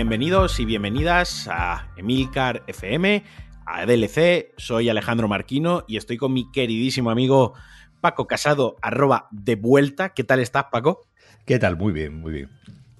Bienvenidos y bienvenidas a Emilcar FM, a DLC. Soy Alejandro Marquino y estoy con mi queridísimo amigo Paco Casado, arroba de vuelta. ¿Qué tal estás, Paco? ¿Qué tal? Muy bien, muy bien.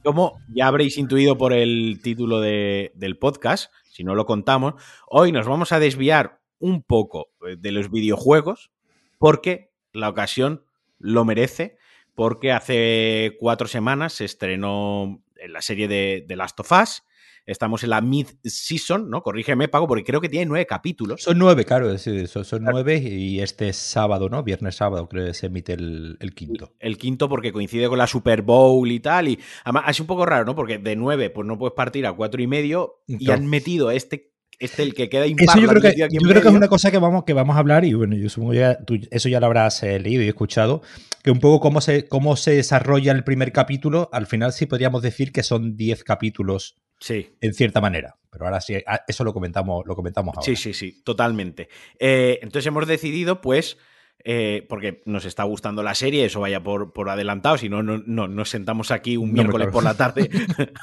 Como ya habréis intuido por el título de, del podcast, si no lo contamos, hoy nos vamos a desviar un poco eh, de los videojuegos porque la ocasión lo merece, porque hace cuatro semanas se estrenó en la serie de, de Last of Us. Estamos en la mid-season, ¿no? Corrígeme, Pago, porque creo que tiene nueve capítulos. Son nueve, claro, son, son nueve y este sábado, ¿no? Viernes sábado creo que se emite el, el, quinto. El quinto porque coincide con la Super Bowl y tal. Y además es un poco raro, ¿no? Porque de nueve, pues no puedes partir a cuatro y medio y han metido este este el que queda impar. Eso yo creo, que, yo creo que, es una cosa que vamos, que vamos a hablar y bueno, yo supongo ya tú, eso ya lo habrás eh, leído y escuchado, que un poco cómo se, cómo se desarrolla el primer capítulo, al final sí podríamos decir que son 10 capítulos Sí. En cierta manera. Pero ahora sí, eso lo comentamos, lo comentamos ahora. Sí, sí, sí, totalmente. Eh, entonces hemos decidido, pues, eh, porque nos está gustando la serie, eso vaya por, por adelantado, si no, no, no, nos sentamos aquí un no miércoles por la tarde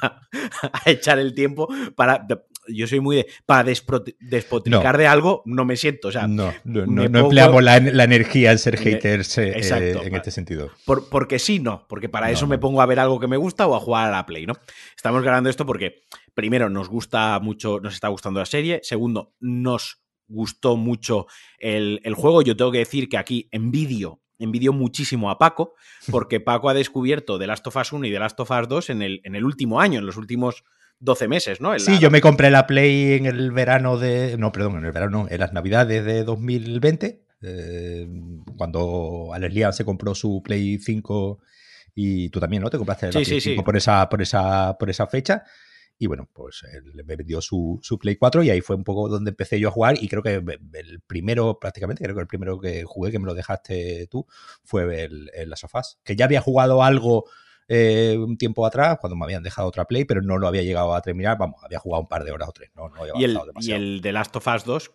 a, a, echar el tiempo para... Yo soy muy de... Para despotricar no. de algo, no me siento, o sea... No, no, no, pongo, empleamos la, la, energía en ser haters eh, exacto, en este sentido. Por, porque sí, no, porque para eso me pongo a ver algo que me gusta o a jugar a la Play, ¿no? Estamos grabando esto porque, primero, nos gusta mucho, nos está gustando la serie, segundo, nos gustó mucho el, el, juego. Yo tengo que decir que aquí envidio, envidio muchísimo a Paco, porque Paco ha descubierto The Last of Us 1 y The Last of Us 2 en el, en el último año, en los últimos 12 meses, ¿no? En sí, la... yo me compré la Play en el verano de. No, perdón, en el verano, en las navidades de 2020, eh, cuando Alex se compró su Play 5 y tú también, ¿no? Te compraste la sí, Play sí, 5 sí. Por, esa, por, esa, por esa fecha. Y bueno, pues él me vendió su, su, Play 4 y ahí fue un poco donde empecé yo a jugar y creo que el primero, prácticamente, creo que el primero que jugué, que me lo dejaste tú, fue el, el Last of Us. Que ya había jugado algo eh, un tiempo atrás, cuando me habían dejado otra Play, pero no lo había llegado a terminar, vamos, había jugado un par de horas o tres, no, no había ¿Y, el, demasiado. y el de Last of Us 2,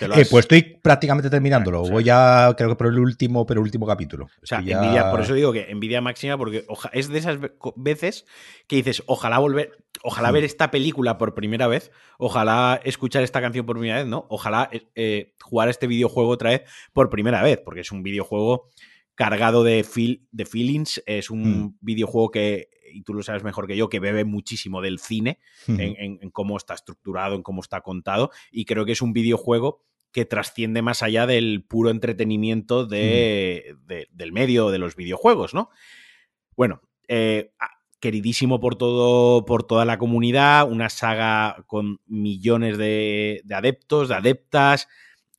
eh, pues estoy prácticamente terminándolo. Claro, o sea, Voy ya, creo que por el último, pero último capítulo. O sea, ya... envidia, por eso digo que envidia máxima, porque es de esas veces que dices, ojalá volver, ojalá Mm. ver esta película por primera vez, ojalá escuchar esta canción por primera vez, ¿no? Ojalá eh, jugar este videojuego otra vez por primera vez, porque es un videojuego cargado de, feel, de feelings, es un mm. videojuego que y tú lo sabes mejor que yo, que bebe muchísimo del cine, Mm. en, en, en, cómo está estructurado, en cómo está contado, y creo que es un videojuego que trasciende más allá del puro entretenimiento de, mm. de, del medio de los videojuegos, ¿no? Bueno, eh, queridísimo por todo, por toda la comunidad, una saga con millones de, de adeptos, de adeptas,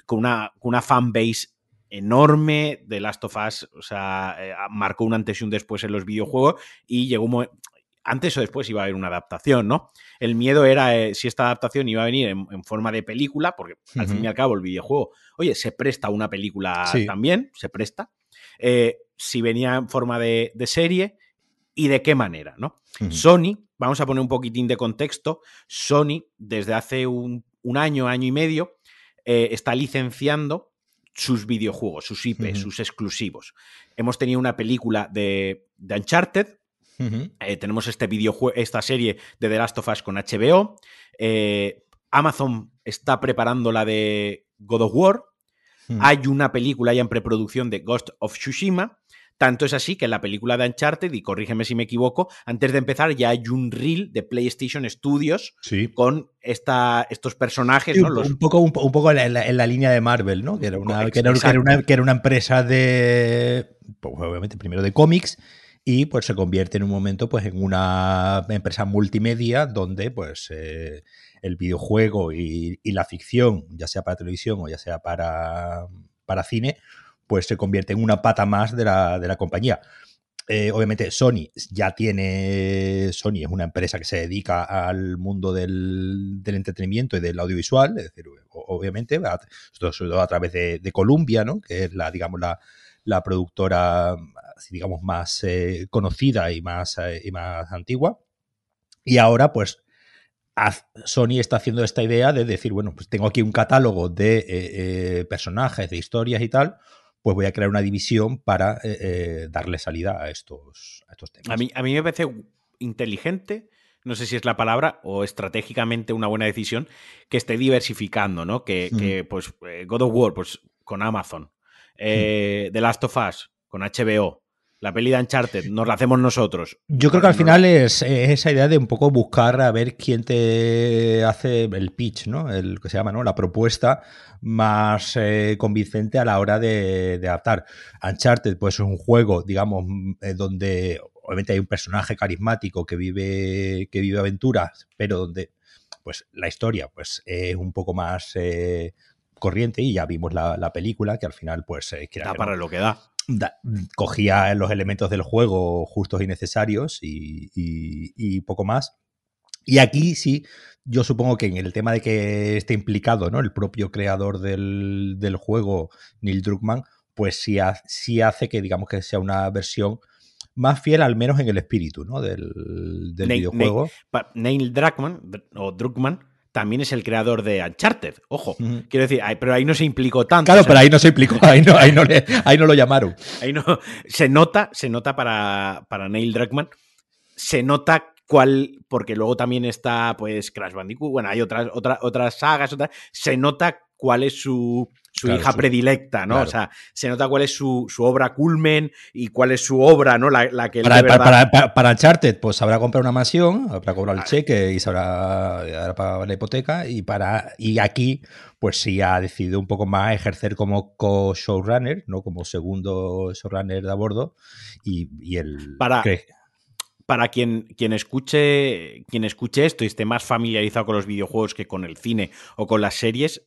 con una, con una fanbase enorme de Last of Us, o sea, eh, marcó un antes y un después en los videojuegos y llegó un momento, antes o después iba a haber una adaptación, ¿no? El miedo era eh, si esta adaptación iba a venir en, en forma de película, porque uh -huh. al fin y al cabo el videojuego, oye, se presta una película sí. también, se presta. Eh, si venía en forma de, de, serie y de qué manera, ¿no? Uh -huh. Sony, vamos a poner un poquitín de contexto, Sony desde hace un, un año, año y medio, eh, está licenciando sus videojuegos, sus IP, uh -huh. sus exclusivos. Hemos tenido una película de, de Uncharted, uh -huh. eh, tenemos este videojuego, esta serie de The Last of Us con HBO, eh, Amazon está preparando la de God of War, uh -huh. hay una película ya en preproducción de Ghost of Tsushima, tanto es así que en la película de Uncharted, y corrígeme si me equivoco, antes de empezar ya hay un reel de PlayStation Studios sí. con esta, estos personajes. Sí, ¿no? un, Los... un, poco, un, un poco en, la, en, la, línea de Marvel, ¿no? Que era una, que era, que era, una, que era una empresa de, pues, obviamente, primero de cómics y pues se convierte en un momento pues en una empresa multimedia donde pues eh, el videojuego y, y, la ficción, ya sea para televisión o ya sea para, para cine, pues se convierte en una pata más de la, de la compañía. Eh, obviamente Sony ya tiene, Sony es una empresa que se dedica al mundo del, del entretenimiento y del audiovisual, es decir, obviamente, sobre todo a través de, de Columbia, ¿no? que es la, digamos, la, la productora, digamos, más eh, conocida y más, eh, y más antigua. Y ahora, pues, Sony está haciendo esta idea de decir, bueno, pues tengo aquí un catálogo de eh, eh, personajes, de historias y tal, pues voy a crear una división para eh, eh, darle salida a estos, a estos temas. A mí, a mí me parece inteligente, no sé si es la palabra, o estratégicamente una buena decisión, que esté diversificando, ¿no? Que, que pues, eh, God of War, pues con Amazon, eh, The Last of Us, con HBO, la peli de Uncharted, nos la hacemos nosotros. Yo creo que al final es, esa idea de un poco buscar a ver quién te hace el pitch, ¿no? El que se llama, ¿no? La propuesta más eh, convincente a la hora de, adaptar. Uncharted, pues es un juego, digamos, eh, donde obviamente hay un personaje carismático que vive, que vive aventuras, pero donde pues la historia pues es un poco más eh, corriente y ya vimos la, película que al final pues da para lo que da cogía los elementos del juego justos y necesarios y, poco más. Y aquí sí, yo supongo que en el tema de que esté implicado ¿no? el propio creador del, juego, Neil Druckmann, pues sí, hace que digamos que sea una versión más fiel al menos en el espíritu ¿no? del, videojuego. Neil Druckmann, o Druckmann también es el creador de Uncharted. Ojo, quiero decir, pero ahí no se implicó tanto. Claro, pero ahí no se implicó, ahí no, ahí no, ahí no lo llamaron. Ahí no, se nota, se nota para, para Neil Druckmann, se nota cuál, porque luego también está, pues, Crash Bandicoot, bueno, hay otras, otras, otras sagas, otras, se nota cuál es su, su hija predilecta, ¿no? O sea, se nota cuál es su, obra culmen y cuál es su obra, ¿no? La, que para, para, para, para, Uncharted, pues habrá comprado una mansión, habrá cobrado el cheque y sabrá pagar la hipoteca. Y para y aquí, pues sí ha decidido un poco más ejercer como co-showrunner, ¿no? Como segundo showrunner de a bordo. Y, el. Para. para quien, quien, escuche, quien escuche esto y esté más familiarizado con los videojuegos que con el cine o con las series,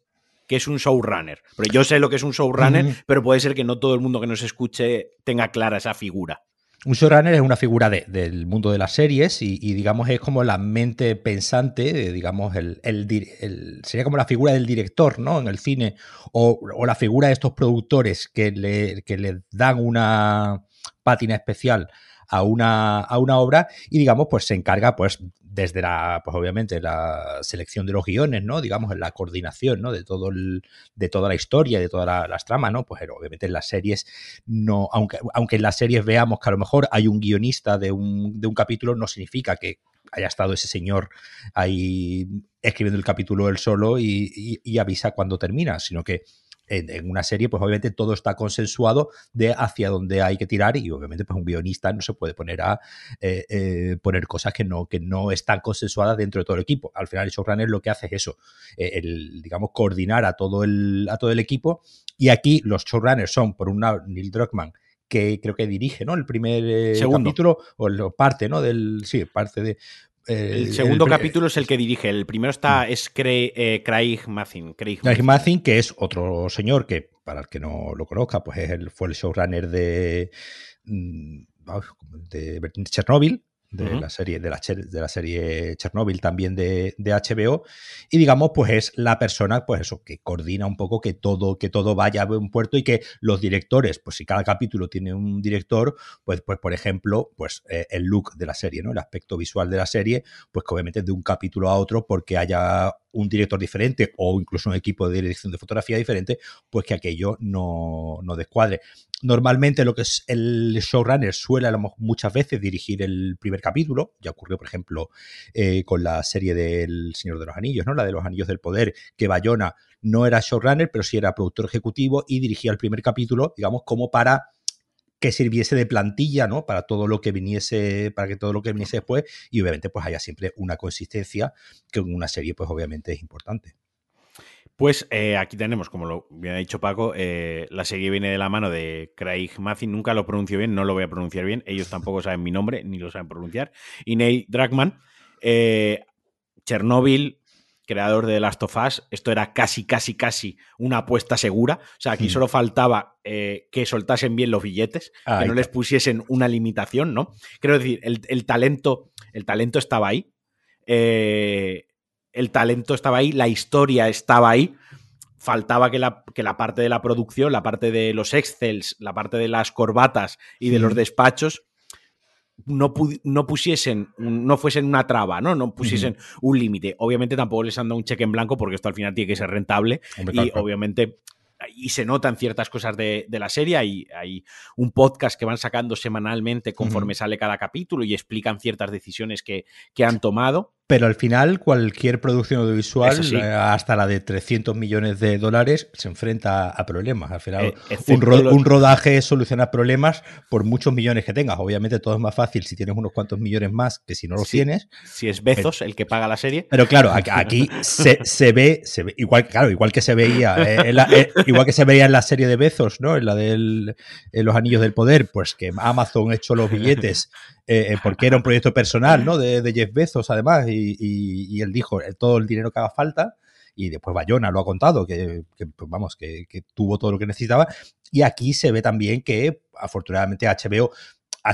que es un showrunner. Pero yo sé lo que es un showrunner, pero puede ser que no todo el mundo que nos escuche tenga clara esa figura. Un showrunner es una figura del mundo de las series y, digamos es como la mente pensante, digamos, el, sería como la figura del director, ¿no? En el cine, o, la figura de estos productores que le, que le dan una pátina especial a una, a una obra y digamos pues se encarga pues desde la, pues obviamente la selección de los guiones, ¿no? Digamos, la coordinación, ¿no? De todo el, de toda la historia, de todas las tramas, ¿no? Pues obviamente en las series no, aunque, aunque en las series veamos que a lo mejor hay un guionista de un, de un capítulo, no significa que haya estado ese señor ahí escribiendo el capítulo él solo y avisa cuando termina, sino que en, una serie, pues obviamente todo está consensuado de hacia dónde hay que tirar y obviamente pues un guionista no se puede poner a eh, eh, poner cosas que no, que no están consensuadas dentro de todo el equipo. Al final el showrunner lo que hace es eso, eh, el, digamos, coordinar a todo el, a todo el equipo y aquí los showrunners son, por un lado, Neil Druckmann, que creo que dirige, ¿no? El primer capítulo, o parte, ¿no? Del, sí, parte de, el segundo capítulo es el que dirige. El primero está mm. es eh, Craig, Mathin. Craig, Mathin, que es otro señor que, para el que no lo conozca, pues es el, fue el showrunner de, mm, de Chernobyl, de, la serie, de, la, de la serie Chernobyl también de, de, HBO. Y digamos, pues es la persona, pues eso, que coordina un poco que todo, que todo vaya a un puerto y que los directores, pues si cada capítulo tiene un director, pues, pues por ejemplo, pues eh, el look de la serie, ¿no? El aspecto visual de la serie, pues que obviamente de un capítulo a otro, porque haya un director diferente o incluso un equipo de dirección de fotografía diferente, pues que aquello no, no descuadre. Normalmente lo que es el showrunner suele muchas veces dirigir el primer capítulo. Ya ocurrió, por ejemplo, eh, con la serie del Señor de los Anillos, ¿no? La de los Anillos del Poder, que Bayona no era showrunner, pero sí era productor ejecutivo y dirigía el primer capítulo, digamos, como para que sirviese de plantilla, ¿no? Para todo lo que viniese, para que todo lo que viniese después, y obviamente, pues haya siempre una consistencia, que en una serie, pues obviamente es importante. Pues eh, aquí tenemos, como lo había dicho Paco, eh, la serie viene de la mano de Craig Mathin, nunca lo pronuncio bien, no lo voy a pronunciar bien, ellos tampoco saben mi nombre, ni lo saben pronunciar, y Neil Druckmann, eh, Chernobyl, creador de Last of Us, esto era casi, casi, casi una apuesta segura. O sea, aquí hmm. solo faltaba que soltasen bien los billetes, que no les pusiesen una limitación, ¿no? Quiero decir, el, talento, el talento estaba ahí. Eh, el talento estaba ahí, la historia estaba ahí. Faltaba que la, que la parte de la producción, la parte de los excels, la parte de las corbatas y de los despachos no, no, pusiesen, no fuesen una traba, ¿no? No pusiesen un límite. Obviamente tampoco les han dado un cheque en blanco porque esto al final tiene que ser rentable y obviamente y se notan ciertas cosas de, la serie. Hay, hay, un podcast que van sacando semanalmente conforme sale cada capítulo y explican ciertas decisiones que, que han tomado. Pero al final, cualquier producción audiovisual, eh, hasta la de 300 millones de dólares, se enfrenta a problemas. Al final, eh, un, rodaje soluciona problemas por muchos millones que tengas. Obviamente, todo es más fácil si tienes unos cuantos millones más que si no los tienes. Si es Bezos el que paga la serie. Pero claro, aquí se, se, ve, se ve, igual, claro, igual que se veía, eh, igual que se veía en la serie de Bezos, ¿no? En la de Los Anillos del Poder, pues que Amazon ha hecho los billetes eh, eh, porque era un proyecto personal, ¿no? De, Jeff Bezos, además, y, él dijo eh, todo el dinero que haga falta. Y después Bayona lo ha contado, que, pues, vamos, que, tuvo todo lo que necesitaba. Y aquí se ve también que, afortunadamente, HBO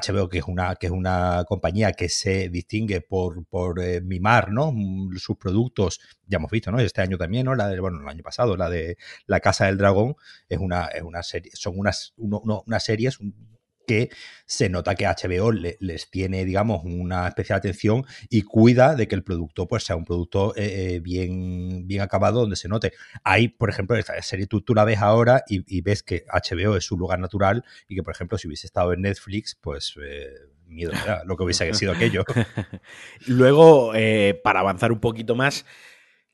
HBO, que es una, que es una compañía que se distingue por, por mimar ¿no? Mm, sus productos, ya hemos visto, ¿no? Este año también, ¿no? La de, bueno, el año pasado, la de La Casa del Dragón, es una, es una serie, son unas, unas series, que se nota que HBO les tiene, digamos, una especial atención y cuida de que el producto pues, sea un producto eh, eh, bien, bien acabado donde se note. Hay, por ejemplo, esta serie tú, la ves ahora y, ves que HBO es su lugar natural y que, por ejemplo, si hubiese estado en Netflix, pues... Eh, miedo lo que hubiese sido aquello. Luego, para avanzar un poquito más,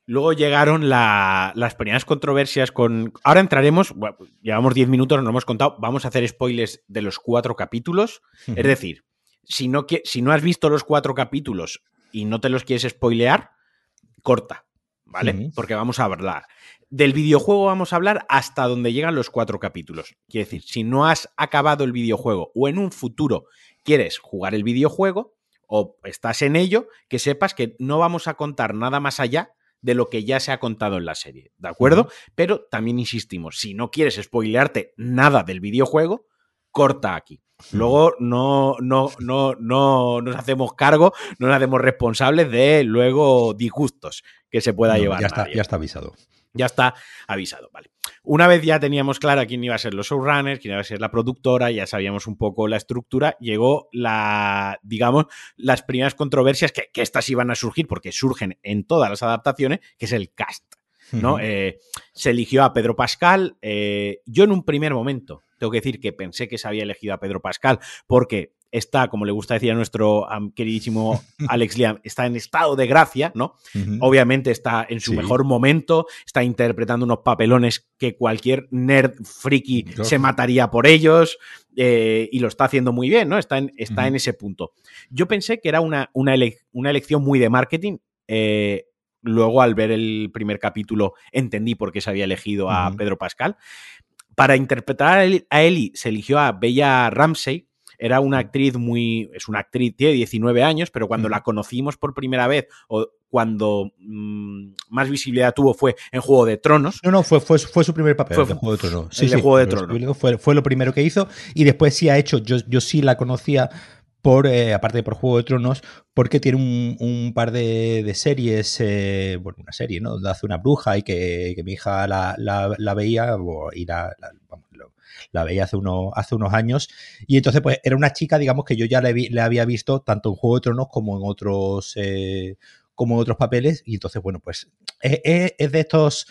Luego llegaron las primeras controversias con... Ahora entraremos, llevamos 10 minutos, no hemos contado, vamos a hacer spoilers de los cuatro capítulos. Es decir, si no, si no has visto los cuatro capítulos y no te los quieres spoilear, corta, ¿vale? Porque vamos a hablar. Del videojuego vamos a hablar hasta donde llegan los cuatro capítulos. Quiere decir, si no has acabado el videojuego o en un futuro quieres jugar el videojuego o estás en ello, que sepas que no vamos a contar nada más allá de lo que ya se ha contado en la serie, ¿de acuerdo? Pero también insistimos, si no quieres spoilearte nada del videojuego, corta aquí. Luego no, no, no, no nos hacemos cargo, no nos hacemos responsables de luego disgustos que se pueda llevar. Ya está, ya está avisado. Ya está avisado, vale. Una vez ya teníamos clara quién iba a ser los showrunners, quién iba a ser la productora, ya sabíamos un poco la estructura, llegó la, digamos, las primeras controversias que, que estas iban a surgir, porque surgen en todas las adaptaciones, que es el cast. ¿no? Eh, se eligió a Pedro Pascal. Eh, yo en un primer momento, tengo que decir que pensé que se había elegido a Pedro Pascal, porque está, como le gusta decir a nuestro queridísimo Alex Liam, está en estado de gracia, ¿no? Obviamente está en su mejor momento, está interpretando unos papelones que cualquier nerd friki se mataría por ellos eh, y lo está haciendo muy bien, ¿no? Está en, está en ese punto. Yo pensé que era una, una, elección muy de marketing. Eh, luego, al ver el primer capítulo, entendí por qué se había elegido a Pedro Pascal. Para interpretar a Ellie se eligió a Bella Ramsey, era una actriz muy. Es una actriz, tiene 19 años, pero cuando la conocimos por primera vez, o cuando mm, más visibilidad tuvo, fue en Juego de Tronos. No, no, fue, fue, fue su primer papel fue, Juego de Tronos. Sí, sí, Juego de Tronos. Fue, fue, lo primero que hizo. Y después sí ha hecho. Yo, yo sí la conocía por, eh, aparte de por Juego de Tronos, porque tiene un, par de, series, eh, bueno, una serie, ¿no? Donde hace una bruja y que, mi hija la, la, veía y la, la veía hace, uno, hace unos años. Y entonces, pues era una chica, digamos, que yo ya le, había visto tanto en Juego de Tronos como en otros, eh, como en otros papeles. Y entonces, bueno, pues es, de estos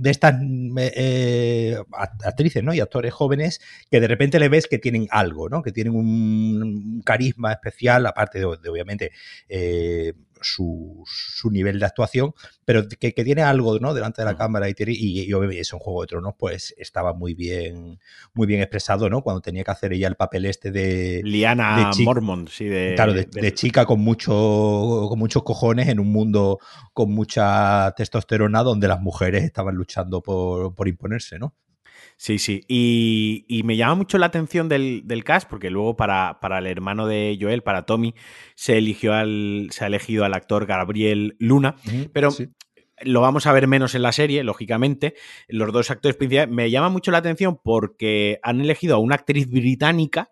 de estas eh, actrices ¿no? y actores jóvenes que de repente le ves que tienen algo, ¿no? que tienen un, carisma especial, aparte de, obviamente eh, su, nivel de actuación, pero que, tiene algo ¿no? delante de la cámara y, y, y, obviamente un Juego de Tronos, pues estaba muy bien, muy bien expresado, ¿no? Cuando tenía que hacer ella el papel este de... Liana Mormont, sí, de... Claro, de, chica con, mucho, con muchos cojones en un mundo con mucha testosterona donde las mujeres estaban luchando por, por imponerse, ¿no? Sí, sí. Y, me llama mucho la atención del, cast, porque luego para, para, el hermano de Joel, para Tommy, se eligió al, se ha elegido al actor Gabriel Luna. pero lo vamos a ver menos en la serie, lógicamente. Los dos actores principales. Me llama mucho la atención porque han elegido a una actriz británica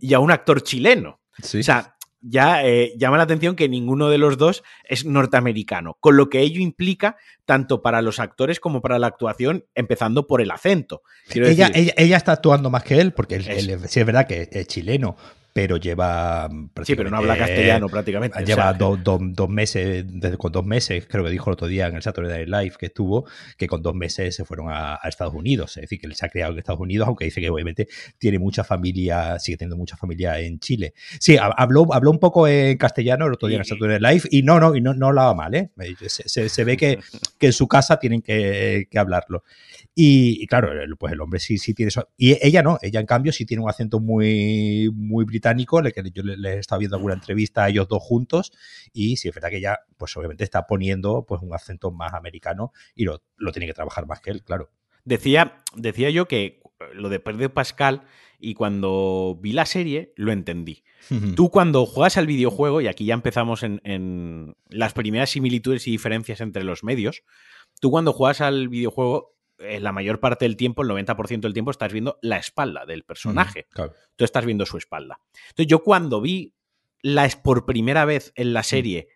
y a un actor chileno. O sea, ya eh, llama la atención que ninguno de los dos es norteamericano, con lo que ello implica tanto para los actores como para la actuación, empezando por el acento. Ella, ella, está actuando más que él, porque él, sí es verdad que es chileno, pero lleva. Sí, pero no habla castellano prácticamente. Lleva dos meses, con dos meses, creo que dijo el otro día en el Saturday Night Live que estuvo, que con dos meses se fueron a, Estados Unidos. Es decir, que él se ha criado en Estados Unidos, aunque dice que obviamente tiene mucha familia, sigue teniendo mucha familia en Chile. Sí, habló, habló un poco en castellano el otro día en el Saturday Night Live y no, no, y no, no hablaba mal, ¿eh? Se, ve que, que, en su casa tienen que, que hablarlo. Y, claro, pues el hombre sí, sí tiene eso. Y ella no, ella en cambio sí tiene un acento muy, muy británico, le, que yo le, he estado viendo alguna entrevista a ellos dos juntos, y sí es verdad que ella, pues obviamente está poniendo pues un acento más americano y lo, tiene que trabajar más que él, claro. Decía, decía yo que lo de Pedro Pascal, y cuando vi la serie lo entendí. Tú cuando juegas al videojuego, y aquí ya empezamos en, en las primeras similitudes y diferencias entre los medios, tú cuando juegas al videojuego en la mayor parte del tiempo, el 90% del tiempo, estás viendo la espalda del personaje. Tú estás viendo su espalda. Entonces, yo cuando vi la, por primera vez en la serie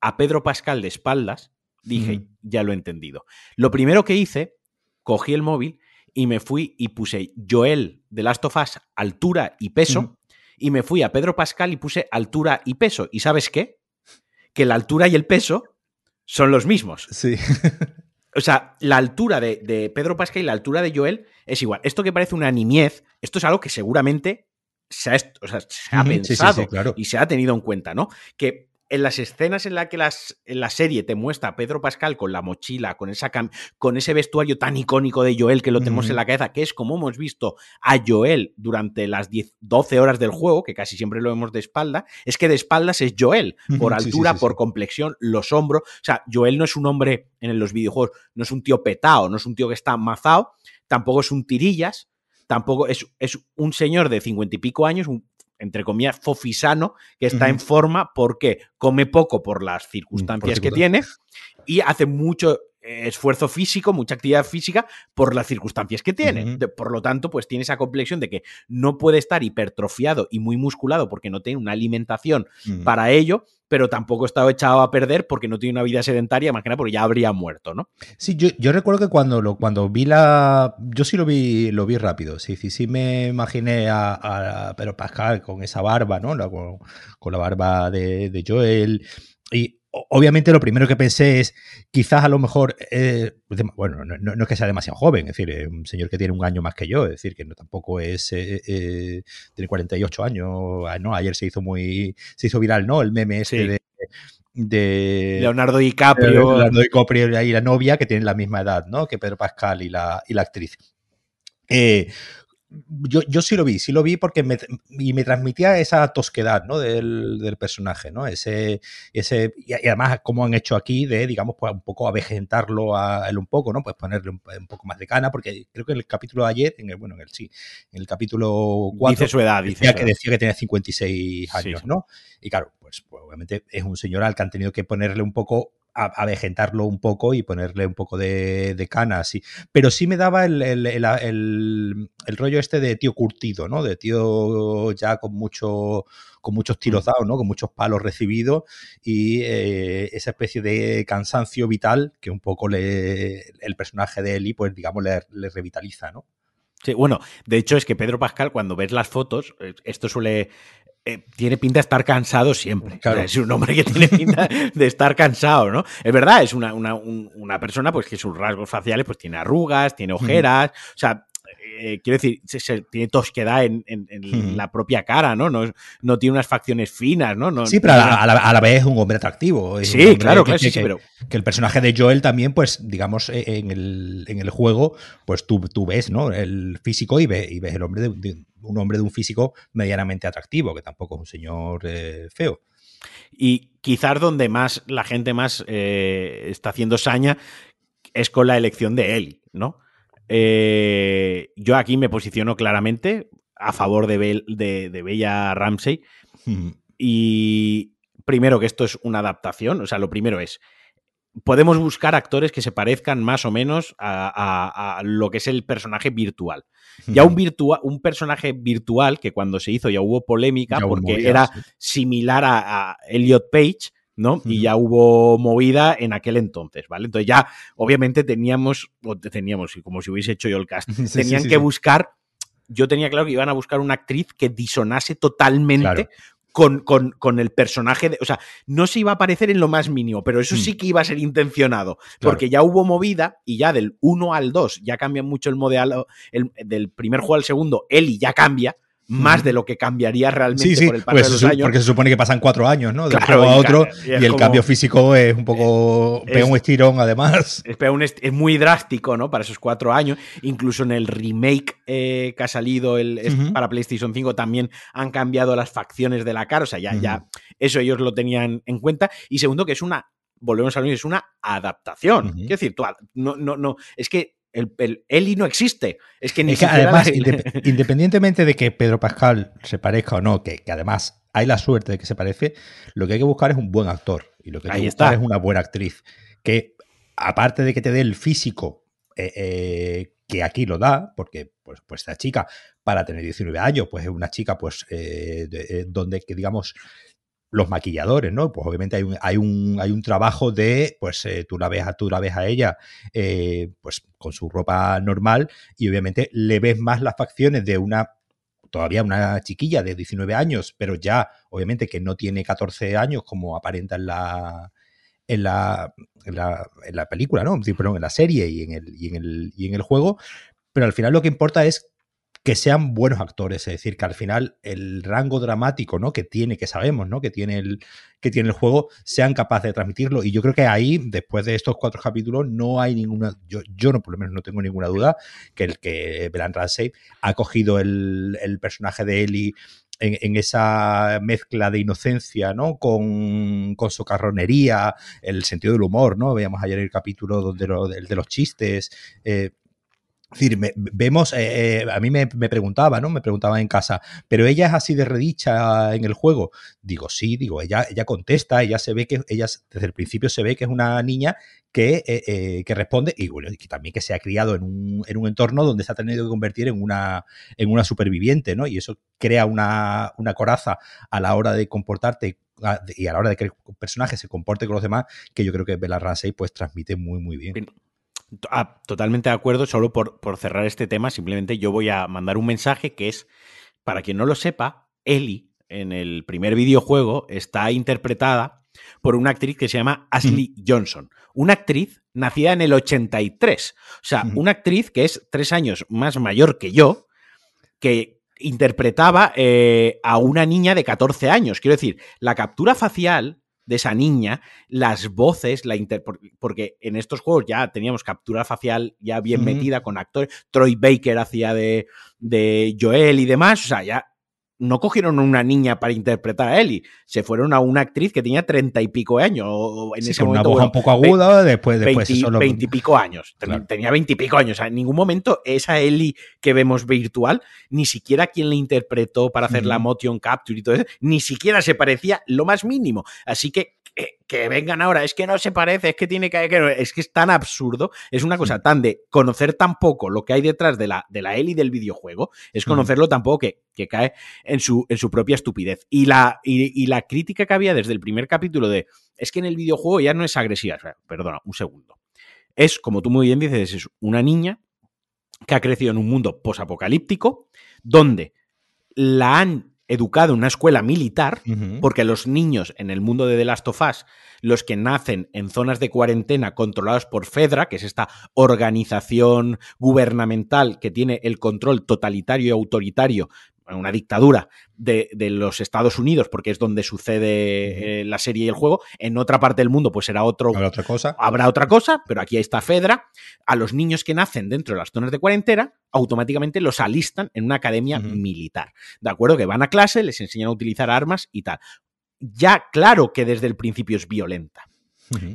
a Pedro Pascal de espaldas, dije, ya lo he entendido. Lo primero que hice, cogí el móvil y me fui y puse Joel de Last of Us, altura y peso, y me fui a Pedro Pascal y puse altura y peso. ¿Y sabes qué? Que la altura y el peso son los mismos. Sí. O sea, la altura de, Pedro Pascal y la altura de Joel es igual. Esto que parece una niñez, esto es algo que seguramente se ha, pensado y se ha tenido en cuenta, ¿no? Que en las escenas en las que las, en la serie te muestra a Pedro Pascal con la mochila, con, esa con ese vestuario tan icónico de Joel que lo tenemos en la cabeza, que es como hemos visto a Joel durante las 10, 12 horas del juego, que casi siempre lo vemos de espalda, es que de espaldas es Joel, por altura, por complexión, los hombros. O sea, Joel no es un hombre en los videojuegos, no es un tío petao, no es un tío que está amazado, tampoco es un tirillas, tampoco es, es un señor de cincuenta y pico años, un entre comillas, fofisano, que está en forma porque come poco por las mm, circunstancias que tiene y hace mucho esfuerzo físico, mucha actividad física por las circunstancias que tiene. por lo tanto, pues tiene esa complexión de que no puede estar hipertrofiado y muy musculado porque no tiene una alimentación para ello, pero tampoco está echado a perder porque no tiene una vida sedentaria, más que nada porque ya habría muerto, ¿no? Sí, yo, recuerdo que cuando, lo, cuando vi la... Yo sí lo vi, lo vi rápido, sí, sí, sí me imaginé a, a Pedro Pascal con esa barba, ¿no? con, la barba de, de Joel. Y obviamente lo primero que pensé es, quizás a lo mejor, eh, bueno, no, es que sea demasiado joven, es decir, es un señor que tiene un año más que yo, es decir, que no, tampoco es, eh, eh, tiene 48 años, ah, ¿no? Ayer se hizo muy, se hizo viral, ¿no? El meme ese de, Leonardo DiCaprio. Leonardo DiCaprio y la novia que tienen la misma edad, ¿no? Que Pedro Pascal y la, y la actriz. Eh, yo, yo, sí lo vi, sí lo vi porque me, y me transmitía esa tosquedad ¿no? del, del personaje, ¿no? Ese, ese, y además, como han hecho aquí, de, digamos, pues un poco avejentarlo a él un poco, ¿no? Pues ponerle un, poco más de cana, porque creo que en el capítulo de ayer, en el, bueno, en el sí, en el capítulo 4, dice su edad, decía, que decía que tenía 56 años, ¿no? Y claro, pues, pues, obviamente es un señor al que han tenido que ponerle un poco avejentarlo un poco y ponerle un poco de, de cana, así. Pero sí me daba el, el, el, el, rollo este de tío curtido, ¿no? De tío ya con mucho con muchos tiros mm. dados, ¿no? Con muchos palos recibidos y eh, esa especie de cansancio vital que un poco le, el personaje de Eli, pues digamos, le, le revitaliza, ¿no? Sí, bueno, de hecho es que Pedro Pascal, cuando ves las fotos, eh, esto suele eh, tiene pinta de estar cansado siempre. es un hombre que tiene pinta de estar cansado, ¿no? Es verdad, es una, una, una, persona pues que sus rasgos faciales pues tiene arrugas, tiene ojeras, o sea, eh, quiero decir, se, tiene tosquedad en, la propia cara, ¿no? ¿no? No tiene unas facciones finas, ¿no? sí, pero a la, vez es un hombre atractivo. sí, claro, claro, sí, pero... Que el personaje de Joel también, pues, digamos, e, en el, en el juego, pues tú, tú ves, ¿no? El físico y, ves, y ves el hombre de, un hombre de un físico medianamente atractivo, que tampoco es un señor eh, feo. Y quizás donde más la gente más eh, está haciendo saña es con la elección de él, ¿no? Eh, yo aquí me posiciono claramente a favor de, de, Bella Ramsey. Y primero que esto es una adaptación, o sea, lo primero es, podemos buscar actores que se parezcan más o menos a, lo que es el personaje virtual. Ya un, un personaje virtual que cuando se hizo ya hubo polémica porque era similar a, Elliot Page, ¿no? Y ya hubo movida en aquel entonces, ¿vale? Entonces ya, obviamente, teníamos, o teníamos, como si hubiese hecho yo el cast, tenían que buscar yo tenía claro que iban a buscar una actriz que disonase totalmente con, con, el personaje. De, o sea, no se iba a aparecer en lo más mínimo, pero eso sí mm. que iba a ser intencionado, porque ya hubo movida y ya del 1 al 2 ya cambia mucho el modelo, el, del primer juego al segundo, Eli ya cambia más de lo que cambiaría realmente por el paso pues de los años. Porque se supone que pasan cuatro años, ¿no? De un juego a otro y, el cambio físico es un poco. pega un estirón, además. Es, muy drástico, ¿no? Para esos cuatro años. Incluso en el remake eh, que ha salido el, para PlayStation 5 también han cambiado las facciones de la cara. O sea, ya, ya eso ellos lo tenían en cuenta. Y segundo, que es una. Volvemos a lo es una adaptación. Quiero decir, tú, no, no, no. Es que el, Eli no existe. Es que ni además, independientemente de que Pedro Pascal se parezca o no, que, además hay la suerte de que se parece, lo que hay que buscar es un buen actor. Y lo que hay que buscar es una buena actriz. Que aparte de que te dé el físico eh, eh, que aquí lo da, porque pues, pues esta chica, para tener 19 años, pues es una chica, pues, eh, donde que digamos los maquilladores, ¿no? Pues obviamente hay un, hay un, hay un trabajo de, pues eh, tú, la ves a, tú la ves a ella, eh, pues con su ropa normal y obviamente le ves más las facciones de una, todavía una chiquilla de 19 años, pero ya obviamente que no tiene 14 años como aparenta en la, en la, en la, en la película, ¿no? En la serie y en, el, y, en el, y en el juego, pero al final lo que importa es que sean buenos actores, es decir, que al final el rango dramático ¿no? que tiene, que sabemos, ¿no? que, tiene el, que tiene el juego, sean capaces de transmitirlo. Y yo creo que ahí, después de estos cuatro capítulos, no hay ninguna, yo, yo no, por lo menos no tengo ninguna duda que el que Belan Ramsey ha cogido el, personaje de Ellie en, esa mezcla de inocencia, ¿no? Con, con socarronería, el sentido del humor, ¿no? Veíamos ayer el capítulo donde lo, de, los chistes. Eh, es decir, vemos, eh, eh, a mí me, preguntaba, ¿no? Me preguntaba en casa, ¿pero ella es así de redicha en el juego? Digo, sí, digo, ella, ella contesta, ella se ve que, ella desde el principio se ve que es una niña que, eh, que responde y bueno, que también que se ha criado en un, en un, entorno donde se ha tenido que convertir en una, en una superviviente, ¿no? Y eso crea una, una coraza a la hora de comportarte y a la hora de que el personaje se comporte con los demás, que yo creo que Bella Ramsey pues transmite muy, muy bien. Ah, totalmente de acuerdo, solo por, por, cerrar este tema, simplemente yo voy a mandar un mensaje que es, para quien no lo sepa, Ellie en el primer videojuego está interpretada por una actriz que se llama Ashley Johnson, una actriz nacida en el 83, o sea, una actriz que es tres años más mayor que yo, que interpretaba eh, a una niña de 14 años. Quiero decir, la captura facial de esa niña, las voces, la porque en estos juegos ya teníamos captura facial ya bien metida con actores, Troy Baker hacía de, de Joel y demás, o sea, ya no cogieron a una niña para interpretar a Ellie, se fueron a una actriz que tenía treinta y pico años. En ese con una voz un poco aguda, después, después veintipico años. Tenía veintipico años. O sea, en ningún momento esa Ellie que vemos virtual, ni siquiera quien le interpretó para hacer la motion capture y todo eso, ni siquiera se parecía lo más mínimo. Así que que, vengan ahora, es que no se parece, es que tiene que, es que es tan absurdo, es una cosa tan de conocer tan poco lo que hay detrás de la, de la Eli del videojuego, es conocerlo tan poco que, que, cae en su, en su propia estupidez. Y la, y, la crítica que había desde el primer capítulo de, es que en el videojuego ya no es agresiva, perdona, un segundo. Es, como tú muy bien dices, es una niña que ha crecido en un mundo posapocalíptico, donde la han educado en una escuela militar, porque los niños en el mundo de The Last of Us, los que nacen en zonas de cuarentena controlados por FEDRA, que es esta organización gubernamental que tiene el control totalitario y autoritario una dictadura de, los Estados Unidos, porque es donde sucede eh, la serie y el juego. En otra parte del mundo, pues será otro. Habrá otra cosa. Habrá otra cosa, pero aquí está Fedra. A los niños que nacen dentro de las zonas de cuarentena, automáticamente los alistan en una academia militar. ¿De acuerdo? Que van a clase, les enseñan a utilizar armas y tal. Ya, claro que desde el principio es violenta.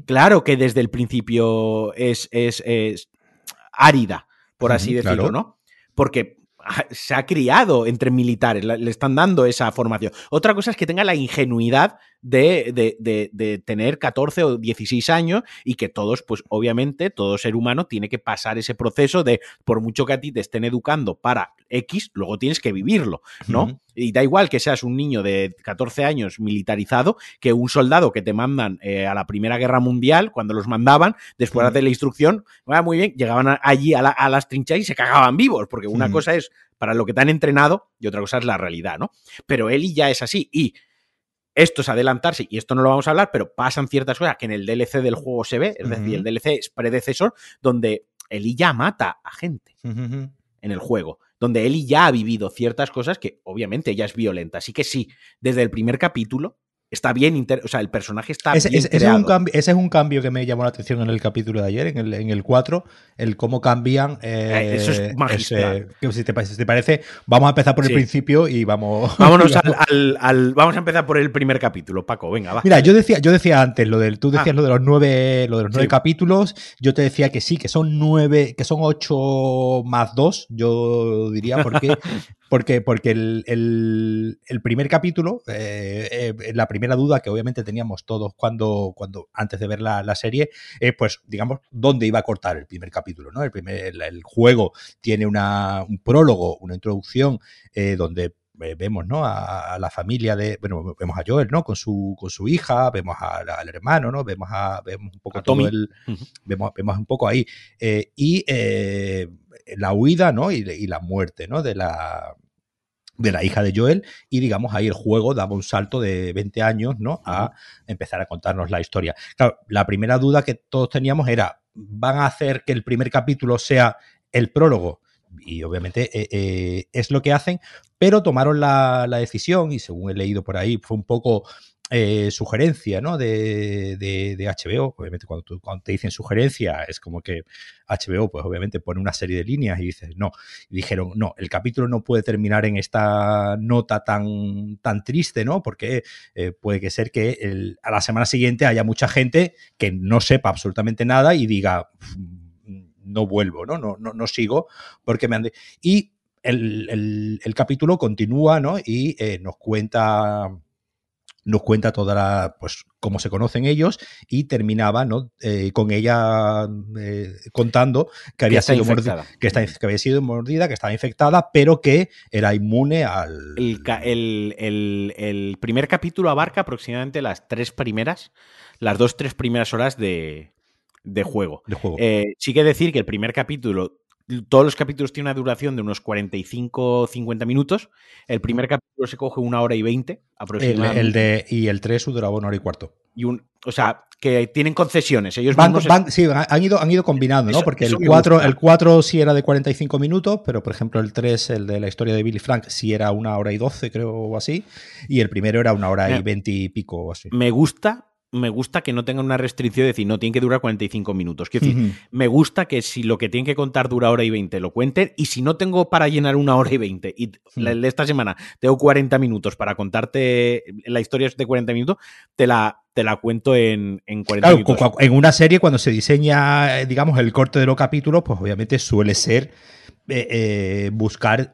Claro que desde el principio es, es, árida, por así decirlo, ¿no? Porque se ha criado entre militares, le están dando esa formación. Otra cosa es que tenga la ingenuidad de, tener 14 o 16 años y que todos, pues obviamente, todo ser humano tiene que pasar ese proceso de, por mucho que a ti te estén educando para X, luego tienes que vivirlo, ¿no? Y da igual que seas un niño de 14 años militarizado que un soldado que te mandan eh, a la Primera Guerra Mundial, cuando los mandaban, después de hacer la instrucción, va muy bien, llegaban allí a, las trincheras y se cagaban vivos, porque una cosa es para lo que te han entrenado y otra cosa es la realidad, ¿no? Pero Eli ya es así y esto es adelantarse, y esto no lo vamos a hablar, pero pasan ciertas cosas que en el DLC del juego se ve, es decir, el DLC es predecesor, donde Eli ya mata a gente en el juego, donde Eli ya ha vivido ciertas cosas que obviamente ella es violenta. Así que sí, desde el primer capítulo está bien, o sea, el personaje está ese, bien ese, es un cambio, ese es un cambio que me llamó la atención en el capítulo de ayer, en el, en el 4, el cómo cambian. Eh, eso es magistral. si, te, parece, vamos a empezar por el principio y vamos. Vámonos al, Vamos a empezar por el primer capítulo, Paco, venga, va. Mira, yo decía, yo decía antes, lo del, tú decías ah. lo de los nueve, lo de los nueve capítulos, yo te decía que sí, que son nueve, que son ocho más dos, yo diría, porque Porque, porque el, primer capítulo, eh, eh, la primera duda que obviamente teníamos todos cuando, cuando antes de ver la, serie, es pues, digamos, dónde iba a cortar el primer capítulo, ¿no? El, primer, el, juego tiene una, un prólogo, una introducción, eh, donde vemos ¿no? A, la familia de bueno vemos a Joel no con su con su hija vemos al hermano no vemos a vemos un poco todo el vemos, vemos un poco ahí y la huida no y, y, la muerte no de la de la hija de Joel y digamos ahí el juego daba un salto de 20 años, ¿no? A empezar a contarnos la historia. Claro, la primera duda que todos teníamos era, ¿van a hacer que el primer capítulo sea el prólogo? Y obviamente eh, eh, es lo que hacen, pero tomaron la, la, decisión, y según he leído por ahí, fue un poco eh, sugerencia ¿no? de, de, HBO. Obviamente, cuando, te dicen sugerencia, es como que HBO, pues obviamente pone una serie de líneas y dices, no. Y dijeron, no, el capítulo no puede terminar en esta nota tan, tan triste, ¿no? Porque eh, puede que ser que a la semana siguiente haya mucha gente que no sepa absolutamente nada y diga, no vuelvo, ¿no? No, no, no sigo porque me han. Y el, el, capítulo continúa, ¿no? Y eh, nos cuenta nos cuenta toda la, pues, cómo se conocen ellos y terminaba ¿no? Eh, con ella eh, contando que había, sido mordida, que, que, había sido mordida, que estaba infectada, pero que era inmune al... El, el, primer capítulo abarca aproximadamente las tres primeras, las dos, tres primeras horas de, de juego. De juego. Eh, sí que decir que el primer capítulo todos los capítulos tienen una duración de unos 45-50 minutos. El primer capítulo se coge una hora y 20 aproximadamente. El, de, y el 3 duraba una hora y cuarto. Y un, o sea, que tienen concesiones. Ellos van, Sí, han ido, han ido combinando, ¿no? Porque el 4, el 4 sí era de 45 minutos, pero por ejemplo el 3, el de la historia de Billy Frank, sí era una hora y 12, creo, o así. Y el primero era una hora y 20 y pico o así. Me gusta me gusta que no tengan una restricción de decir, no, tiene que durar 45 minutos. Quiero decir, me gusta que si lo que tienen que contar dura hora y 20, lo cuenten. Y si no tengo para llenar una hora y 20 y esta semana tengo 40 minutos para contarte la historia de 40 minutos, te la, te la cuento en, en 40 minutos. En una serie, cuando se diseña, eh, digamos, el corte de los capítulos, pues obviamente suele ser eh, eh, buscar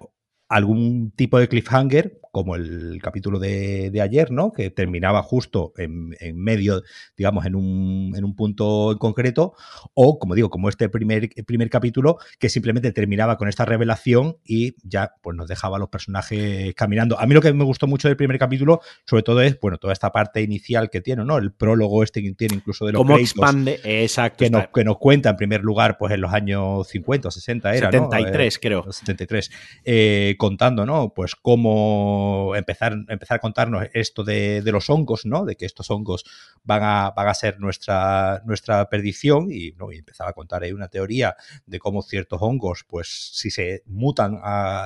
algún tipo de cliffhanger como el capítulo de, ayer, ¿no? Que terminaba justo en, medio, digamos, en un, en un, punto en concreto, o, como digo, como este primer, primer capítulo, que simplemente terminaba con esta revelación y ya pues nos dejaba a los personajes caminando. A mí lo que me gustó mucho del primer capítulo, sobre todo, es, bueno, toda esta parte inicial que tiene, ¿no? El prólogo este que tiene incluso de los Cómo expande, exacto. Que nos, que nos cuenta, en primer lugar, pues en los años 50 o 60 era, 73, creo. 73. Eh, contando, ¿no? Pues cómo empezar, empezar a contarnos esto de, los hongos, ¿no? De que estos hongos van a, van a ser nuestra, nuestra perdición y, ¿no? empezaba a contar ahí una teoría de cómo ciertos hongos, pues si se mutan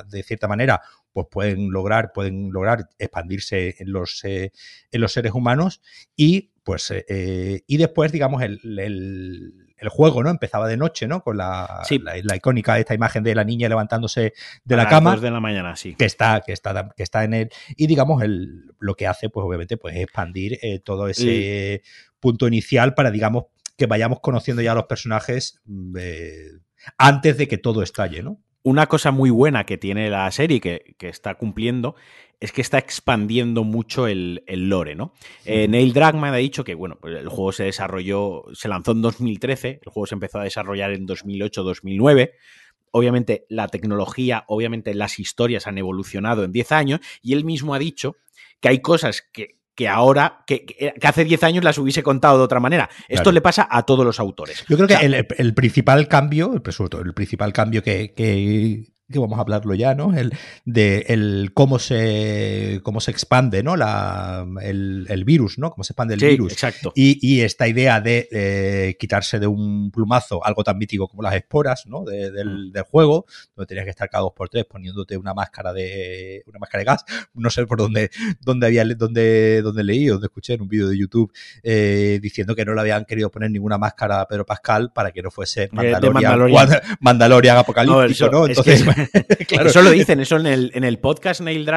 de cierta manera, pues pueden lograr, pueden lograr expandirse en los, eh, en los seres humanos y pues eh, eh, y después digamos el juego, ¿no? Empezaba de noche, ¿no? Con la, la, icónica esta imagen de la niña levantándose de la cama. de la mañana, sí. Que está, que está, que está en él. Y digamos, el, lo que hace, pues obviamente, pues expandir eh, todo ese punto inicial para, digamos, que vayamos conociendo ya a los personajes mm, eh, antes de que todo estalle, ¿no? Una cosa muy buena que tiene la serie, que, que está cumpliendo, es que está expandiendo mucho el, lore, ¿no? Eh, Neil Druckmann ha dicho que, bueno, pues el juego se desarrolló, se lanzó en 2013, el juego se empezó a desarrollar en 2008-2009, obviamente la tecnología, obviamente las historias han evolucionado en 10 años y él mismo ha dicho que hay cosas que, que ahora, que, que, hace 10 años las hubiese contado de otra manera. Esto claro. le pasa a todos los autores. Yo creo que o sea, el, el, principal cambio, el, el principal cambio que, que, que vamos a hablarlo ya, ¿no? El de el cómo se cómo se expande, ¿no? La, el, el virus, ¿no? Cómo se expande el sí, virus. Exacto. Y, y, esta idea de eh, quitarse de un plumazo algo tan mítico como las esporas, ¿no? De, del, del, juego, donde tenías que estar cada dos por tres poniéndote una máscara de una máscara de gas. No sé por dónde, dónde había dónde, dónde leí o dónde escuché en un vídeo de YouTube eh, diciendo que no le habían querido poner ninguna máscara a Pedro Pascal para que no fuese Mandalorian, Mandalorian. Mandalorian apocalíptico, no. Entonces, claro. Eso lo dicen, eso en el, en el podcast Neil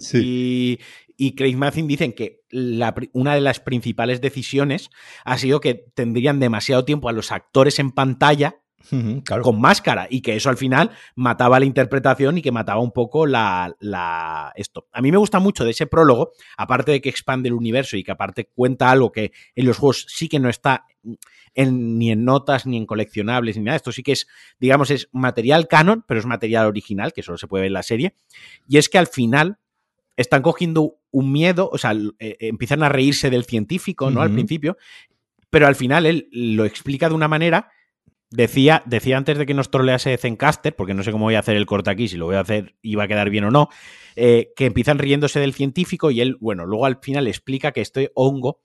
sí. y, y, Craig Mazin dicen que la, una de las principales decisiones ha sido que tendrían demasiado tiempo a los actores en pantalla claro. con máscara y que eso al final mataba la interpretación y que mataba un poco la, la, esto. A mí me gusta mucho de ese prólogo, aparte de que expande el universo y que aparte cuenta algo que en los juegos sí que no está en, ni en notas ni en coleccionables ni nada. Esto sí que es, digamos, es material canon, pero es material original que solo se puede ver en la serie. Y es que al final están cogiendo un miedo, o sea, eh, empiezan a reírse del científico, ¿no? Uh -huh. Al principio, pero al final él lo explica de una manera Decía, decía antes de que nos trolease Zencaster, porque no sé cómo voy a hacer el corte aquí, si lo voy a hacer y va a quedar bien o no, eh, que empiezan riéndose del científico y él, bueno, luego al final explica que este hongo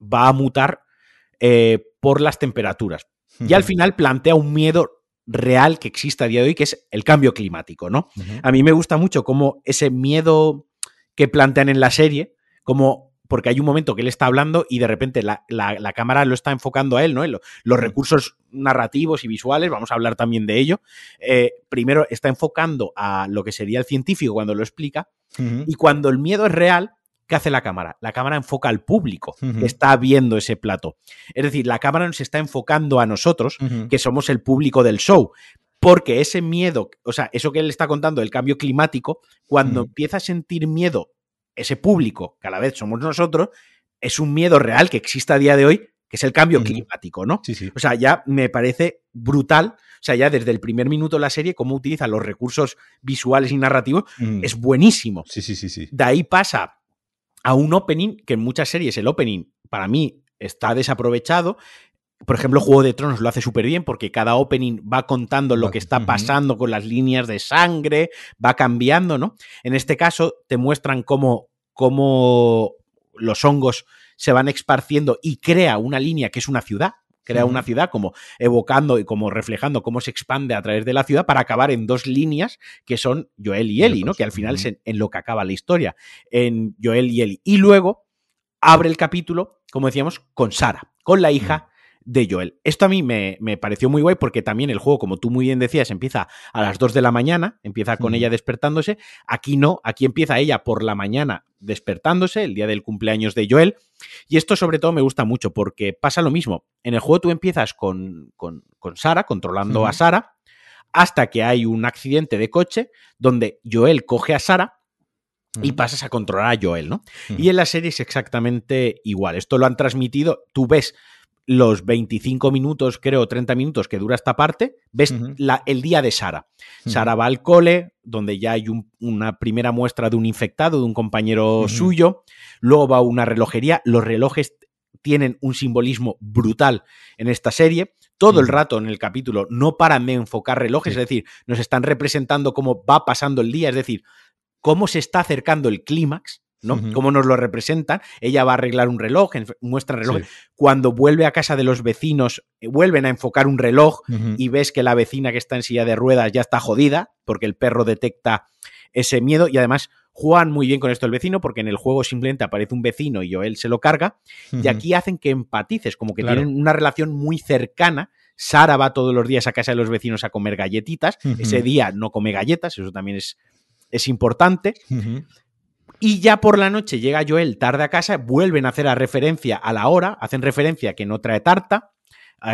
va a mutar eh, por las temperaturas. Uh -huh. Y al final plantea un miedo real que existe a día de hoy, que es el cambio climático, ¿no? Uh -huh. A mí me gusta mucho cómo ese miedo que plantean en la serie, como porque hay un momento que él está hablando y de repente la, la, la cámara lo está enfocando a él, ¿no? Los, los, recursos narrativos y visuales, vamos a hablar también de ello. Eh, primero está enfocando a lo que sería el científico cuando lo explica, uh -huh. y cuando el miedo es real, ¿qué hace la cámara? La cámara enfoca al público uh -huh. que está viendo ese plato. Es decir, la cámara nos está enfocando a nosotros, uh -huh. que somos el público del show porque ese miedo, o sea, eso que él está contando del cambio climático, cuando mm. empieza a sentir miedo ese público, que a la vez somos nosotros, es un miedo real que existe a día de hoy, que es el cambio climático, ¿no? Sí, sí. O sea, ya me parece brutal, o sea, ya desde el primer minuto de la serie, cómo utiliza los recursos visuales y narrativos, mm. es buenísimo. Sí, sí, sí, sí. De ahí pasa a un opening, que en muchas series el opening, para mí, está desaprovechado, por ejemplo, Juego de Tronos lo hace súper bien porque cada opening va contando lo que está pasando con las líneas de sangre, va cambiando, ¿no? En este caso te muestran cómo, cómo los hongos se van esparciendo y crea una línea que es una ciudad, crea una ciudad como evocando y como reflejando cómo se expande a través de la ciudad para acabar en dos líneas que son Joel y Eli, ¿no? Que al final es en, en lo que acaba la historia, en Joel y Eli. Y luego abre el capítulo, como decíamos, con Sara, con la hija. De Joel. Esto a mí me, me, pareció muy guay porque también el juego, como tú muy bien decías, empieza a las 2 de la mañana, empieza con ella despertándose. Aquí no, aquí empieza ella por la mañana despertándose, el día del cumpleaños de Joel. Y esto sobre todo me gusta mucho porque pasa lo mismo. En el juego tú empiezas con, con, con Sara, controlando a Sara, hasta que hay un accidente de coche donde Joel coge a Sara y pasas a controlar a Joel, ¿no? Y en la serie es exactamente igual. Esto lo han transmitido, tú ves los 25 minutos, creo, 30 minutos que dura esta parte, ves uh -huh. la, el día de Sara. Uh -huh. Sara va al cole, donde ya hay un, una primera muestra de un infectado, de un compañero uh -huh. suyo, luego va a una relojería, los relojes tienen un simbolismo brutal en esta serie. Todo el rato en el capítulo no paran de enfocar relojes, sí. es decir, nos están representando cómo va pasando el día, es decir, cómo se está acercando el clímax ¿no? Uh -huh. Cómo nos lo representan. Ella va a arreglar un reloj, muestra reloj. Sí. Cuando vuelve a casa de los vecinos, eh, vuelven a enfocar un reloj uh -huh. y ves que la vecina que está en silla de ruedas ya está jodida porque el perro detecta ese miedo y además juegan muy bien con esto el vecino porque en el juego simplemente aparece un vecino y Joel se lo carga uh -huh. y aquí hacen que empatices, como que claro. tienen una relación muy cercana. Sara va todos los días a casa de los vecinos a comer galletitas. Ese día no come galletas, eso también es, es importante. Y ya por la noche llega Joel tarde a casa, vuelven a hacer a referencia a la hora, hacen referencia a que no trae tarta,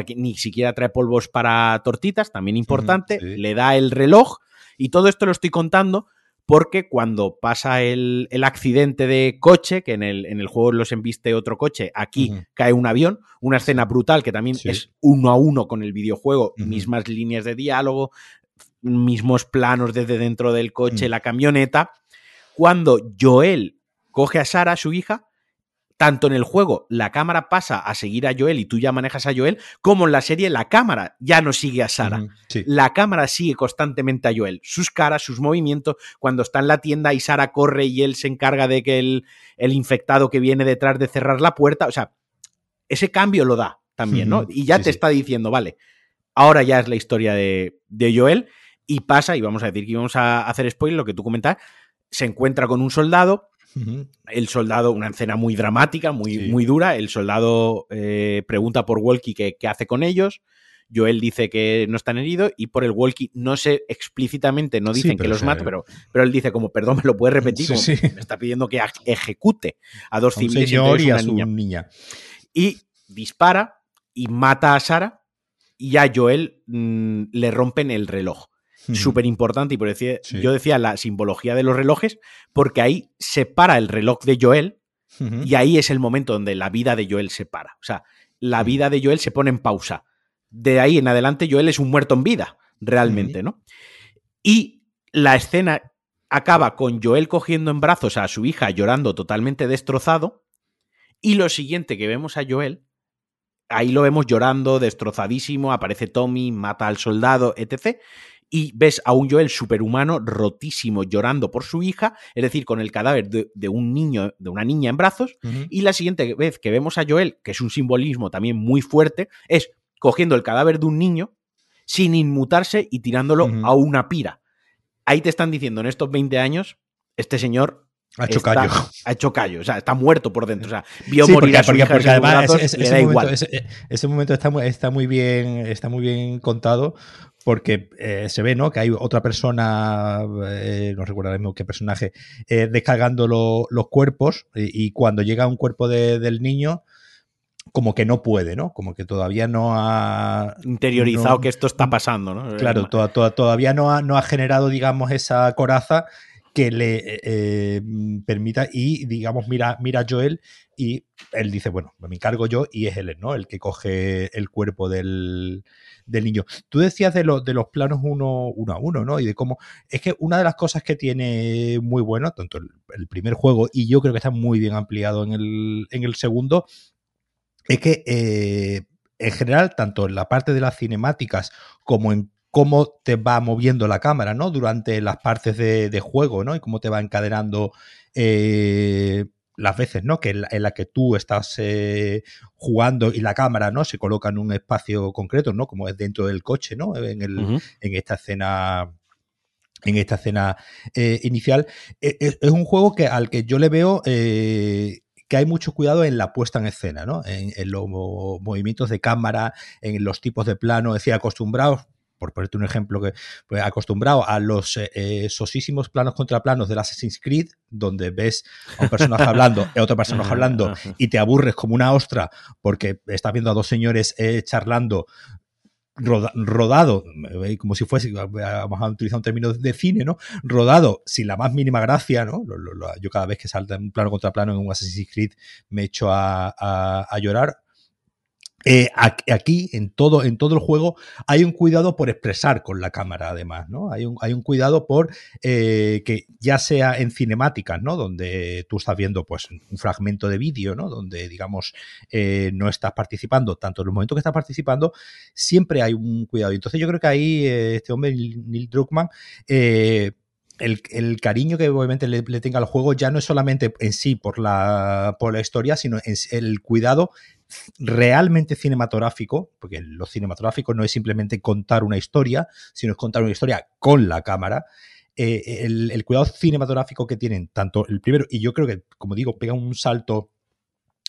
que ni siquiera trae polvos para tortitas, también importante, sí. le da el reloj y todo esto lo estoy contando porque cuando pasa el, el accidente de coche, que en el, en el, juego los embiste otro coche, aquí uh -huh. cae un avión, una escena brutal que también sí. es uno a uno con el videojuego, uh -huh. mismas líneas de diálogo, mismos planos desde dentro del coche, la camioneta. Cuando Joel coge a Sara, su hija, tanto en el juego la cámara pasa a seguir a Joel y tú ya manejas a Joel, como en la serie la cámara ya no sigue a Sara. La cámara sigue constantemente a Joel, sus caras, sus movimientos, cuando está en la tienda y Sara corre y él se encarga de que el, el infectado que viene detrás de cerrar la puerta, o sea, ese cambio lo da también, ¿no? Y ya te está diciendo, vale, ahora ya es la historia de, de Joel y pasa, y vamos a decir que íbamos a hacer spoiler, lo que tú comentas, se encuentra con un soldado, el soldado, una escena muy dramática, muy, muy dura. El soldado eh, pregunta por Walkie qué, hace con ellos. Joel dice que no están heridos y por el walkie no sé explícitamente, no dicen que los mata, pero, pero él dice como, perdón, me lo puedes repetir, me está pidiendo que ejecute a dos civiles y a una niña. Y dispara y mata a Sara y a Joel mm, le rompen el reloj súper importante. Y por decir, yo decía la simbología de los relojes, porque ahí se para el reloj de Joel y ahí es el momento donde la vida de Joel se para. O sea, la vida de Joel se pone en pausa. De ahí en adelante, Joel es un muerto en vida, realmente, ¿no? Y la escena acaba con Joel cogiendo en brazos a su hija llorando totalmente destrozado. Y lo siguiente que vemos a Joel, ahí lo vemos llorando, destrozadísimo, aparece Tommy, mata al soldado, etc y ves a un Joel superhumano rotísimo llorando por su hija, es decir, con el cadáver de, un niño, de una niña en brazos, y la siguiente vez que vemos a Joel, que es un simbolismo también muy fuerte, es cogiendo el cadáver de un niño sin inmutarse y tirándolo a una pira. Ahí te están diciendo en estos 20 años, este señor ha hecho callo. Ha hecho callo, o sea, está muerto por dentro. O sea, vio morir a su hija además ese, momento, igual. Ese, momento está, está, muy bien, está muy bien contado porque eh, se ve ¿no? que hay otra persona, eh, no recuerdo mismo qué personaje, eh, descargando los cuerpos y, cuando llega un cuerpo del niño, como que no puede, ¿no? Como que todavía no ha... Interiorizado que esto está pasando, ¿no? Claro, todavía no ha, no ha generado, digamos, esa coraza que le permita y digamos mira mira a Joel y él dice bueno me encargo yo y es él no el que coge el cuerpo del, del niño. Tú decías de, de los planos uno, uno, a uno, ¿no? Y de cómo. Es que una de las cosas que tiene muy bueno, tanto el, primer juego, y yo creo que está muy bien ampliado en el, en el segundo, es que eh, en general, tanto en la parte de las cinemáticas como en cómo te va moviendo la cámara, ¿no? Durante las partes de, juego, ¿no? Y cómo te va encadenando. Eh, las veces, ¿no? Que en la, que tú estás eh, jugando y la cámara, ¿no? Se coloca en un espacio concreto, ¿no? Como es dentro del coche, ¿no? En, el, en esta escena en esta escena eh, inicial. E, e, es, un juego que al que yo le veo eh, que hay mucho cuidado en la puesta en escena, ¿no? En, en, los movimientos de cámara, en los tipos de plano, es decir, acostumbrados por ponerte un ejemplo, que pues, acostumbrado a los eh, eh, sosísimos planos contra planos del Assassin's Creed, donde ves a un personaje hablando y a otro personaje hablando y te aburres como una ostra porque estás viendo a dos señores eh, charlando rodado, como si fuese, vamos a utilizar un término de cine, ¿no? Rodado sin la más mínima gracia, ¿no? yo cada vez que salta un plano contra plano en un Assassin's Creed me echo a llorar eh, aquí, en todo, en todo el juego, hay un cuidado por expresar con la cámara, además, ¿no? Hay un, cuidado por eh, que ya sea en cinemáticas, ¿no? Donde tú estás viendo, pues, un fragmento de vídeo, ¿no? Donde, digamos, eh, no estás participando, tanto en los momentos que estás participando, siempre hay un cuidado. Entonces, yo creo que ahí este hombre, Neil Druckmann, el, cariño que obviamente le, tenga al juego ya no es solamente en sí por la, por la historia, sino en el cuidado realmente cinematográfico, porque lo cinematográfico no es simplemente contar una historia, sino es contar una historia con la cámara. Eh, el, cuidado cinematográfico que tienen, tanto el primero, y yo creo que, como digo, pega un salto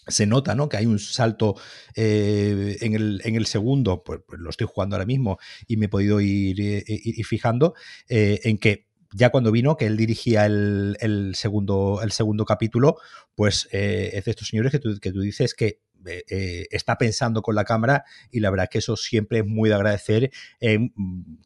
se nota, ¿no? Que hay un salto eh, en, el, segundo, pues, pues, lo estoy jugando ahora mismo y me he podido ir, eh, fijando en que ya cuando vino, que él dirigía el, segundo, el segundo capítulo, pues es de estos señores que tú, que tú dices que eh, eh, está pensando con la cámara y la verdad es que eso siempre es muy de agradecer en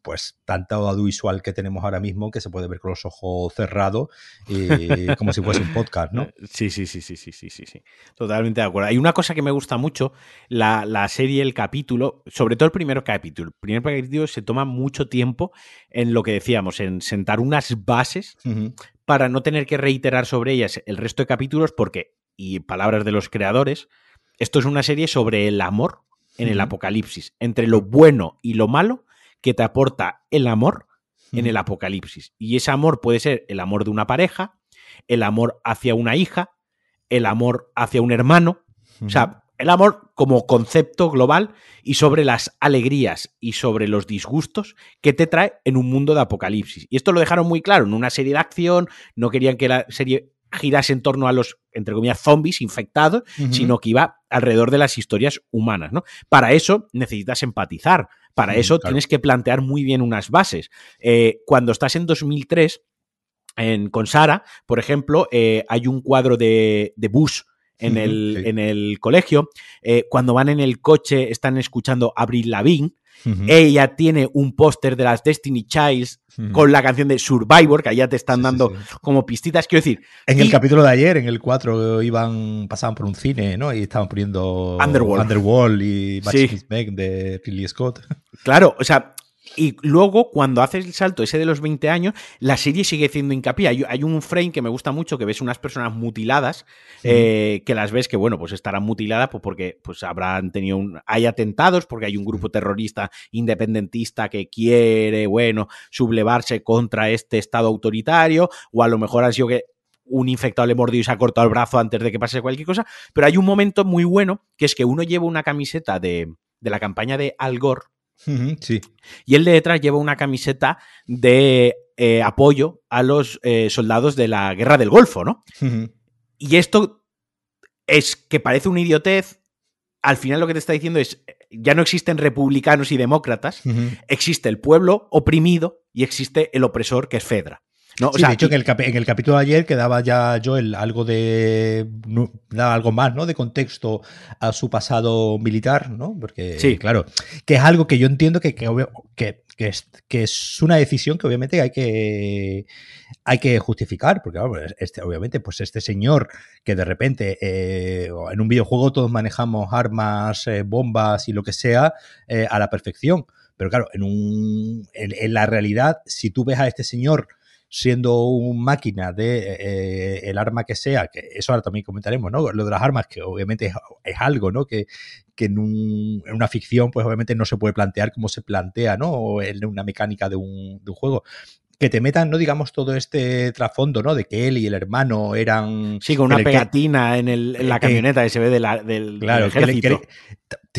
pues tanto audiovisual que tenemos ahora mismo que se puede ver con los ojos cerrados como si fuese un podcast, ¿no? Sí, sí, sí, sí, sí, sí, sí, sí. Totalmente de acuerdo. Hay una cosa que me gusta mucho, la, la serie, el capítulo, sobre todo el primer capítulo. El primer capítulo se toma mucho tiempo en lo que decíamos, en sentar unas bases para no tener que reiterar sobre ellas el resto de capítulos, porque, y palabras de los creadores, esto es una serie sobre el amor en el apocalipsis, entre lo bueno y lo malo que te aporta el amor en el apocalipsis. Y ese amor puede ser el amor de una pareja, el amor hacia una hija, el amor hacia un hermano. O sea, el amor como concepto global y sobre las alegrías y sobre los disgustos que te trae en un mundo de apocalipsis. Y esto lo dejaron muy claro en una serie de acción, no querían que la serie girase en torno a los, entre comillas, zombies infectados, sino que iba alrededor de las historias humanas. ¿no? Para eso necesitas empatizar, para eso tienes que plantear muy bien unas bases. Eh, cuando estás en 2003, en, con Sara, por ejemplo, eh, hay un cuadro de, de Bush en, el, en el colegio. Eh, cuando van en el coche están escuchando Abril Ella tiene un póster de las Destiny Childs con la canción de Survivor, que allá te están dando como pistitas. Quiero decir. En el capítulo de ayer, en el 4, iban, pasaban por un cine, ¿no? Y estaban poniendo Underworld, Underworld y Match de Ridley Scott. Claro, o sea, y luego, cuando haces el salto ese de los 20 años, la serie sigue haciendo hincapié. Hay, un frame que me gusta mucho, que ves unas personas mutiladas, eh, que las ves que, bueno, pues estarán mutiladas pues porque pues habrán tenido un... Hay atentados, porque hay un grupo terrorista independentista que quiere, bueno, sublevarse contra este Estado autoritario, o a lo mejor han sido que un infectado le mordió y se ha cortado el brazo antes de que pase cualquier cosa. Pero hay un momento muy bueno, que es que uno lleva una camiseta de, de la campaña de Al Gore, Sí. Y él de detrás lleva una camiseta de eh, apoyo a los eh, soldados de la guerra del Golfo, ¿no? Y esto es que parece una idiotez. Al final lo que te está diciendo es, ya no existen republicanos y demócratas, existe el pueblo oprimido y existe el opresor que es Fedra. No, sí, de hecho, que en el capítulo de ayer quedaba ya Joel algo de. daba algo más, ¿no? De contexto a su pasado militar, ¿no? Porque, sí. claro, que es algo que yo entiendo que, que, que, es, que es una decisión que obviamente hay que, hay que justificar, porque este, obviamente, pues este señor que de repente eh, en un videojuego todos manejamos armas, eh, bombas y lo que sea eh, a la perfección. Pero claro, en, un, en la realidad, si tú ves a este señor siendo un máquina de eh, el arma que sea, que eso ahora también comentaremos, ¿no? Lo de las armas, que obviamente es, algo, ¿no? Que, que en, en, una ficción, pues obviamente no se puede plantear como se plantea, ¿no? En una mecánica un, de un juego que te metan, no digamos, todo este trasfondo, ¿no? De que él y el hermano eran. Sí, con una pegatina en, el, en, la camioneta que, se ve del, claro, ejército.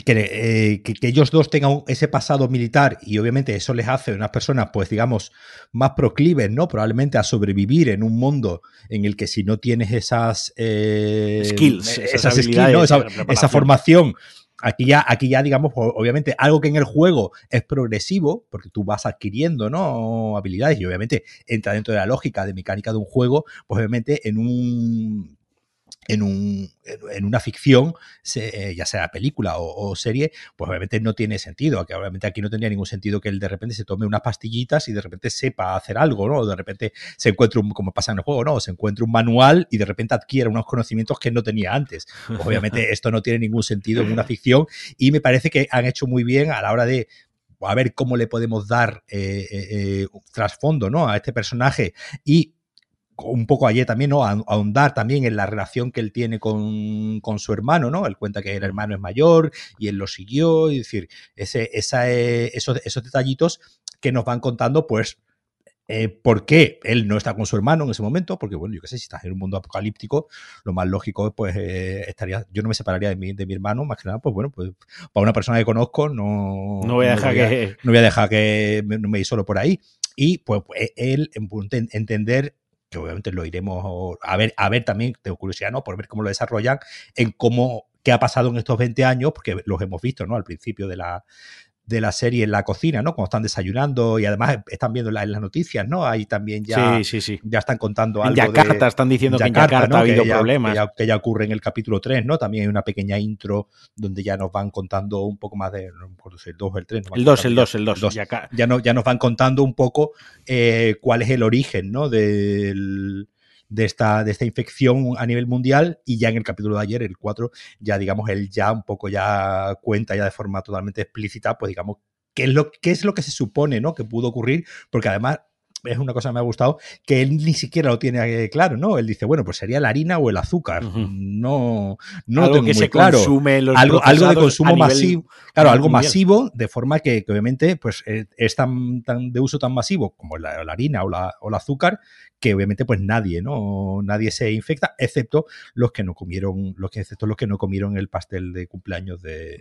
Eh, que, que, ellos dos tengan ese pasado militar y obviamente eso les hace unas personas, pues digamos, más proclives, ¿no? Probablemente a sobrevivir en un mundo en el que si no tienes esas eh, skills, esas, skills, ¿no? esa, esa formación Aquí ya, aquí ya, digamos, obviamente, algo que en el juego es progresivo, porque tú vas adquiriendo, ¿no? Habilidades y obviamente entra dentro de la lógica de mecánica de un juego, pues obviamente en un en, un, en una ficción, eh, ya sea película o, serie, pues obviamente no tiene sentido. Que obviamente aquí no tendría ningún sentido que él de repente se tome unas pastillitas y de repente sepa hacer algo, ¿no? O de repente se encuentre, un, como pasa en el juego, ¿no? se encuentre un manual y de repente adquiere unos conocimientos que no tenía antes. obviamente esto no tiene ningún sentido en una ficción y me parece que han hecho muy bien a la hora de a ver cómo le podemos dar eh, eh, trasfondo ¿no? a este personaje y un poco ayer también, ¿no? ahondar también en la relación que él tiene con, su hermano, ¿no? Él cuenta que el hermano es mayor y él lo siguió, y decir, ese, esa, eh, esos, esos detallitos que nos van contando, pues, eh, por qué él no está con su hermano en ese momento, porque bueno, yo qué sé, si estás en un mundo apocalíptico, lo más lógico pues eh, estaría, yo no me separaría de mi, de mi hermano, más que nada, pues bueno, pues para una persona que conozco no, no voy a dejar que no voy a dejar que me, me solo por ahí. Y pues, pues él entender que obviamente lo iremos a ver, a ver también, tengo curiosidad, ¿no? Por ver cómo lo desarrollan, en cómo, qué ha pasado en estos 20 años, porque los hemos visto, ¿no? Al principio de la, de la serie en la cocina, ¿no? Cuando están desayunando y además están viendo en las noticias, ¿no? Ahí también ya, sí, sí, ya están contando algo. En Yakarta están diciendo que en Yakarta ha habido problemas. Que ya, ocurre en el capítulo 3, ¿no? También hay una pequeña intro donde ya nos van contando un poco más de, no recuerdo si el 2 o el 3. el 2, el 2, el 2. Ya, no, ya nos van contando un poco eh, cuál es el origen, ¿no? Del de esta, de esta infección a nivel mundial y ya en el capítulo de ayer, el 4, ya digamos, él ya un poco ya cuenta ya de forma totalmente explícita, pues digamos, qué es lo, qué es lo que se supone, ¿no? Que pudo ocurrir, porque además es una cosa que me ha gustado, que él ni siquiera lo tiene eh, claro, ¿no? Él dice, bueno, pues sería la harina o el azúcar. No, no algo que se claro. Consume los algo, algo de consumo masivo. Claro, algo masivo, de forma que, obviamente pues, eh, es tan, tan, de uso tan masivo como la, harina o, la, o el azúcar, que obviamente pues nadie, ¿no? Nadie se infecta, excepto los que no comieron, los que, excepto los que no comieron el pastel de cumpleaños de,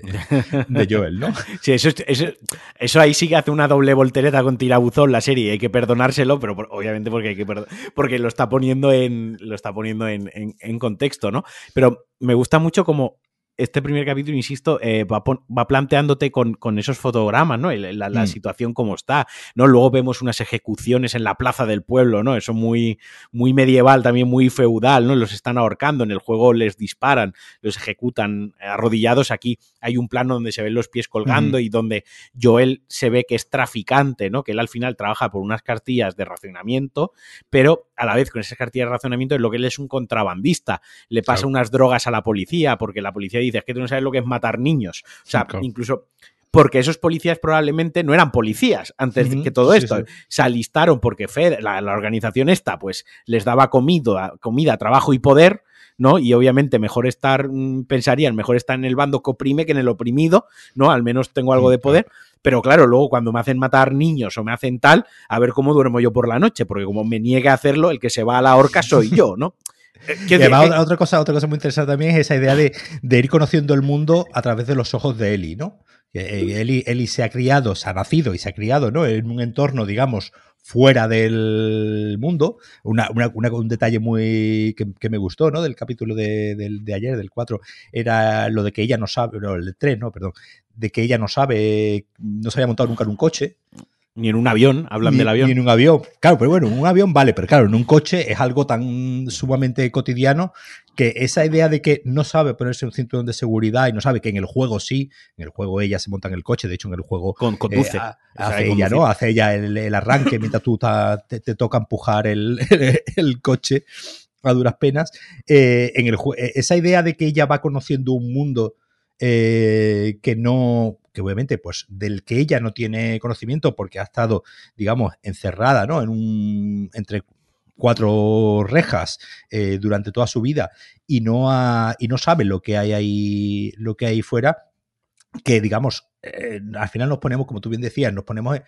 de Joel, ¿no? Sí, eso, eso, eso, ahí sí que hace una doble voltereta con tirabuzón la serie, hay que perdonárselo, pero obviamente porque hay que porque lo está poniendo en. lo está poniendo en, en contexto, ¿no? Pero me gusta mucho como este primer capítulo, insisto, eh, va, va, planteándote con, con, esos fotogramas, ¿no? La, la mm. situación como está, ¿no? Luego vemos unas ejecuciones en la plaza del pueblo, ¿no? Eso muy, muy medieval, también muy feudal, ¿no? Los están ahorcando, en el juego les disparan, los ejecutan arrodillados. Aquí hay un plano donde se ven los pies colgando y donde Joel se ve que es traficante, ¿no? Que él al final trabaja por unas cartillas de racionamiento, pero a la vez con esas cartillas de racionamiento es lo que él es un contrabandista. Le pasa unas drogas a la policía porque la policía dices que tú no sabes lo que es matar niños. O sea, incluso porque esos policías probablemente no eran policías antes de que todo esto. Se alistaron porque Fed, la, organización esta, pues les daba comida, comida, trabajo y poder, ¿no? Y obviamente mejor estar, mm, pensarían, mejor estar en el bando que oprime que en el oprimido, ¿no? Al menos tengo algo de poder. Pero claro, luego cuando me hacen matar niños o me hacen tal, a ver cómo duermo yo por la noche, porque como me niegue a hacerlo, el que se va a la horca soy yo, ¿no? Eh, otra, cosa, otra cosa muy interesante también es esa idea de, ir conociendo el mundo a través de los ojos de Eli, ¿no? Eh, Eli, Eli, se ha criado, se ha nacido y se ha criado, ¿no? En un entorno, digamos, fuera del mundo. un detalle muy que, me gustó, ¿no? Del capítulo de, ayer, del 4, era lo de que ella no sabe, no, el 3, no, perdón, de que ella no sabe, no se había montado nunca en un coche. Ni en un avión, hablan del avión. Ni en un avión. Claro, pero bueno, un avión vale, pero claro, en un coche es algo tan sumamente cotidiano que esa idea de que no sabe ponerse un cinturón de seguridad y no sabe que en el juego sí, en el juego ella se monta en el coche, de hecho en el juego Con, conduce. Eh, hace ella, ¿no? Hace ella el, arranque mientras tú te, toca empujar el, coche a duras penas. Eh, en el, eh, esa idea de que ella va conociendo un mundo que no que obviamente, pues del que ella no tiene conocimiento porque ha estado, digamos, encerrada, ¿no? En un, entre cuatro rejas eh, durante toda su vida y no, y no sabe lo que hay ahí, lo que hay fuera, que digamos, eh, al final nos ponemos, como tú bien decías, nos ponemos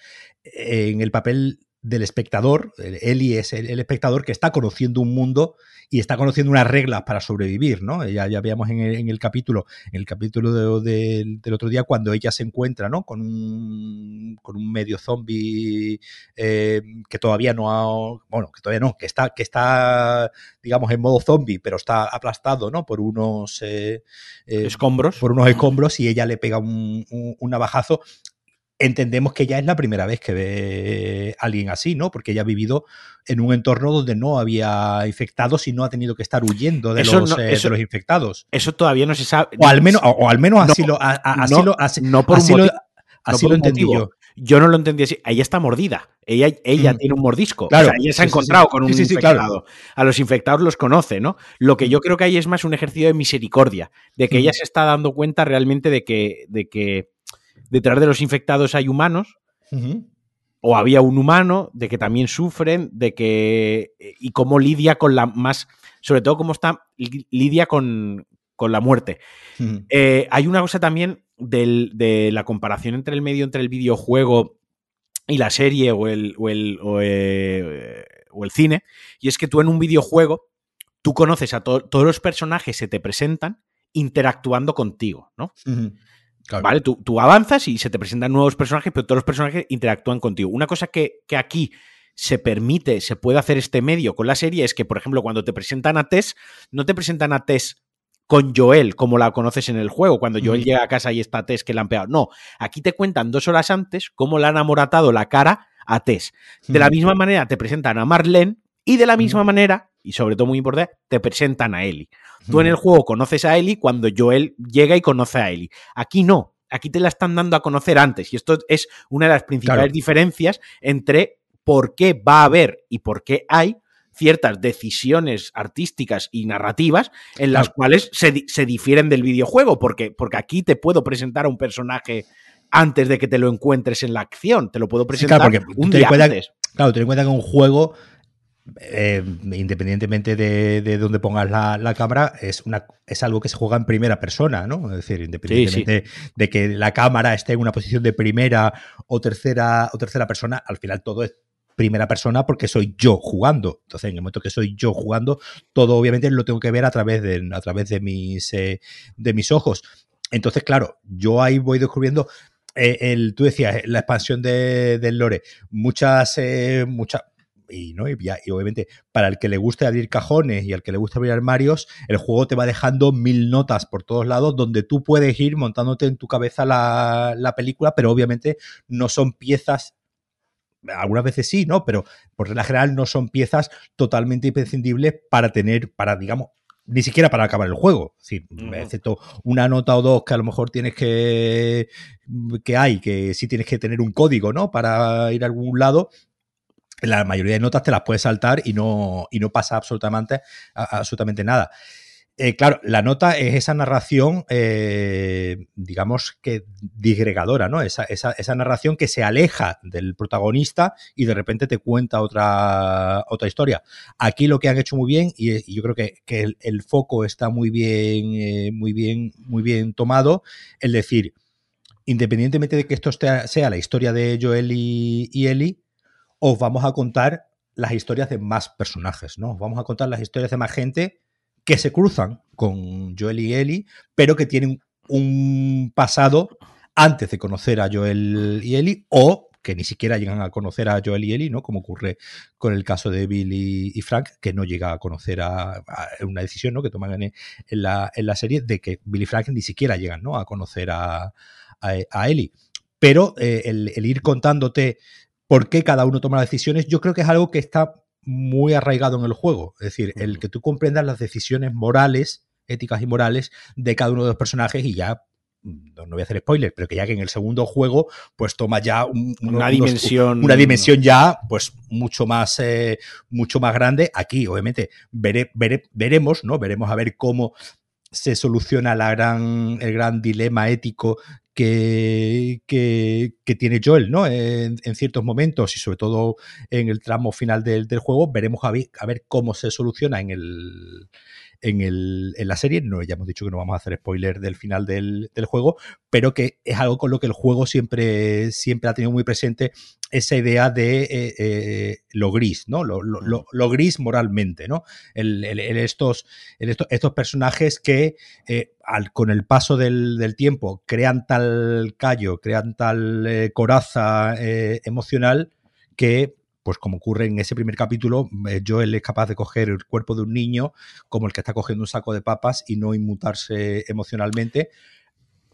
en el papel del espectador, Eli es el, espectador que está conociendo un mundo y está conociendo unas reglas para sobrevivir, ¿no? Ya, ya veíamos en el, capítulo, en el capítulo del otro día, cuando ella se encuentra, ¿no? Con un, con un medio zombie eh, que todavía no ha, bueno, que todavía no, que está, que está, digamos, en modo zombie, pero está aplastado, ¿no? Por unos eh, eh, escombros. Por unos escombros y ella le pega un, un navajazo entendemos que ya es la primera vez que ve a alguien así, ¿no? Porque ella ha vivido en un entorno donde no había infectados y no ha tenido que estar huyendo de, los, eh, los infectados. Eso todavía no se sabe. O al menos, o, al menos así lo, así no, lo, no por así lo, así lo entendí yo. Yo no lo entendí así. Ella está mordida. Ella, ella mm. tiene un mordisco. Claro, o sea, ella se ha encontrado con un infectado. A los infectados los conoce, ¿no? Lo que yo mm. creo que hay es más un ejercicio de misericordia, de que ella se está dando cuenta realmente de que, de que detrás de los infectados hay humanos, o había un humano, de que también sufren, de que. y cómo lidia con la más. Sobre todo cómo está. lidia con, con la muerte. Eh, hay una cosa también de la comparación entre el medio, entre el videojuego y la serie o el, o el, o eh, el cine, y es que tú en un videojuego, tú conoces a todos los personajes, se te presentan interactuando contigo, ¿no? ¿Vale? Tú, avanzas y se te presentan nuevos personajes, pero todos los personajes interactúan contigo. Una cosa que, aquí se permite, se puede hacer este medio con la serie es que, por ejemplo, cuando te presentan a Tess, no te presentan a Tess con Joel, como la conoces en el juego, cuando Joel llega a casa y está Tess que la han pegado. No, aquí te cuentan dos horas antes cómo le han amoratado la cara a Tess. De la misma manera te presentan a Marlene y de la misma manera, y sobre todo muy importante, te presentan a Ellie. Tú en el juego conoces a Ellie cuando Joel llega y conoce a Ellie. Aquí no, aquí te la están dando a conocer antes. Y esto es una de las principales diferencias entre por qué va a haber y por qué hay ciertas decisiones artísticas y narrativas en las cuales se, difieren del videojuego, porque, porque aquí te puedo presentar a un personaje antes de que te lo encuentres en la acción, te lo puedo presentar un día antes. Claro, ten en cuenta que un juego eh, independientemente de, de dónde pongas la, cámara, es, una, es algo que se juega en primera persona, ¿no? Es decir, independientemente de que la cámara esté en una posición de primera o tercera, o tercera persona, al final todo es primera persona porque soy yo jugando. Entonces, en el momento que soy yo jugando, todo obviamente lo tengo que ver a través de, a través de, mis, eh, de mis ojos. Entonces, claro, yo ahí voy descubriendo eh, el, tú decías, la expansión de, del lore, muchas, muchas, y, ¿no? Y, obviamente para el que le guste abrir cajones y al que le guste abrir armarios, el juego te va dejando mil notas por todos lados donde tú puedes ir montándote en tu cabeza la, la película, pero obviamente no son piezas algunas veces sí, ¿no? Pero por regla general no son piezas totalmente imprescindibles para tener, para, digamos, ni siquiera para acabar el juego. Sí, excepto una nota o dos que a lo mejor tienes que. que hay, que sí tienes que tener un código, ¿no? Para ir a algún lado la mayoría de notas te las puedes saltar y no, y no pasa absolutamente, absolutamente nada. Eh, claro, la nota es esa narración, eh, digamos que disgregadora, ¿no? Esa, narración que se aleja del protagonista y de repente te cuenta otra, otra historia. Aquí lo que han hecho muy bien, y, yo creo que, el, foco está muy bien, eh, muy bien, muy bien tomado, es decir, independientemente de que esto sea la historia de Joel y, y Ellie, os vamos a contar las historias de más personajes, ¿no? Os vamos a contar las historias de más gente que se cruzan con Joel y Ellie, pero que tienen un pasado antes de conocer a Joel y Ellie o que ni siquiera llegan a conocer a Joel y Ellie, ¿no? Como ocurre con el caso de Bill y, Frank, que no llega a conocer a, una decisión, ¿no? Que toman en, la, serie de que Bill y Frank ni siquiera llegan, ¿no? A conocer a, a, Ellie. Pero eh, el, ir contándote por qué cada uno toma las decisiones, yo creo que es algo que está muy arraigado en el juego. Es decir, el que tú comprendas las decisiones morales, éticas y morales de cada uno de los personajes y ya no, voy a hacer spoiler, pero que ya que en el segundo juego pues toma ya una dimensión una dimensión ya pues mucho más eh, mucho más grande. Aquí obviamente veremos no veremos a ver cómo se soluciona la gran, el gran dilema ético que, que, tiene Joel, ¿no? En, ciertos momentos y sobre todo en el tramo final del, del juego, veremos a ver, a ver cómo se soluciona en el, en, el, en la serie. No, ya hemos dicho que no vamos a hacer spoiler del final del, juego, pero que es algo con lo que el juego siempre, siempre ha tenido muy presente esa idea de eh, eh, lo gris, ¿no? Lo, lo, gris moralmente, ¿no? El, estos, estos, personajes que eh, al, con el paso del, tiempo crean tal callo, crean tal coraza emocional que pues como ocurre en ese primer capítulo, eh, Joel es capaz de coger el cuerpo de un niño como el que está cogiendo un saco de papas y no inmutarse emocionalmente.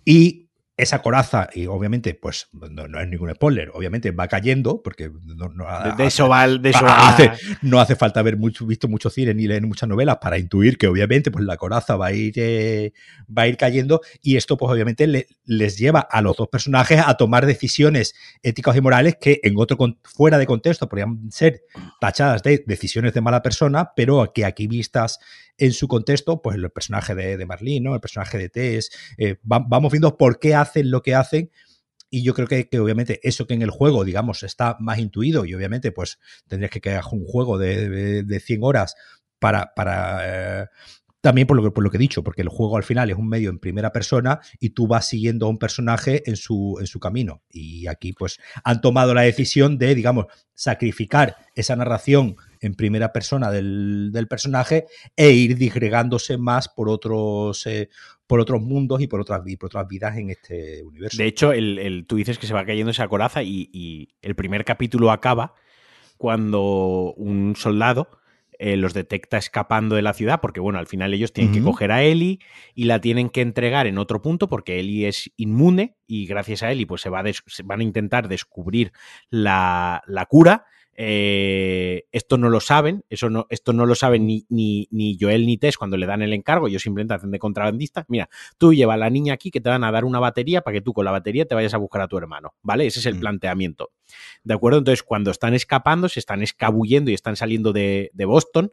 Y esa coraza, y obviamente, pues no, es ningún spoiler, obviamente va cayendo, porque no, de, eso va, de eso hace, no hace falta haber mucho, visto mucho cine ni leer muchas novelas para intuir que obviamente pues la coraza va a ir, eh, va a ir cayendo y esto pues obviamente les lleva a los dos personajes a tomar decisiones éticas y morales que en otro fuera de contexto podrían ser tachadas de decisiones de mala persona, pero que aquí vistas en su contexto, pues el personaje de, de Marlene, ¿no? el personaje de Tess, eh, vamos viendo por qué hacen lo que hacen y yo creo que, obviamente eso que en el juego, digamos, está más intuido y obviamente pues tendrías que crear un juego de, de, 100 horas para, para eh, también por lo, que, por lo que he dicho, porque el juego al final es un medio en primera persona y tú vas siguiendo a un personaje en su, en su camino. Y aquí pues han tomado la decisión de, digamos, sacrificar esa narración en primera persona del, personaje e ir disgregándose más por otros, eh, por otros mundos y por otras, por otras vidas en este universo. De hecho, el, tú dices que se va cayendo esa coraza y, y el primer capítulo acaba cuando un soldado eh, los detecta escapando de la ciudad, porque bueno, al final ellos tienen que coger a Ellie y la tienen que entregar en otro punto, porque Ellie es inmune y gracias a Ellie pues se, va van a intentar descubrir la, la cura eh, esto no lo saben, eso no, esto no lo saben ni, ni, ni, Joel ni Tess cuando le dan el encargo, ellos simplemente hacen de contrabandista. Mira, tú lleva a la niña aquí que te van a dar una batería para que tú con la batería te vayas a buscar a tu hermano, ¿vale? Ese es el mm. planteamiento. ¿De acuerdo? Entonces, cuando están escapando, se están escabullendo y están saliendo de, de Boston,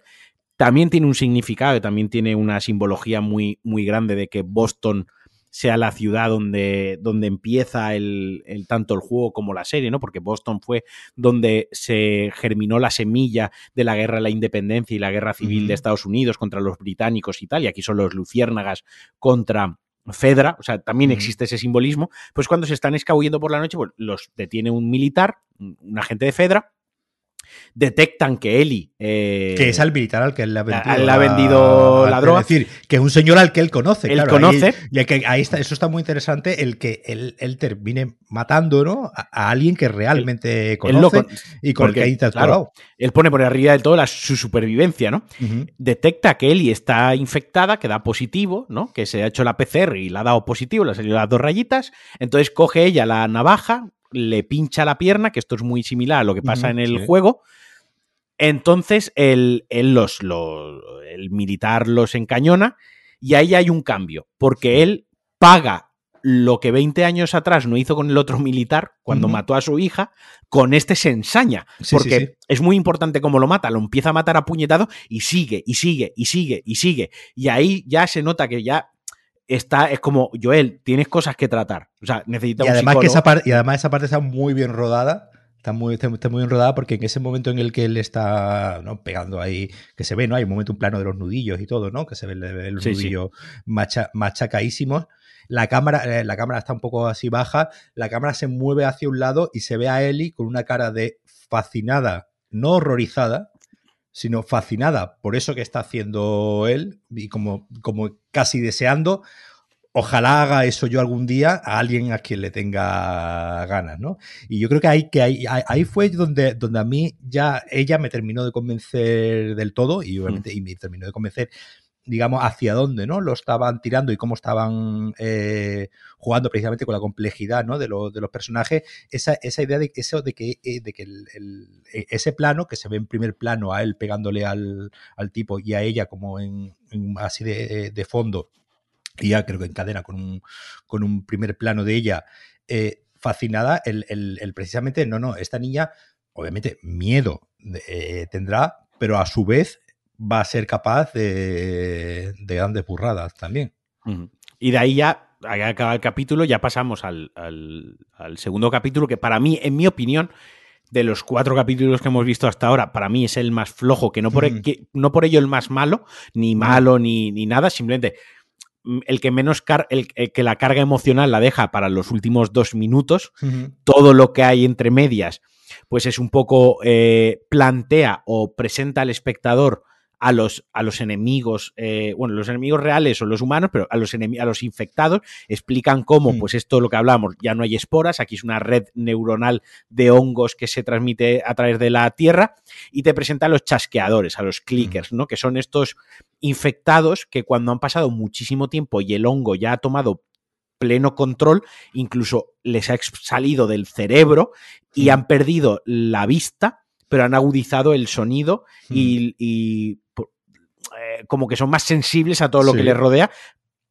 también tiene un significado, también tiene una simbología muy, muy grande de que Boston sea la ciudad donde, donde empieza el, tanto el juego como la serie, ¿no? Porque Boston fue donde se germinó la semilla de la guerra de la independencia y la guerra civil de Estados Unidos contra los británicos y tal, y aquí son los luciérnagas contra Fedra, o sea, también existe ese simbolismo, pues cuando se están escabullendo por la noche, pues los detiene un militar, un agente de Fedra, detectan que Eli. Eh, que es al militar al que él le ha vendido, la, ha vendido la, droga. Es decir, que es un señor al que él conoce. Él conoce. y que ahí está, eso está muy interesante, el que él, termine matando ¿no? a, alguien que realmente conoce y con el que ha interactuado. él pone por arriba de todo su supervivencia, ¿no? Detecta que Eli está infectada, que da positivo, ¿no? Que se ha hecho la PCR y le ha dado positivo, le han salido las dos rayitas. Entonces coge ella la navaja, le pincha la pierna, que esto es muy similar a lo que pasa en el juego. Entonces el, los, el militar los encañona y ahí hay un cambio, porque él paga lo que 20 años atrás no hizo con el otro militar cuando mató a su hija, con este se ensaña. porque es muy importante cómo lo mata. Lo empieza a matar a puñetado y sigue, y sigue, y sigue, y sigue. Y ahí ya se nota que ya está, es como, Joel, tienes cosas que tratar. O sea, necesitas y además que esa parte Y además esa parte está muy bien rodada. Está muy, está, muy bien rodada porque en ese momento en el que él está ¿no? pegando ahí, que se ve, ¿no? Hay un momento, un plano de los nudillos y todo, ¿no? Que se ve el, nudillo machacaísimos. La cámara, eh, la cámara está un poco así baja, la cámara se mueve hacia un lado y se ve a Ellie con una cara de fascinada, no horrorizada, sino fascinada por eso que está haciendo él y como, como casi deseando, ojalá haga eso yo algún día a alguien a quien le tenga ganas, ¿no? Y yo creo que ahí, que ahí, ahí fue donde, donde a mí ya ella me terminó de convencer del todo y obviamente y me terminó de convencer digamos, hacia dónde ¿no? lo estaban tirando y cómo estaban eh, jugando precisamente con la complejidad ¿no? de, de, los personajes, esa, esa, idea de eso de que, eh, de que e, ese plano, que se ve en primer plano a él pegándole al, tipo y a ella como en, así de, fondo, y ya creo que encadena con un, con un primer plano de ella, eh, fascinada, el, el, precisamente, no, no, esta niña, obviamente, miedo tendrá, pero a su vez va a ser capaz de, grandes burradas también. Y de ahí ya, acaba el capítulo, ya pasamos al, segundo capítulo, que para mí, en mi opinión, de los cuatro capítulos que hemos visto hasta ahora, para mí es el más flojo, que no por, e, no por ello el más malo, ni malo, ni, ni nada, simplemente mm, el que menos el, que la carga emocional la deja para los últimos dos minutos, todo lo que hay entre medias, pues es un poco eh, plantea o presenta al espectador a los, a los enemigos, eh, bueno, los enemigos reales son los humanos, pero a los, a los infectados explican cómo, mm. pues esto lo que hablamos, ya no hay esporas, aquí es una red neuronal de hongos que se transmite a través de la Tierra y te presenta a los chasqueadores, a los clickers, mm. ¿no? Que son estos infectados que cuando han pasado muchísimo tiempo y el hongo ya ha tomado pleno control, incluso les ha salido del cerebro y mm. han perdido la vista, pero han agudizado el sonido y, eh, como que son más sensibles a todo lo que les rodea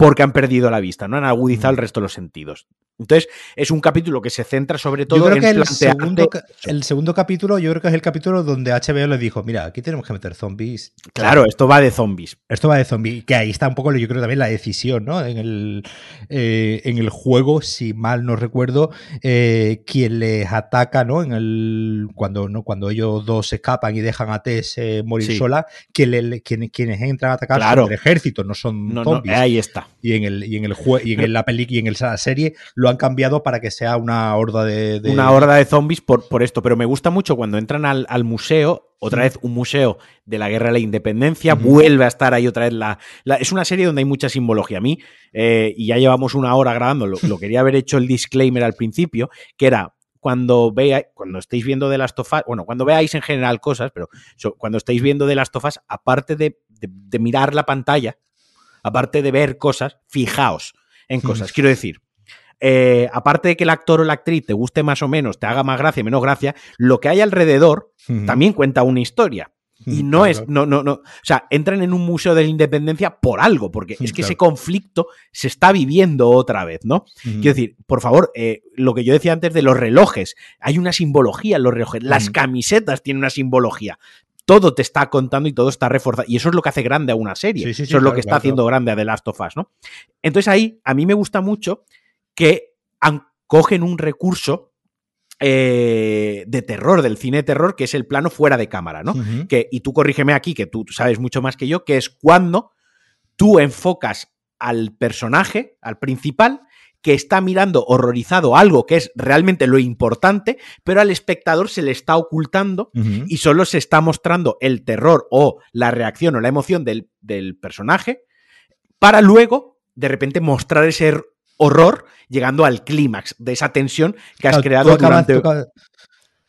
porque han perdido la vista, no han agudizado el resto de los sentidos. Entonces, es un capítulo que se centra sobre todo en el segundo, el segundo capítulo, yo creo que es el capítulo donde HBO le dijo, mira, aquí tenemos que meter zombies. Claro, esto va de zombies. Esto va de zombies, que ahí está un poco, yo creo también la decisión, ¿no? En el, eh, en el juego, si mal no recuerdo, eh, quien les ataca, ¿no? En el, cuando, ¿no? cuando ellos dos escapan y dejan a Tess eh, morir sola, quienes, entran a atacar son el ejército, no son zombies. ahí está. Y en el, y en el y en la película y en la serie lo han cambiado para que sea una horda de. Una horda de zombies por, por esto. Pero me gusta mucho cuando entran al, museo, otra vez un museo de la guerra de la independencia, vuelve a estar ahí otra vez la, Es una serie donde hay mucha simbología. A mí, eh, y ya llevamos una hora grabando, lo, quería haber hecho el disclaimer al principio, que era cuando veáis, cuando estéis viendo de las tofas, bueno, cuando veáis en general cosas, pero cuando estéis viendo de las tofas, aparte de, mirar la pantalla, aparte de ver cosas, fijaos en cosas. Quiero decir, eh, aparte de que el actor o la actriz te guste más o menos, te haga más gracia, menos gracia, lo que hay alrededor también cuenta una historia. Y no es, no, no, no. O sea, entran en un museo de la independencia por algo, porque es que ese conflicto se está viviendo otra vez, ¿no? Quiero decir, por favor, eh, lo que yo decía antes de los relojes, hay una simbología en los relojes, las camisetas tienen una simbología. Todo te está contando y todo está reforzado. Y eso es lo que hace grande a una serie. eso es lo que está haciendo grande a The Last of Us, ¿no? Entonces ahí, a mí me gusta mucho que cogen un recurso eh, de terror, del cine de terror, que es el plano fuera de cámara, ¿no? que, y tú corrígeme aquí, que tú sabes mucho más que yo, que es cuando tú enfocas al personaje, al principal, que está mirando horrorizado algo que es realmente lo importante, pero al espectador se le está ocultando y solo se está mostrando el terror o la reacción o la emoción del, del personaje para luego de repente mostrar ese horror llegando al clímax de esa tensión que has creado durante tú acabas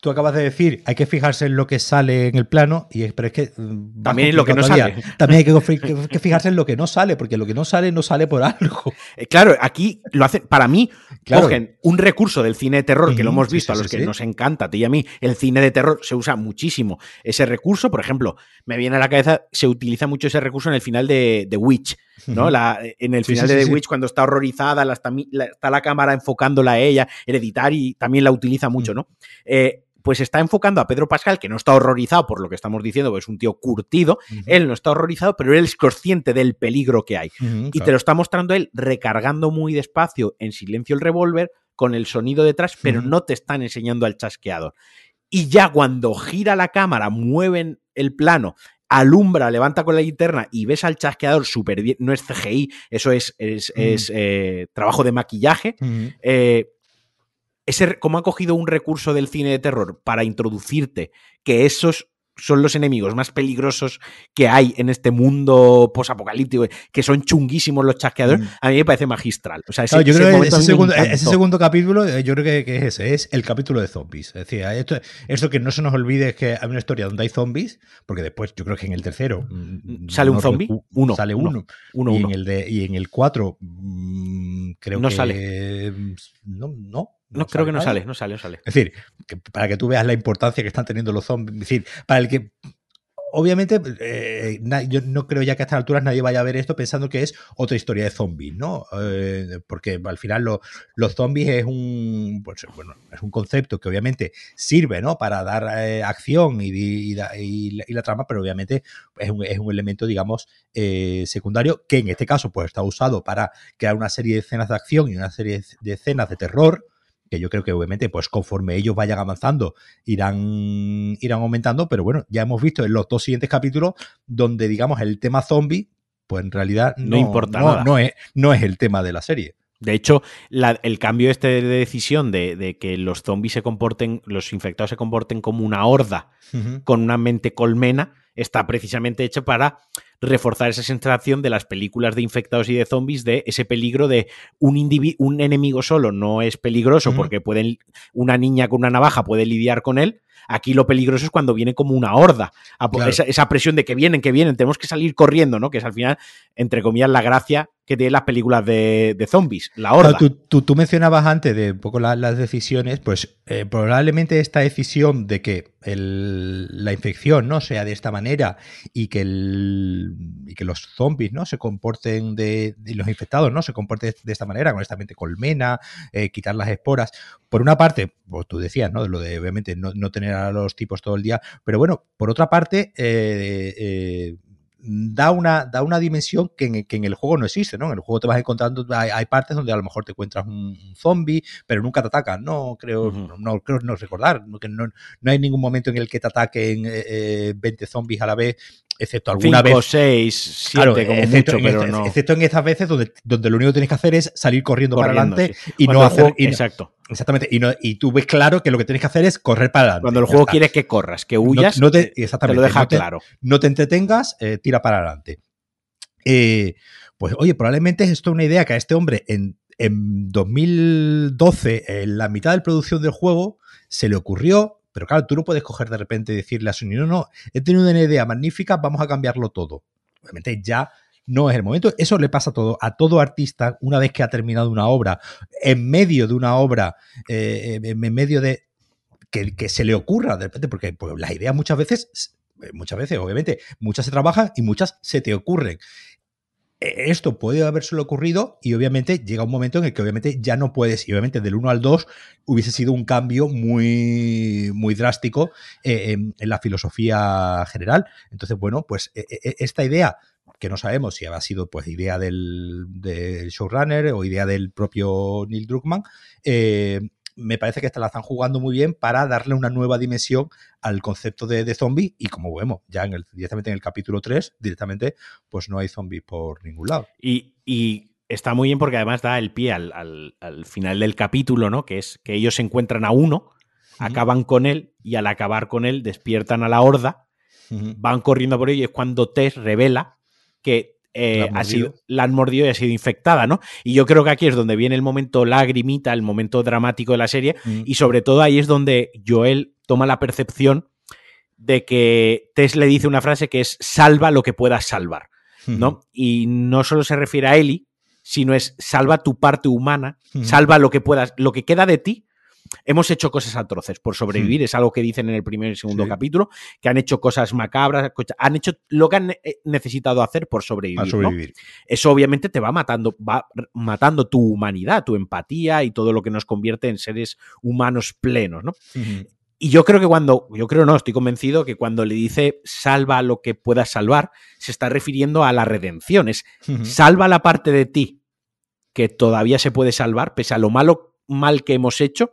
de decir, hay que fijarse en lo que sale en el plano, y pero es que. Mm, también en lo que no sale. También hay que, fijarse en lo que no sale, porque lo que no sale no sale por algo. Eh, claro, aquí lo hacen. Para mí, cogen un recurso del cine de terror, que lo hemos visto a los que nos encanta, a ti y a mí. El cine de terror se usa muchísimo ese recurso. Por ejemplo, me viene a la cabeza, se utiliza mucho ese recurso en el final de, The Witch. ¿No? La, en el final de The Witch, cuando está horrorizada, la está, la, cámara enfocándola a ella, Hereditary también la utiliza mucho, ¿no? Eh, pues está enfocando a Pedro Pascal, que no está horrorizado por lo que estamos diciendo, porque es un tío curtido, él no está horrorizado, pero él es consciente del peligro que hay. y te lo está mostrando él recargando muy despacio en silencio el revólver, con el sonido detrás, pero no te están enseñando al chasqueador. Y ya cuando gira la cámara, mueven el plano, alumbra, levanta con la linterna y ves al chasqueador súper bien, no es CGI, eso es, es, eh, trabajo de maquillaje, ese, cómo ha cogido un recurso del cine de terror para introducirte que esos son los enemigos más peligrosos que hay en este mundo posapocalíptico, que son chunguísimos los chasqueadores, mm. a mí me parece magistral. O sea, ese, yo creo que ese segundo, capítulo, eh, yo creo que, es ese, es el capítulo de zombies. Es decir, esto, esto, que no se nos olvide es que hay una historia donde hay zombies, porque después yo creo que en el tercero... Mm, ¿Sale un zombie? Uno. Sale uno. uno, y, En el de, y en el cuatro mm, creo no que... sale. No, no, no, creo que no sale, no sale, no sale. Es decir, para que tú veas la importancia que están teniendo los zombies. Es decir, para el que. Obviamente, eh, yo no creo ya que a estas alturas nadie vaya a ver esto pensando que es otra historia de zombies, ¿no? Eh, porque al final los zombies es un, pues, bueno, es un concepto que obviamente sirve, ¿no? Para dar eh, acción y, la, trama, pero obviamente es un, es un elemento, digamos, secundario que en este caso pues está usado para crear una serie de escenas de acción y una serie de escenas de terror que yo creo que obviamente, pues conforme ellos vayan avanzando, irán, irán aumentando, pero bueno, ya hemos visto en los dos siguientes capítulos donde, digamos, el tema zombie, pues en realidad no, importa nada. No, es, no es el tema de la serie. De hecho, el cambio este de decisión de, que los zombies se comporten, los infectados se comporten como una horda con una mente colmena, está precisamente hecho para reforzar esa sensación de las películas de infectados y de zombies de ese peligro de un un enemigo solo no es peligroso porque pueden una niña con una navaja puede lidiar con él. Aquí lo peligroso es cuando viene como una horda. Esa, presión de que vienen, que vienen, tenemos que salir corriendo, ¿no? Que es al final, entre comillas, la gracia que tienen las películas de, zombies, la horda. tú, mencionabas antes de un poco las decisiones, pues eh, probablemente esta decisión de que la infección no sea de esta manera y que, y que los zombies no se comporten de, los infectados no se comporten de esta manera, con esta mente colmena, eh, quitar las esporas. Por una parte, pues tú decías, ¿no? Lo de obviamente no, no, tener a los tipos todo el día, pero bueno, por otra parte, eh, da una, da una dimensión que en, el juego no existe, ¿no? En el juego te vas encontrando, hay, partes donde a lo mejor te encuentras un, zombie, pero nunca te atacan, no creo, no, creo no recordar, no, no, hay ningún momento en el que te ataquen 20 eh, eh, zombies a la vez, excepto alguna vez. 6, 7 como excepto, mucho, pero no. Excepto en esas veces donde, donde lo único que tienes que hacer es salir corriendo, para adelante y no hacer... exacto. Exactamente, y, no, y, tú ves claro que lo que tienes que hacer es correr para adelante. Cuando el juego quiere que corras, que huyas, no, te, exactamente, lo deja claro. No te entretengas, eh, tira para adelante. Eh, pues oye, probablemente es esto una idea que a este hombre en, en 2012, en la mitad de la producción del juego, se le ocurrió, pero claro, tú no puedes coger de repente y decirle a Sony, no, no, he tenido una idea magnífica, vamos a cambiarlo todo. Obviamente ya no es el momento. Eso le pasa a todo, a todo artista una vez que ha terminado una obra, en medio de una obra, eh, en medio de que, se le ocurra de repente, porque pues, las ideas muchas veces, muchas veces, obviamente, muchas se trabajan y muchas se te ocurren. E, esto puede habérselo ocurrido y obviamente llega un momento en el que obviamente ya no puedes, y obviamente del 1 al 2 hubiese sido un cambio muy, muy drástico eh, en, la filosofía general. Entonces, bueno, pues e, e, esta idea que no sabemos si ha sido pues idea del, showrunner o idea del propio Neil Druckmann, eh, me parece que esta la están jugando muy bien para darle una nueva dimensión al concepto de, zombie y como vemos, ya en el, directamente en el capítulo 3, directamente pues no hay zombies por ningún lado. Y, está muy bien porque además da el pie al, final del capítulo, ¿no? Que es que ellos se encuentran a uno, acaban con él y al acabar con él despiertan a la horda, van corriendo por ello y es cuando Tess revela que eh, ha sido, la han mordido y ha sido infectada, ¿no? Y yo creo que aquí es donde viene el momento lagrimita, el momento dramático de la serie, mm. y sobre todo ahí es donde Joel toma la percepción de que Tess le dice una frase que es salva lo que puedas salvar, ¿no? Y no solo se refiere a Eli, sino es salva tu parte humana, salva lo que puedas, lo que queda de ti, hemos hecho cosas atroces por sobrevivir, hmm. es algo que dicen en el primer y segundo capítulo, que han hecho cosas macabras, han hecho lo que han eh, necesitado hacer por sobrevivir. Eso obviamente te va matando, va matando tu humanidad, tu empatía y todo lo que nos convierte en seres humanos plenos, ¿no? Y yo creo que cuando, yo creo no, estoy convencido que cuando le dice salva lo que puedas salvar, se está refiriendo a la redención, es salva la parte de ti que todavía se puede salvar, pese a lo malo mal que hemos hecho,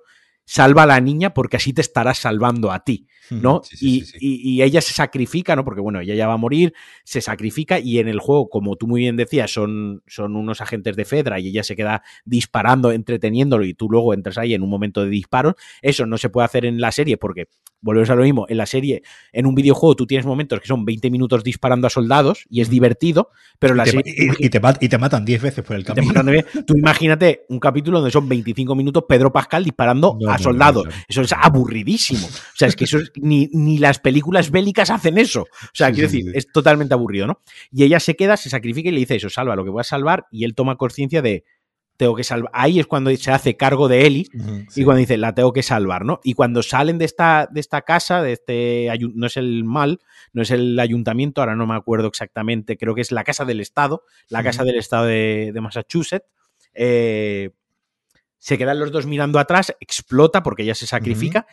salva a la niña porque así te estarás salvando a ti, ¿no? y, ella se sacrifica, ¿no? Porque bueno, ella ya va a morir, se sacrifica y en el juego, como tú muy bien decías, son, son unos agentes de Fedra y ella se queda disparando, entreteniéndolo y tú luego entras ahí en un momento de disparos. Eso no se puede hacer en la serie porque volvemos a lo mismo, en la serie, en un videojuego tú tienes momentos que son 20 minutos disparando a soldados y es divertido, pero la serie... Y, te, y te matan 10 veces por el camino. tú imagínate un capítulo donde son 25 minutos Pedro Pascal disparando a soldados. eso es aburridísimo. O sea, es que eso ni, ni, las películas bélicas hacen eso. O sea, quiero decir, es totalmente aburrido, ¿no? Y ella se queda, se sacrifica y le dice eso, salva lo que voy a salvar y él toma conciencia de tengo que salvar. Ahí es cuando se hace cargo de Eli y cuando dice, la tengo que salvar, ¿no? Y cuando salen de esta, de esta casa, de este, no es el mal, no es el ayuntamiento, ahora no me acuerdo exactamente, creo que es la casa del Estado, la casa del Estado de, Massachusetts, eh, se quedan los dos mirando atrás, explota porque ella se sacrifica.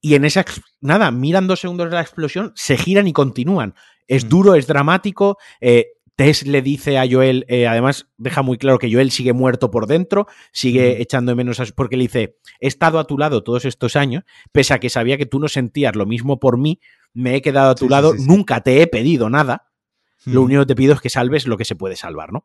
Y en esa, nada, miran dos segundos de la explosión, se giran y continúan. Es duro, es dramático. Eh, Tess le dice a Joel, eh, además deja muy claro que Joel sigue muerto por dentro, sigue echando de menos a, porque le dice, he estado a tu lado todos estos años, pese a que sabía que tú no sentías lo mismo por mí, me he quedado a tu lado, nunca te he pedido nada. Lo único que te pido es que salves lo que se puede salvar, ¿no?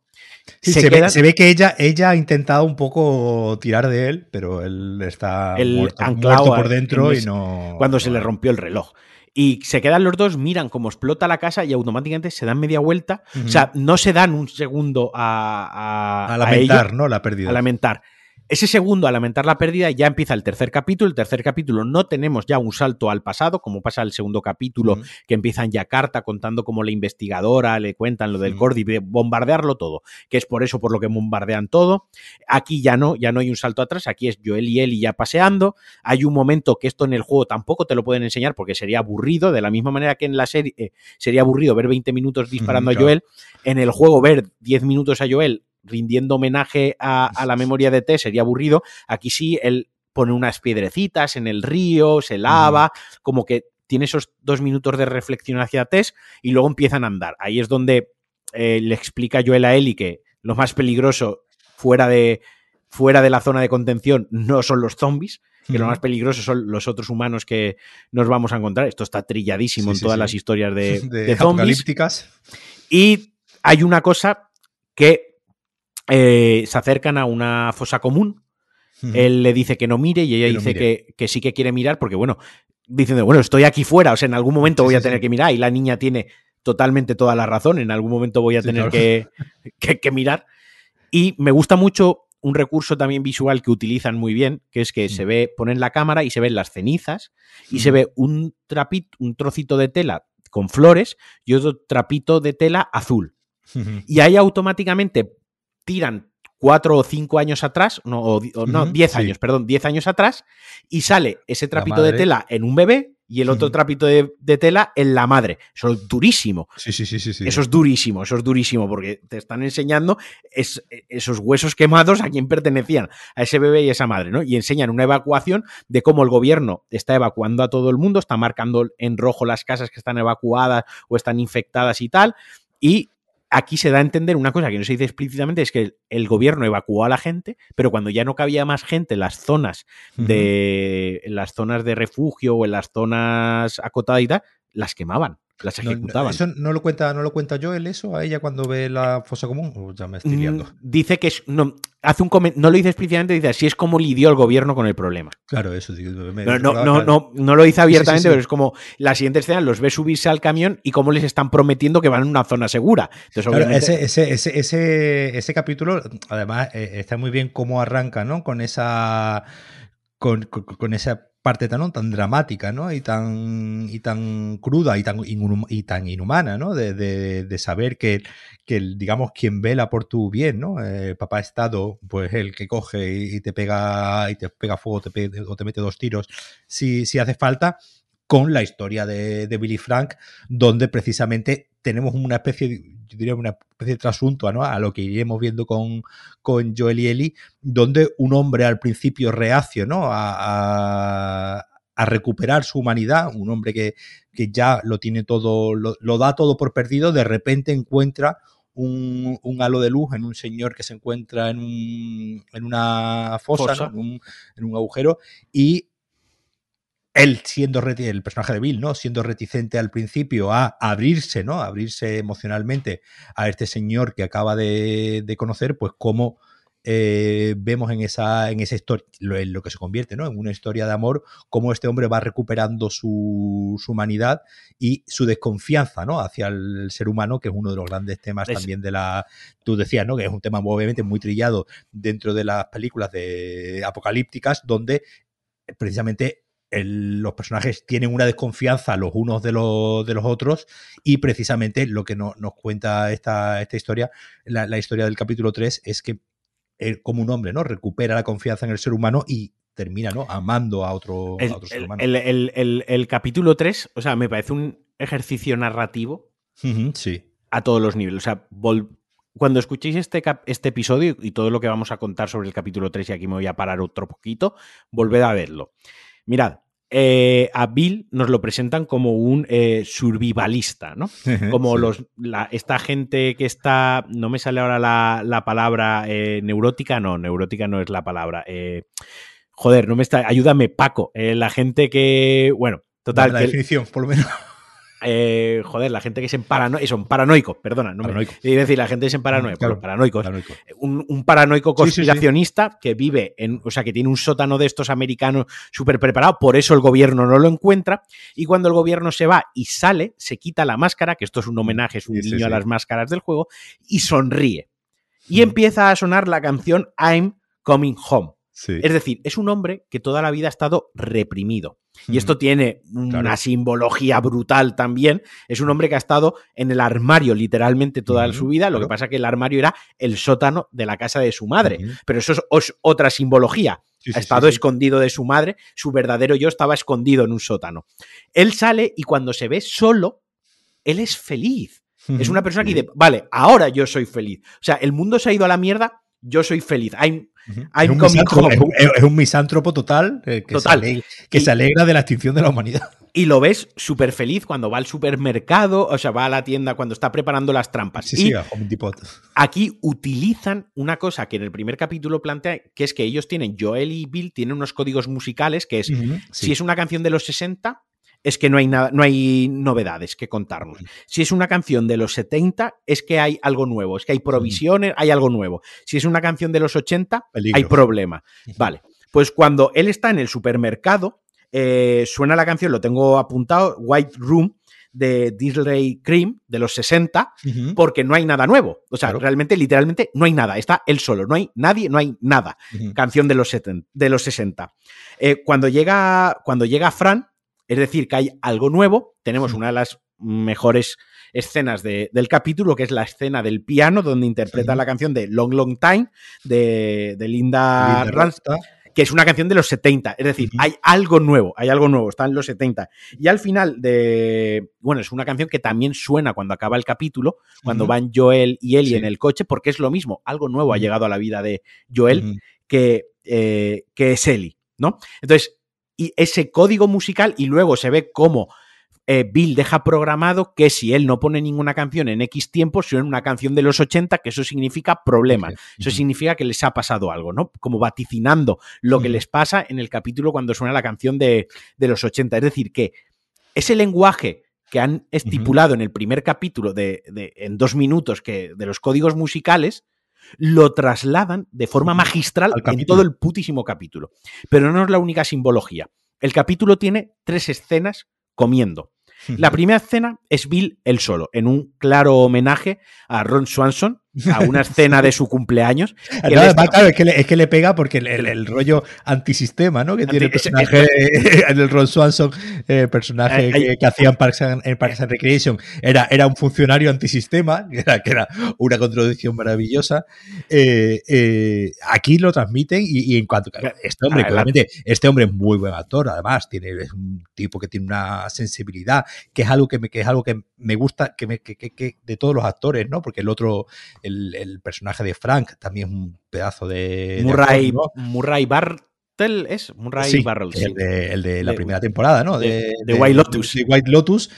Se, ve, que ella, ella ha intentado un poco tirar de él, pero él está muerto, por dentro y no. Cuando se le rompió el reloj. Y se quedan los dos, miran cómo explota la casa y automáticamente se dan media vuelta. O sea, no se dan un segundo a, a, lamentar, ¿no? La pérdida. A lamentar. Ese segundo, a lamentar la pérdida, ya empieza el tercer capítulo. El tercer capítulo no tenemos ya un salto al pasado, como pasa el segundo capítulo, que empieza en Yakarta contando como la investigadora le cuentan lo del Cordy, bombardearlo todo, que es por eso por lo que bombardean todo. Aquí ya no, ya no hay un salto atrás, aquí es Joel y Eli ya paseando. Hay un momento que esto en el juego tampoco te lo pueden enseñar porque sería aburrido, de la misma manera que en la serie eh, sería aburrido ver 20 minutos disparando a Joel, en el juego ver 10 minutos a Joel rindiendo homenaje a, la memoria de T sería aburrido. Aquí sí, él pone unas piedrecitas en el río, se lava, como que tiene esos dos minutos de reflexión hacia Tess y luego empiezan a andar. Ahí es donde eh, le explica Joel a Eli que lo más peligroso fuera de, fuera de la zona de contención no son los zombies, que lo más peligroso son los otros humanos que nos vamos a encontrar. Esto está trilladísimo en todas las historias de, de, zombies. Y hay una cosa que eh, se acercan a una fosa común. Él le dice que no mire y ella dice que, sí que quiere mirar porque, bueno, diciendo, bueno, estoy aquí fuera, o sea, en algún momento voy a tener que mirar y la niña tiene totalmente toda la razón, en algún momento voy a tener que, mirar. Y me gusta mucho un recurso también visual que utilizan muy bien, que es que se ve, ponen la cámara y se ven las cenizas y se ve un trapito, un trocito de tela con flores y otro trapito de tela azul. Y ahí automáticamente tiran cuatro o cinco años atrás, no, no diez años, perdón, diez años atrás, y sale ese trapito de tela en un bebé y el otro trapito de, tela en la madre. Eso es durísimo. Sí, sí, sí, sí, Eso es durísimo, eso es durísimo, porque te están enseñando esos huesos quemados a quién pertenecían, a ese bebé y esa madre, ¿no? Y enseñan una evacuación de cómo el gobierno está evacuando a todo el mundo, está marcando en rojo las casas que están evacuadas o están infectadas y tal. Y aquí se da a entender una cosa que no se dice explícitamente, es que el gobierno evacuó a la gente, pero cuando ya no cabía más gente en las zonas de, en las zonas de refugio o en las zonas acotadas y tal, las quemaban las ejecutaban. No, eso no lo cuenta, no lo cuenta Joel eso a ella cuando ve la fosa común. ya me estoy mm, Dice que es, no, hace un no lo dice explícitamente, dice así es como lidió el gobierno con el problema. Claro, eso no, no, no, no, lo dice abiertamente, pero es como la siguiente escena los ve subirse al camión y cómo les están prometiendo que van a una zona segura. ese, ese, ese, ese, capítulo, además, eh, está muy bien cómo arranca, ¿no? Con esa. con, con esa parte tan, tan dramática, ¿no? Y tan, y tan cruda y tan, inhumana, ¿no? De, saber que, que, digamos, quien vela por tu bien, ¿no? Eh, papá Estado, pues el que coge y, te pega y te pega fuego o te mete dos tiros si, si hace falta, con la historia de, de Billy Frank, donde precisamente tenemos una especie de, yo diría una especie de trasunto ¿no? a lo que iremos viendo con, con Joel y Eli, donde un hombre al principio reacio ¿no? a, a, recuperar su humanidad, un hombre que, que ya lo tiene todo, lo, da todo por perdido, de repente encuentra un, un, halo de luz en un señor que se encuentra en, un, en una fosa, en, un, en, un, agujero, y él siendo el personaje de Bill, ¿no? Siendo reticente al principio a abrirse, ¿no? abrirse emocionalmente a este señor que acaba de, conocer, pues cómo eh, vemos en esa, en esa historia, lo, en lo que se convierte, ¿no? En una historia de amor, cómo este hombre va recuperando su, humanidad y su desconfianza, ¿no? Hacia el ser humano, que es uno de los grandes temas también de la. Tú decías, ¿no? Que es un tema obviamente muy trillado dentro de las películas de apocalípticas, donde precisamente los personajes tienen una desconfianza los unos de los, de los otros y precisamente lo que nos cuenta esta, esta historia, la, historia del capítulo 3, es que él, como un hombre, ¿no? Recupera la confianza en el ser humano y termina, ¿no? Amando a otro, ser humano. El, capítulo 3, o sea, me parece un ejercicio narrativo sí. a todos los niveles. O sea, cuando escuchéis este, este episodio y todo lo que vamos a contar sobre el capítulo 3, y aquí me voy a parar otro poquito, volved a verlo. Mirad, eh, a Bill nos lo presentan como un eh, survivalista, ¿no? Como los, esta gente que está, no me sale ahora la, palabra eh, neurótica, no, neurótica no es la palabra. joder, no me está, ayúdame Paco, la gente que, bueno, total. La definición, por lo menos. Eh, joder, la gente que es en paranoico, son paranoicos, perdona, no paranoico. me decir la gente que es en paranoia, paranoicos. Un, paranoico conspiracionista que vive en, o sea, que tiene un sótano de estos americanos súper preparado, por eso el gobierno no lo encuentra, y cuando el gobierno se va y sale, se quita la máscara, que esto es un homenaje, es un guiño a las máscaras del juego, y sonríe. Y empieza a sonar la canción I'm Coming Home. Es decir, es un hombre que toda la vida ha estado reprimido. Y esto tiene una simbología brutal también. Es un hombre que ha estado en el armario literalmente toda su vida. Lo que pasa es que el armario era el sótano de la casa de su madre. Pero eso es otra simbología. ha estado escondido de su madre. Su verdadero yo estaba escondido en un sótano. Él sale y cuando se ve solo, él es feliz. Es una persona que dice, vale, ahora yo soy feliz. O sea, el mundo se ha ido a la mierda, yo soy feliz. Hay, es, un misántropo, total, eh, que, Se, que se alegra de la extinción de la humanidad. Y lo ves súper feliz cuando va al supermercado, o sea, va a la tienda cuando está preparando las trampas. Sí, y Aquí utilizan una cosa que en el primer capítulo plantea, que es que ellos tienen, Joel y Bill tienen unos códigos musicales, que es, si es una canción de los 60, es que no hay, nada, no hay novedades que contarnos. Si es una canción de los 70, es que hay algo nuevo, es que hay provisiones, hay algo nuevo. Si es una canción de los 80, hay problema. Vale, pues cuando él está en el supermercado, eh, suena la canción, lo tengo apuntado, White Room, de Disney Cream de los 60 porque no hay nada nuevo. O sea, realmente, literalmente, no hay nada. Está él solo, no hay nadie, no hay nada. Canción de los, de los 60. Eh, cuando, llega, cuando llega Fran, es decir, que hay algo nuevo, tenemos una de las mejores escenas del capítulo, que es la escena del piano, donde interpreta la canción de Long Long Time de, Linda, Linda que es una canción de los 70. Es decir, hay algo nuevo, hay algo nuevo, está en los 70. Y al final de. Bueno, es una canción que también suena cuando acaba el capítulo, cuando van Joel y Ellie en el coche, porque es lo mismo, algo nuevo ha llegado a la vida de Joel que, eh, que es Ellie, ¿no? Entonces, y ese código musical, y luego se ve cómo eh, Bill deja programado que si él no pone ninguna canción en X tiempo, suena una canción de los 80, que eso significa problema. Eso significa que les ha pasado algo, ¿no? Como vaticinando lo que les pasa en el capítulo cuando suena la canción de, los 80. Es decir, que ese lenguaje que han estipulado en el primer capítulo de, en dos minutos que, de los códigos musicales, lo trasladan de forma magistral en todo el putísimo capítulo. Pero no es la única simbología. El capítulo tiene tres escenas comiendo. La primera escena es Bill él solo, en un claro homenaje a Ron Swanson, a una escena de su cumpleaños. claro, es que, le, pega porque el, rollo antisistema, ¿no? Que tiene el personaje, el Ron Swanson, eh, personaje que, hacía en Parks, and, Recreation, era, era un funcionario antisistema, que era, que era una contradicción maravillosa. Eh, eh, aquí lo transmiten y, en cuanto este hombre, claramente, este hombre es muy buen actor, además, tiene, es un tipo que tiene una sensibilidad, que es algo que me, que es algo que me gusta, que, me, que, que de todos los actores, ¿no? Porque el otro el, personaje de Frank también es un pedazo de. Murray, Murray Bartel es Murray sí, El de, la primera temporada, ¿no? De, White Lotus. De White Lotus,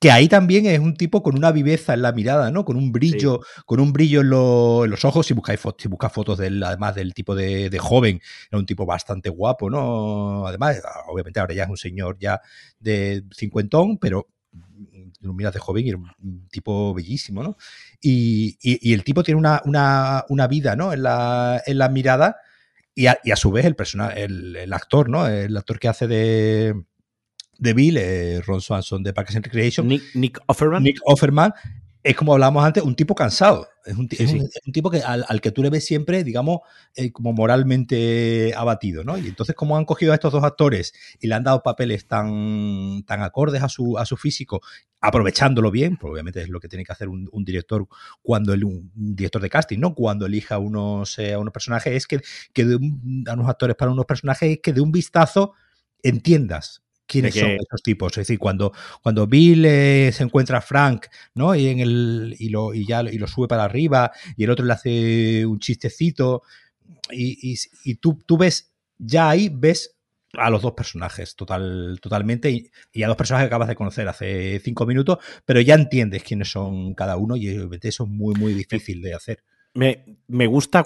que ahí también es un tipo con una viveza en la mirada, ¿no? Con un brillo, con un brillo en, los ojos. Si buscáis fotos, si buscas fotos del, además del tipo de, joven, era un tipo bastante guapo, ¿no? Además, obviamente ahora ya es un señor ya de cincuentón, pero lo miras de joven y era un tipo bellísimo, ¿no? Y, el tipo tiene una, vida, ¿no? En la, en la mirada y a, su vez el, personaje, el, actor, ¿no? El actor que hace de, de Bill, eh, Ron Swanson de Parks and Recreation. Nick, Offerman. Nick Offerman es como hablábamos antes, un tipo cansado. Es un, tipo que, al, que tú le ves siempre, digamos, eh, como moralmente abatido, ¿no? Y entonces, como han cogido a estos dos actores y le han dado papeles tan, tan acordes a su, a su físico, aprovechándolo bien, porque obviamente es lo que tiene que hacer un, director cuando el, un, director de casting, ¿no? Cuando elija unos, a unos personajes, es que, que de a unos actores para unos personajes, es que de un vistazo entiendas quiénes son esos tipos. Es decir, cuando, cuando Bill eh, se encuentra a Frank, ¿no? Y en el. Y lo, y ya, y lo sube para arriba, y el otro le hace un chistecito. Y, y, tú, tú ves, ya ahí ves a los dos personajes total, totalmente y, a dos personajes que acabas de conocer hace cinco minutos, pero ya entiendes quiénes son cada uno y eso es muy, muy difícil de hacer. Me, me gusta,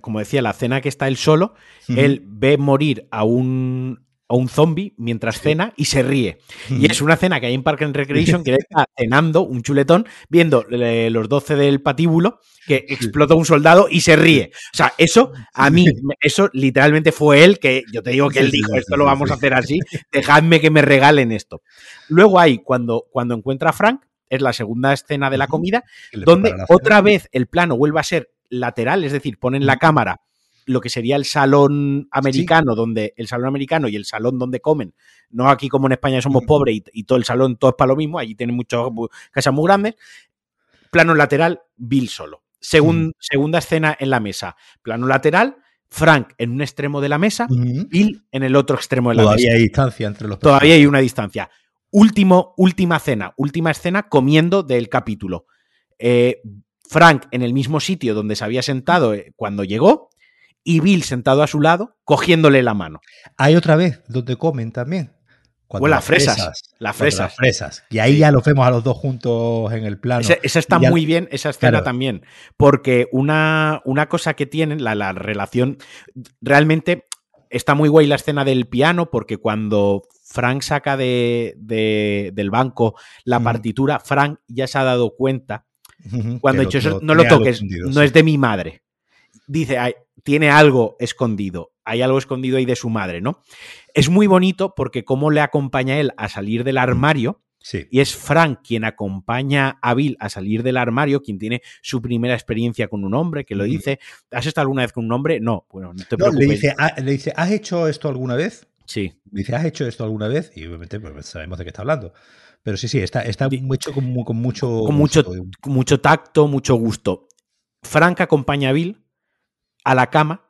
como decía, la cena que está él solo, él ve morir a un, o un zombie mientras cena y se ríe. Y es una cena que hay en Park and Recreation que está cenando un chuletón viendo los 12 del patíbulo que explota un soldado y se ríe. O sea, eso a mí, eso literalmente fue él que yo te digo que él dijo, esto lo vamos a hacer así, dejadme que me regalen esto. Luego hay cuando, cuando encuentra a Frank, es la segunda escena de la comida, donde otra vez el plano vuelve a ser lateral, es decir, ponen la cámara lo que sería el salón americano, donde el salón americano y el salón donde comen, no aquí como en España somos pobres y, todo el salón todo es para lo mismo, allí tienen muchas casas muy grandes. Plano lateral, Bill solo. Segunda escena en la mesa. Plano lateral, Frank en un extremo de la mesa, Bill en el otro extremo de la mesa. Todavía hay distancia entre los Todavía hay una distancia. Último, última cena, última escena comiendo del capítulo. Eh, Frank en el mismo sitio donde se había sentado eh, cuando llegó, y Bill sentado a su lado, cogiéndole la mano. Hay otra vez donde comen también. o las fresas, las fresas. fresas. Y ahí ya los vemos a los dos juntos en el plano. Esa, está muy bien, esa escena también. Porque una, una cosa que tienen, la, la, relación, realmente está muy guay la escena del piano, porque cuando Frank saca de, del banco la partitura, Frank ya se ha dado cuenta. Cuando ha dicho eso, no lo toques, no es de mi madre. Dice, tiene algo escondido, hay algo escondido ahí de su madre, ¿no? Es muy bonito porque cómo le acompaña él a salir del armario Sí. Y es Frank quien acompaña a Bill a salir del armario, quien tiene su primera experiencia con un hombre, que lo dice. ¿Has estado alguna vez con un hombre? No, bueno, no te No, le, preocupes. dice, "Ah", le dice, ¿has hecho esto alguna vez? Sí. Dice, ¿has hecho esto alguna vez? Y obviamente pues, sabemos de qué está hablando. Pero sí, sí, está, está hecho con, mu- con mucho. Con mucho, gusto. con mucho tacto, mucho gusto. Frank acompaña a Bill a la cama.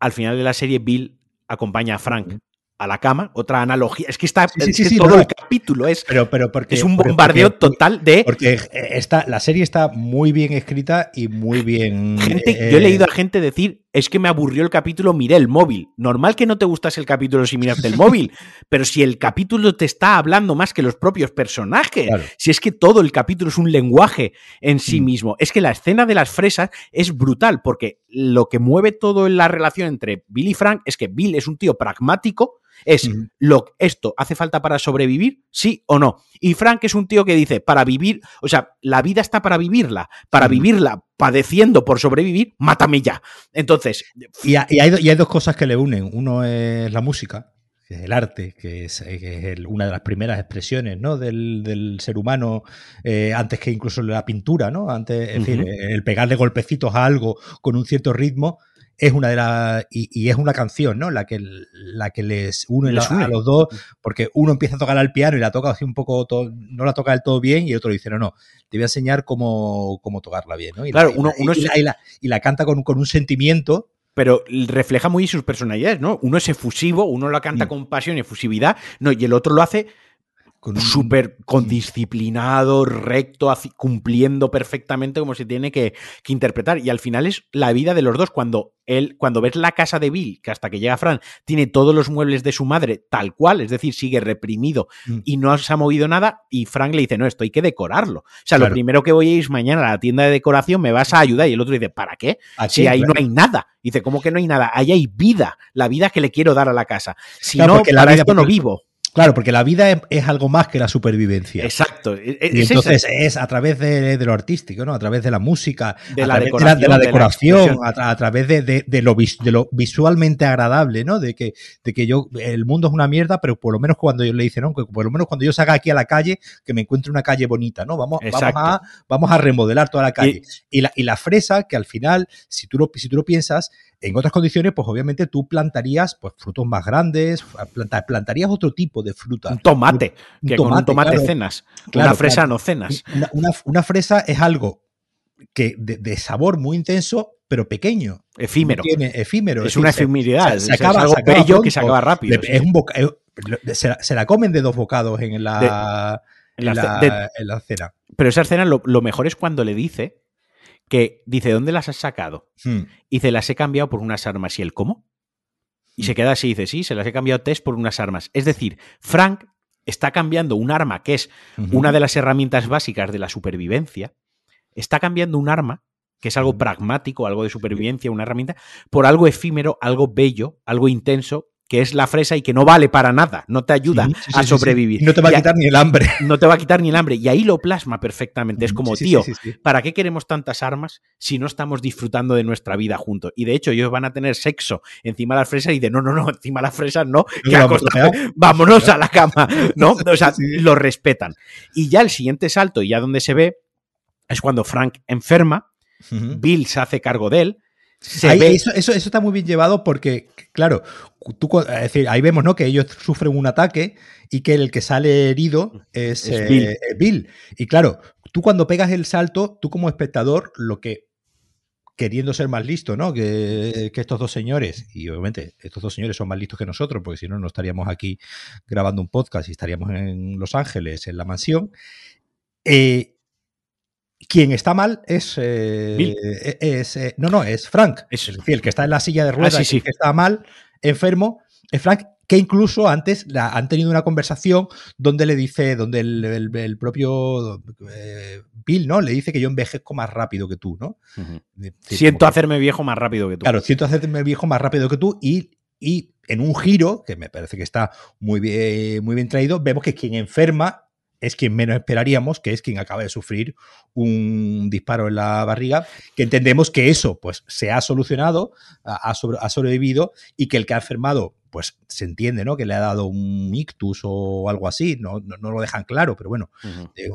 Al final de la serie, Bill acompaña a Frank a la cama. Otra analogía. Es que está Sí, sí, es sí, que sí, todo no. el capítulo es, Pero, pero porque. es un bombardeo porque- total de Porque está, la serie está muy bien escrita y muy bien. gente. eh, yo he leído a gente decir, es que me aburrió el capítulo, miré el móvil. Normal que no te gustase el capítulo si miraste el móvil, pero si el capítulo te está hablando más que los propios personajes, Claro. si es que todo el capítulo es un lenguaje en sí Mm. mismo, es que la escena de las fresas es brutal, porque lo que mueve todo en la relación entre Bill y Frank es que Bill es un tío pragmático, es Ujú. lo, esto hace falta para sobrevivir, sí o no. Y Frank es un tío que dice, para vivir, o sea, la vida está para vivirla, para vivirla padeciendo por sobrevivir, mátame ya. Entonces, Y, ha- y hay, do- y hay dos cosas que le unen. Uno es la música, que es el arte, que es, que es el- una de las primeras expresiones ¿no? del, del ser humano, eh, antes que incluso la pintura, ¿no? Antes, es decir, el pegarle golpecitos a algo con un cierto ritmo. Es una de las. Y, y es una canción, ¿no? La que, la que les une, Les la- une. a los dos, porque uno empieza a tocar al piano y la toca así un poco, no la toca del todo bien, y el otro dice, no, no, te voy a enseñar cómo, cómo tocarla bien, ¿no? Y Claro, la, uno- la- uno y es- la- y la- y la canta con, con un sentimiento pero refleja muy sus personalidades, ¿no? Uno es efusivo, uno lo canta Mm. con pasión y efusividad, no, y el otro lo hace con un- súper condisciplinado, recto, cumpliendo perfectamente como se tiene que, que interpretar. Y al final es la vida de los dos. Cuando él, cuando ves la casa de Bill, que hasta que llega Fran, tiene todos los muebles de su madre tal cual, es decir, sigue reprimido Mm. y no se ha movido nada, y Frank le dice, no, esto hay que decorarlo. O sea, lo primero que voy a ir es mañana a la tienda de decoración, me vas a ayudar. Y el otro dice, ¿para qué? Si ahí claro. no hay nada. Dice, ¿cómo que no hay nada? Ahí hay vida, la vida que le quiero dar a la casa. Si Claro, no, la para vida- esto no vivo. Claro, porque la vida es, es algo más que la supervivencia. Exacto. E- e- Y es entonces esa- es a través de, de lo artístico, ¿no? A través de la música, De a la decoración, de la, de la decoración, expresión. a, tra- a través de, lo, vis- de lo visualmente agradable, ¿no? De que, de que yo, el mundo es una mierda, pero por lo menos cuando yo le dice, ¿no? Que por lo menos cuando yo salga aquí a la calle, que me encuentre una calle bonita, ¿no? Vamos, vamos, a, vamos a remodelar toda la calle. Y, la, y la fresa, que al final, si tú lo, si tú lo piensas, en otras condiciones, pues obviamente tú plantarías pues, frutos más grandes, planta- plantarías otro tipo de fruta. un tomate, Un que con un tomate, tomate claro. cenas. Claro, una fresa claro. no cenas. Una, una- una fresa es algo que de, de sabor muy intenso, pero pequeño. Efímero. Tiene efímero. es una efemeridad. se- se es acaba- algo se acaba bello que se acaba rápido. de- sí. es un boca- se, la, se la comen de dos bocados en la, En la en la- de- en la cena. Pero esa escena lo, lo mejor es cuando le dice que dice, ¿dónde las has sacado? Hmm. Y dice, las he cambiado por unas armas. ¿Y él cómo? Y se queda así y dice, sí, se las he cambiado test por unas armas. Es decir, Frank está cambiando un arma que es una de las herramientas básicas de la supervivencia, está cambiando un arma, que es algo pragmático, algo de supervivencia, una herramienta, por algo efímero, algo bello, algo intenso, que es la fresa y que no vale para nada, no te ayuda Sí, sí, sí, a sí, sí. sobrevivir. Y no te va a quitar ni el hambre. no te va a quitar ni el hambre. Y ahí lo plasma perfectamente. Es como, Sí, sí, tío, sí, sí, sí. ¿para qué queremos tantas armas si no estamos disfrutando de nuestra vida juntos? Y de hecho, ellos van a tener sexo encima de las fresas y de no, no, no, encima de las fresas no, que que vámonos a la cama, ¿no? O sea, Sí. lo respetan. Y ya el siguiente salto, y ya donde se ve, es cuando Frank enferma. Bill se hace cargo de él, Ahí- eso, eso, eso está muy bien llevado porque, claro, tú, es decir, ahí vemos ¿no? que ellos sufren un ataque y que el que sale herido es, Es eh, Bill. eh, Bill. Y claro, tú cuando pegas el salto, tú como espectador, lo que queriendo ser más listo, ¿no? Que, que estos dos señores, y obviamente estos dos señores son más listos que nosotros, porque si no, no estaríamos aquí grabando un podcast y estaríamos en Los Ángeles, en la mansión. Eh, quien está mal es. eh, es eh, no, no, es Frank. Es- Es decir, el que está en la silla de ruedas, Ah, sí, que está mal, enfermo, es Frank, que incluso antes la- han tenido una conversación donde le dice, donde el, el- el propio eh, Bill, ¿no? Le dice que yo envejezco más rápido que tú, ¿no? Decir, Siento que- hacerme viejo más rápido que tú. Claro, siento hacerme viejo más rápido que tú y, y en un giro, que me parece que está muy bien, muy bien traído, vemos que quien enferma es quien menos esperaríamos, que es quien acaba de sufrir un disparo en la barriga, que entendemos que eso pues se ha solucionado, ha, ha sobre- ha sobrevivido y que el que ha enfermado pues se entiende, ¿no? Que le ha dado un ictus o algo así, no, no, lo dejan claro, pero bueno,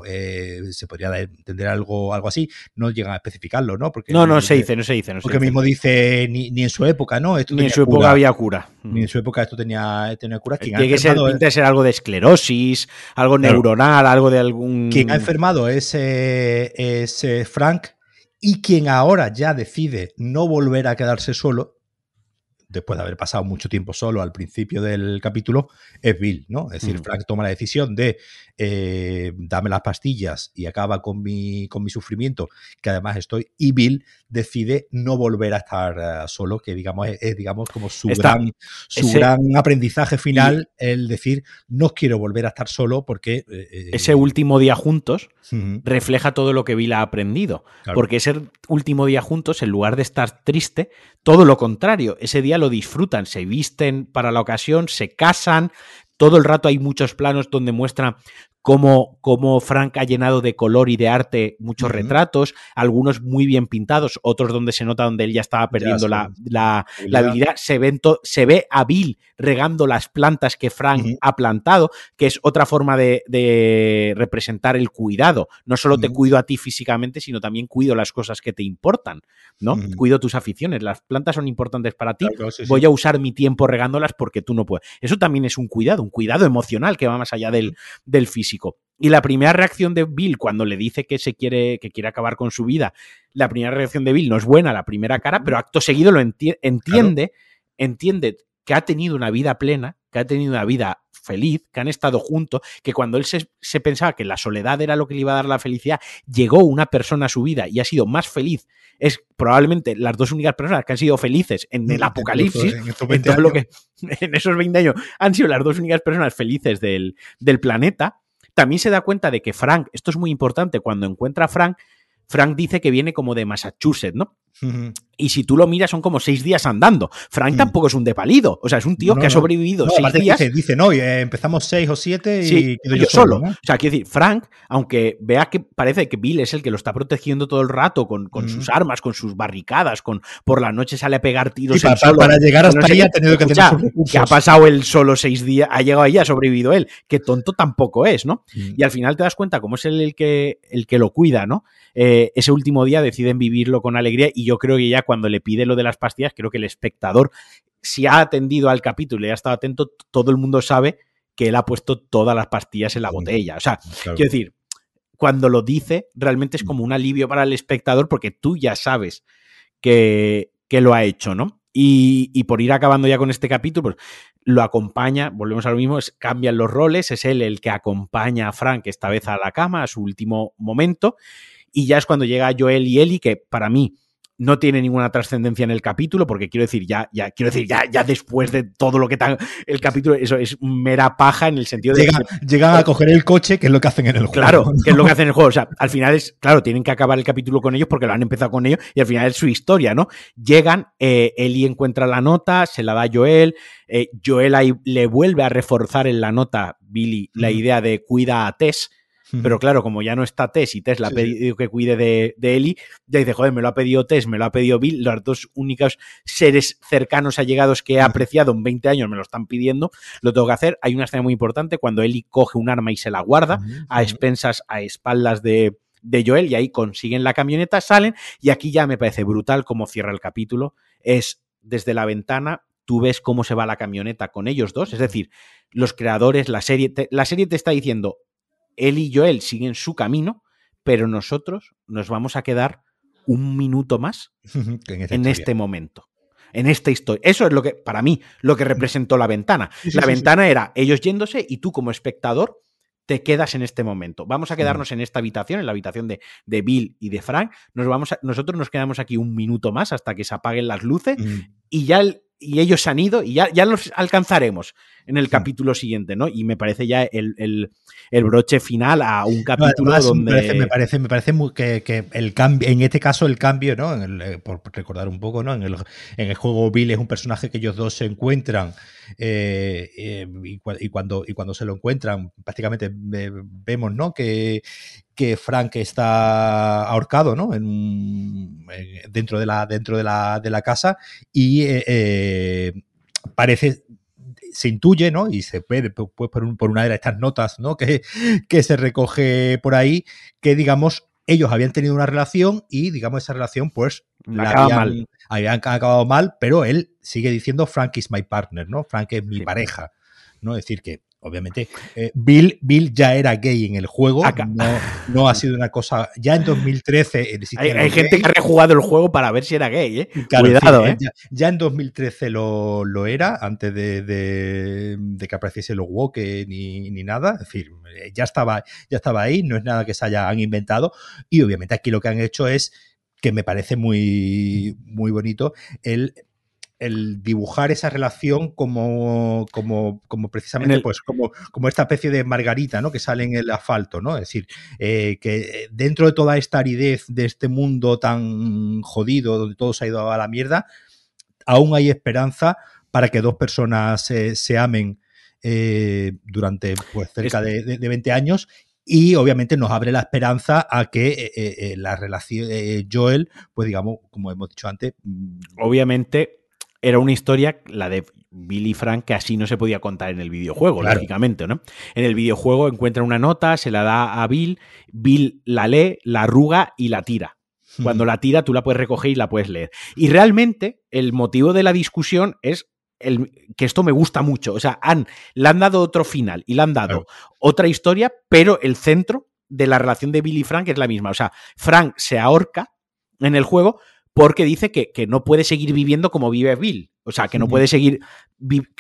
eh, se podría entender algo, algo así, no llegan a especificarlo, ¿no? Porque no, no se dice, no se dice. No porque mismo dice, ni, ni, en su época, ¿no? ni en su época había cura. Ni en su época esto tenía, tenía cura. Tiene que ser, ser algo de esclerosis, algo neuronal, algo de algún... Quien ha enfermado es, es Frank y quien ahora ya decide no volver a quedarse solo, después de haber pasado mucho tiempo solo al principio del capítulo, es Bill, ¿no? Es decir, Frank toma la decisión de eh, dame las pastillas y acaba con mi, con mi sufrimiento, que además estoy, y Bill decide no volver a estar eh, solo, que digamos es, digamos como su, gran, su gran aprendizaje final, el decir no quiero volver a estar solo porque... Eh, ese último día juntos refleja todo lo que Bill ha aprendido, porque ese último día juntos, en lugar de estar triste, todo lo contrario, ese día lo disfrutan, se visten para la ocasión, se casan, todo el rato hay muchos planos donde muestra cómo, Frank ha llenado de color y de arte muchos retratos, algunos muy bien pintados, otros donde se nota donde él ya estaba perdiendo la, la, habilidad. Se, se ve a Bill regando las plantas que Frank ha plantado, que es otra forma de, representar el cuidado. No solo te cuido a ti físicamente, sino también cuido las cosas que te importan, ¿no? Cuido tus aficiones. Las plantas son importantes para ti. Voy a usar mi tiempo regándolas porque tú no puedes. Eso también es un cuidado, un cuidado emocional que va más allá del, del físico. Y la primera reacción de Bill cuando le dice que se quiere, que quiere acabar con su vida, la primera reacción de Bill no es buena, la primera cara, pero acto seguido lo entiende, entiende que ha tenido una vida plena, que ha tenido una vida feliz, que han estado juntos, que cuando él se, se, pensaba que la soledad era lo que le iba a dar la felicidad, llegó una persona a su vida y ha sido más feliz. Es probablemente las dos únicas personas que han sido felices en el apocalipsis, en, todo lo que en esos 20 años han sido las dos únicas personas felices del, del planeta también se da cuenta de que Frank, esto es muy importante, cuando encuentra a Frank, Frank dice que viene como de Massachusetts, ¿no? Y si tú lo miras, son como seis días andando. Frank mm. tampoco es un depalido. O sea, es un tío que ha sobrevivido seis días. Dice, dice, no, eh, empezamos seis o siete y yo, solo. O sea, quiero decir, Frank, aunque vea que parece que Bill es el que lo está protegiendo todo el rato con, sus armas, con sus barricadas, con por la noche sale a pegar tiros. para, solo, para, llegar hasta ahí ha tenido que tener Que ha pasado él solo seis días, ha llegado ahí, ha sobrevivido él. Qué tonto tampoco es, ¿no? Mm. Y al final te das cuenta cómo es él el que, el que lo cuida, ¿no? Eh, ese último día deciden vivirlo con alegría y yo creo que ya cuando le pide lo de las pastillas, creo que el espectador, si ha atendido al capítulo y ha estado atento, todo el mundo sabe que él ha puesto todas las pastillas en la botella. O sea, quiero decir, cuando lo dice, realmente es mm. como un alivio para el espectador porque tú ya sabes que, que lo ha hecho, ¿no? Y, por ir acabando ya con este capítulo, pues lo acompaña, volvemos a lo mismo, cambian los roles, es él el que acompaña a Frank esta vez a la cama, a su último momento, y ya es cuando llega Joel y Ellie, que para mí no tiene ninguna trascendencia en el capítulo, porque quiero decir, ya, ya, quiero decir, ya, ya después de todo lo que está el capítulo, eso es mera paja en el sentido de. llegan a coger el coche, que es lo que hacen en el juego. Claro, que es lo que hacen en el juego. O sea, al final es, claro, tienen que acabar el capítulo con ellos porque lo han empezado con ellos y al final es su historia, ¿no? Llegan, eh, Eli encuentra la nota, se la da a Joel, eh, Joel ahí le vuelve a reforzar en la nota, Billy, la idea de cuida a Tess pero claro, como ya no está Tess y Tess le ha pedido que cuide de, de Eli, ya dice, joder, me lo ha pedido Tess, me lo ha pedido Bill, los dos únicos seres cercanos allegados que he apreciado en 20 años me lo están pidiendo, lo tengo que hacer. Hay una escena muy importante cuando Eli coge un arma y se la guarda a expensas, a espaldas de, de Joel y ahí consiguen la camioneta, salen y aquí ya me parece brutal cómo cierra el capítulo. Es desde la ventana tú ves cómo se va la camioneta con ellos dos, es decir, los creadores, la serie, la serie te está diciendo, él y Joel siguen su camino, pero nosotros nos vamos a quedar un minuto más en, este momento. En esta historia. Eso es lo que, para mí, lo que representó la ventana. la ventana era ellos yéndose y tú como espectador te quedas en este momento. Vamos a quedarnos en esta habitación, en la habitación de, de Bill y de Frank. Nos vamos nosotros nos quedamos aquí un minuto más hasta que se apaguen las luces y ya el, y ellos han ido y ya, ya los alcanzaremos en el capítulo siguiente, ¿no? Y me parece ya el, el, broche final a un capítulo donde... Me parece, me parece, muy, que, que, el cambio, en este caso el cambio, ¿no? Eh, por recordar un poco, ¿no? En el, en el juego Bill es un personaje que ellos dos se encuentran eh, eh, y, cuando, y cuando se lo encuentran prácticamente vemos, ¿no? Que, que Frank está ahorcado, ¿no? En, dentro de la, dentro de la, de la casa y parece se intuye, ¿no? Y se ve pues, por, por, una de estas notas, ¿no? Que, que se recoge por ahí, que digamos, ellos habían tenido una relación y, digamos, esa relación, pues, la habían, mal. habían acabado mal, pero él sigue diciendo Frank is my partner, ¿no? Frank es mi pareja, ¿no? Es decir, que obviamente, eh, Bill, Bill ya era gay en el juego, no, ha sido una cosa. Ya en 2013. Hay, gente que ha rejugado el juego para ver si era gay, ¿eh? Cuidado, ¿eh? Ya, en 2013 lo, lo era, antes de, de, que apareciese los woke ni, ni, nada. Es decir, ya estaba, ya estaba ahí, no es nada que se hayan inventado. Y obviamente aquí lo que han hecho es que me parece muy, muy bonito el el dibujar esa relación como, como, como precisamente pues como, como esta especie de margarita ¿no? que sale en el asfalto, ¿no? Es decir, eh, que dentro de toda esta aridez de este mundo tan jodido, donde todo se ha ido a la mierda, aún hay esperanza para que dos personas se amen eh, durante pues cerca de, de, 20 años y obviamente nos abre la esperanza a que eh, la relación Joel, pues digamos, como hemos dicho antes, mm, obviamente era una historia, la de Billy Frank, que así no se podía contar en el videojuego, lógicamente, ¿no? En el videojuego encuentra una nota, se la da a Bill, Bill la lee, la arruga y la tira. Cuando la tira, tú la puedes recoger y la puedes leer. Y realmente, el motivo de la discusión es el, que esto me gusta mucho. O sea, han, le han dado otro final y le han dado otra historia, pero el centro de la relación de Billy y Frank es la misma. O sea, Frank se ahorca en el juego, porque dice que, no puede seguir viviendo como vive Bill. O sea, que no puede seguir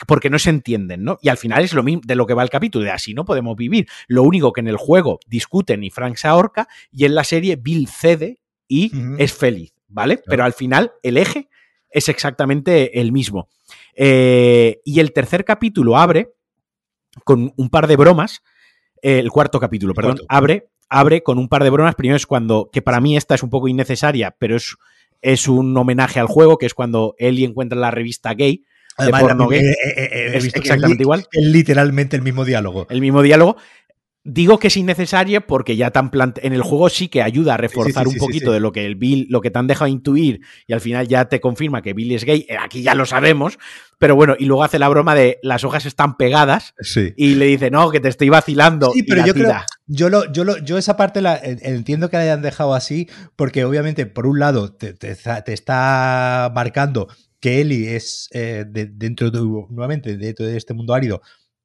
porque no se entienden, ¿no? Y al final es lo mismo de lo que va el capítulo, de así no podemos vivir. Lo único que en el juego discuten y Frank se ahorca y en la serie Bill cede y es feliz, ¿vale? Pero al final el eje es exactamente el mismo. Eh, y el tercer capítulo abre con un par de bromas. el cuarto capítulo, perdón, abre abre con un par de bromas. Primero es cuando, que para mí esta es un poco innecesaria, pero es es un homenaje al juego, que es cuando Ellie encuentra la revista gay. De porno gay. es exactamente igual. Es literalmente el mismo diálogo. El mismo diálogo. Digo que es innecesario porque ya tan en el juego sí que ayuda a reforzar un poquito de lo que el Bill, lo que te han dejado intuir y al final ya te confirma que Bill es gay. Eh, aquí ya lo sabemos, pero bueno, y luego hace la broma de las hojas están pegadas y le dice, no, que te estoy vacilando. Sí, pero yo creo, yo, lo, yo, lo, yo esa parte la entiendo que la hayan dejado así porque obviamente por un lado te, está marcando que Ellie es eh, dentro de, nuevamente dentro de este mundo árido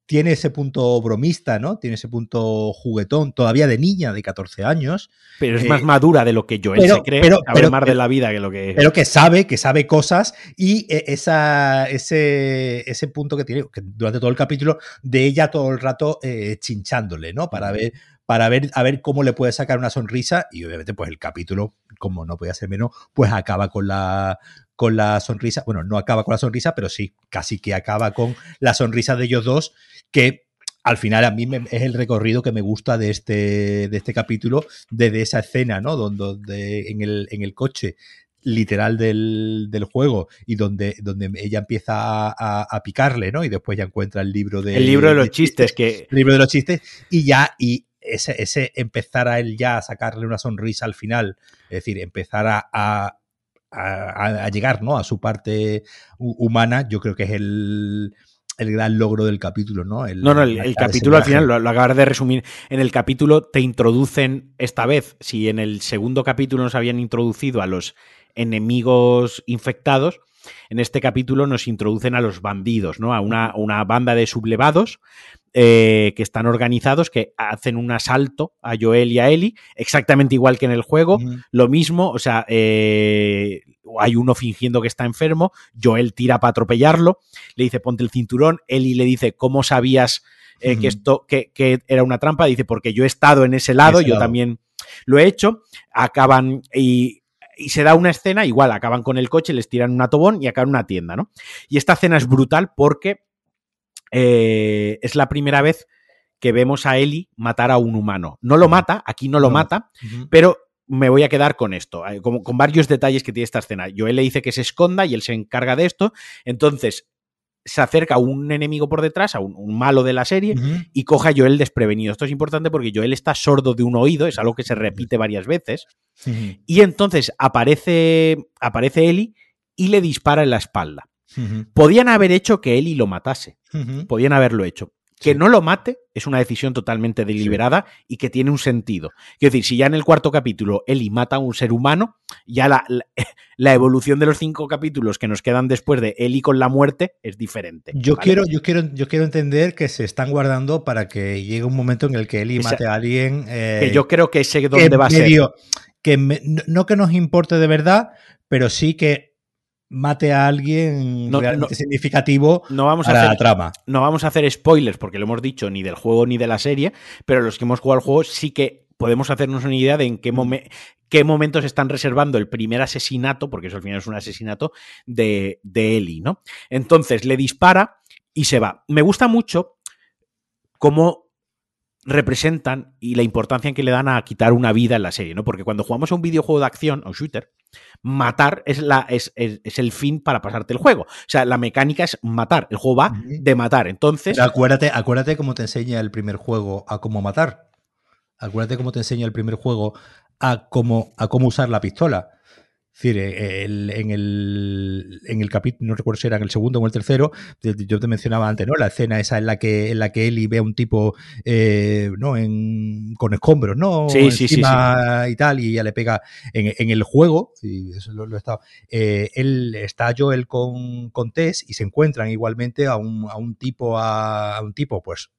tiene ese punto bromista, ¿no? Tiene ese punto juguetón, todavía de niña de 14 años. Pero es más eh, madura de lo que yo se cree, pero, sabe más de la vida que lo que... Pero que sabe, que sabe cosas y eh, esa, ese, ese punto que tiene que durante todo el capítulo de ella todo el rato eh, chinchándole, ¿no? Para ver para ver, a ver cómo le puede sacar una sonrisa y obviamente pues el capítulo, como no podía ser menos, pues acaba con la, con la sonrisa, bueno, no acaba con la sonrisa, pero sí, casi que acaba con la sonrisa de ellos dos que al final a mí es el recorrido que me gusta de este, de este capítulo, desde esa escena, ¿no? Donde, en, el, en el coche literal del, juego y donde, donde ella empieza a, picarle, ¿no? Y después ya encuentra el libro de... El libro de los chistes, que... El libro de los chistes y ya, y ese, ese empezar a él ya a sacarle una sonrisa al final, es decir, empezar a, a, a llegar, ¿no? A su parte humana, yo creo que es el el gran logro del capítulo, ¿no? El, no, no, el, capítulo al final, lo, acabas de resumir, en el capítulo te introducen esta vez, si en el segundo capítulo nos habían introducido a los enemigos infectados, en este capítulo nos introducen a los bandidos, ¿no? A una, una banda de sublevados eh, que están organizados, que hacen un asalto a Joel y a Ellie, exactamente igual que en el juego, lo mismo, o sea, eh, hay uno fingiendo que está enfermo, Joel tira para atropellarlo, le dice ponte el cinturón, Eli le dice ¿cómo sabías eh, que esto que, era una trampa? Dice porque yo he estado en ese lado, yo también lo he hecho, acaban y y se da una escena, igual, acaban con el coche, les tiran un atobón y acaban una tienda, ¿no? Y esta escena es brutal porque eh, es la primera vez que vemos a Eli matar a un humano. No lo mata, aquí no lo mata, pero me voy a quedar con esto, eh, con, varios detalles que tiene esta escena. Joel le dice que se esconda y él se encarga de esto. Entonces se acerca a un enemigo por detrás, a un, malo de la serie, y coge a Joel desprevenido. Esto es importante porque Joel está sordo de un oído, es algo que se repite varias veces. Y entonces aparece, aparece Eli y le dispara en la espalda. Podían haber hecho que Eli lo matase. Podían haberlo hecho. Que no lo mate es una decisión totalmente deliberada y que tiene un sentido. Quiero decir, si ya en el cuarto capítulo Eli mata a un ser humano, ya la, la, evolución de los cinco capítulos que nos quedan después de Eli con la muerte es diferente. Yo, quiero, yo, quiero, yo quiero entender que se están guardando para que llegue un momento en el que Eli mate a alguien. Eh, que yo creo que sé dónde va a ser. Que no que nos importe de verdad, pero sí que mate a alguien realmente significativo no vamos para a hacer, la trama. No vamos a hacer spoilers porque lo hemos dicho ni del juego ni de la serie, pero los que hemos jugado al juego sí que podemos hacernos una idea de en qué, qué momentos están reservando el primer asesinato, porque eso al final es un asesinato de, de Eli, ¿no? Entonces le dispara y se va. Me gusta mucho cómo representan y la importancia que le dan a quitar una vida en la serie, ¿no? Porque cuando jugamos a un videojuego de acción o shooter, matar es, la, es, el fin para pasarte el juego. O sea, la mecánica es matar. El juego va de matar. Entonces. acuérdate, acuérdate cómo te enseña el primer juego a cómo matar. Acuérdate cómo te enseña el primer juego a cómo, a cómo usar la pistola. Es decir, eh, en, el, en el capítulo, no recuerdo si era en el segundo o en el tercero, yo te mencionaba antes, ¿no? La escena esa en la que, en la que Eli ve a un tipo eh, ¿no? En, con escombros, ¿no? Sí, sí, sí, y tal, y ya le pega en, el juego, y eso lo, he estado, eh, él está Joel con, con Tess y se encuentran igualmente a un, a un tipo, a, un tipo, pues,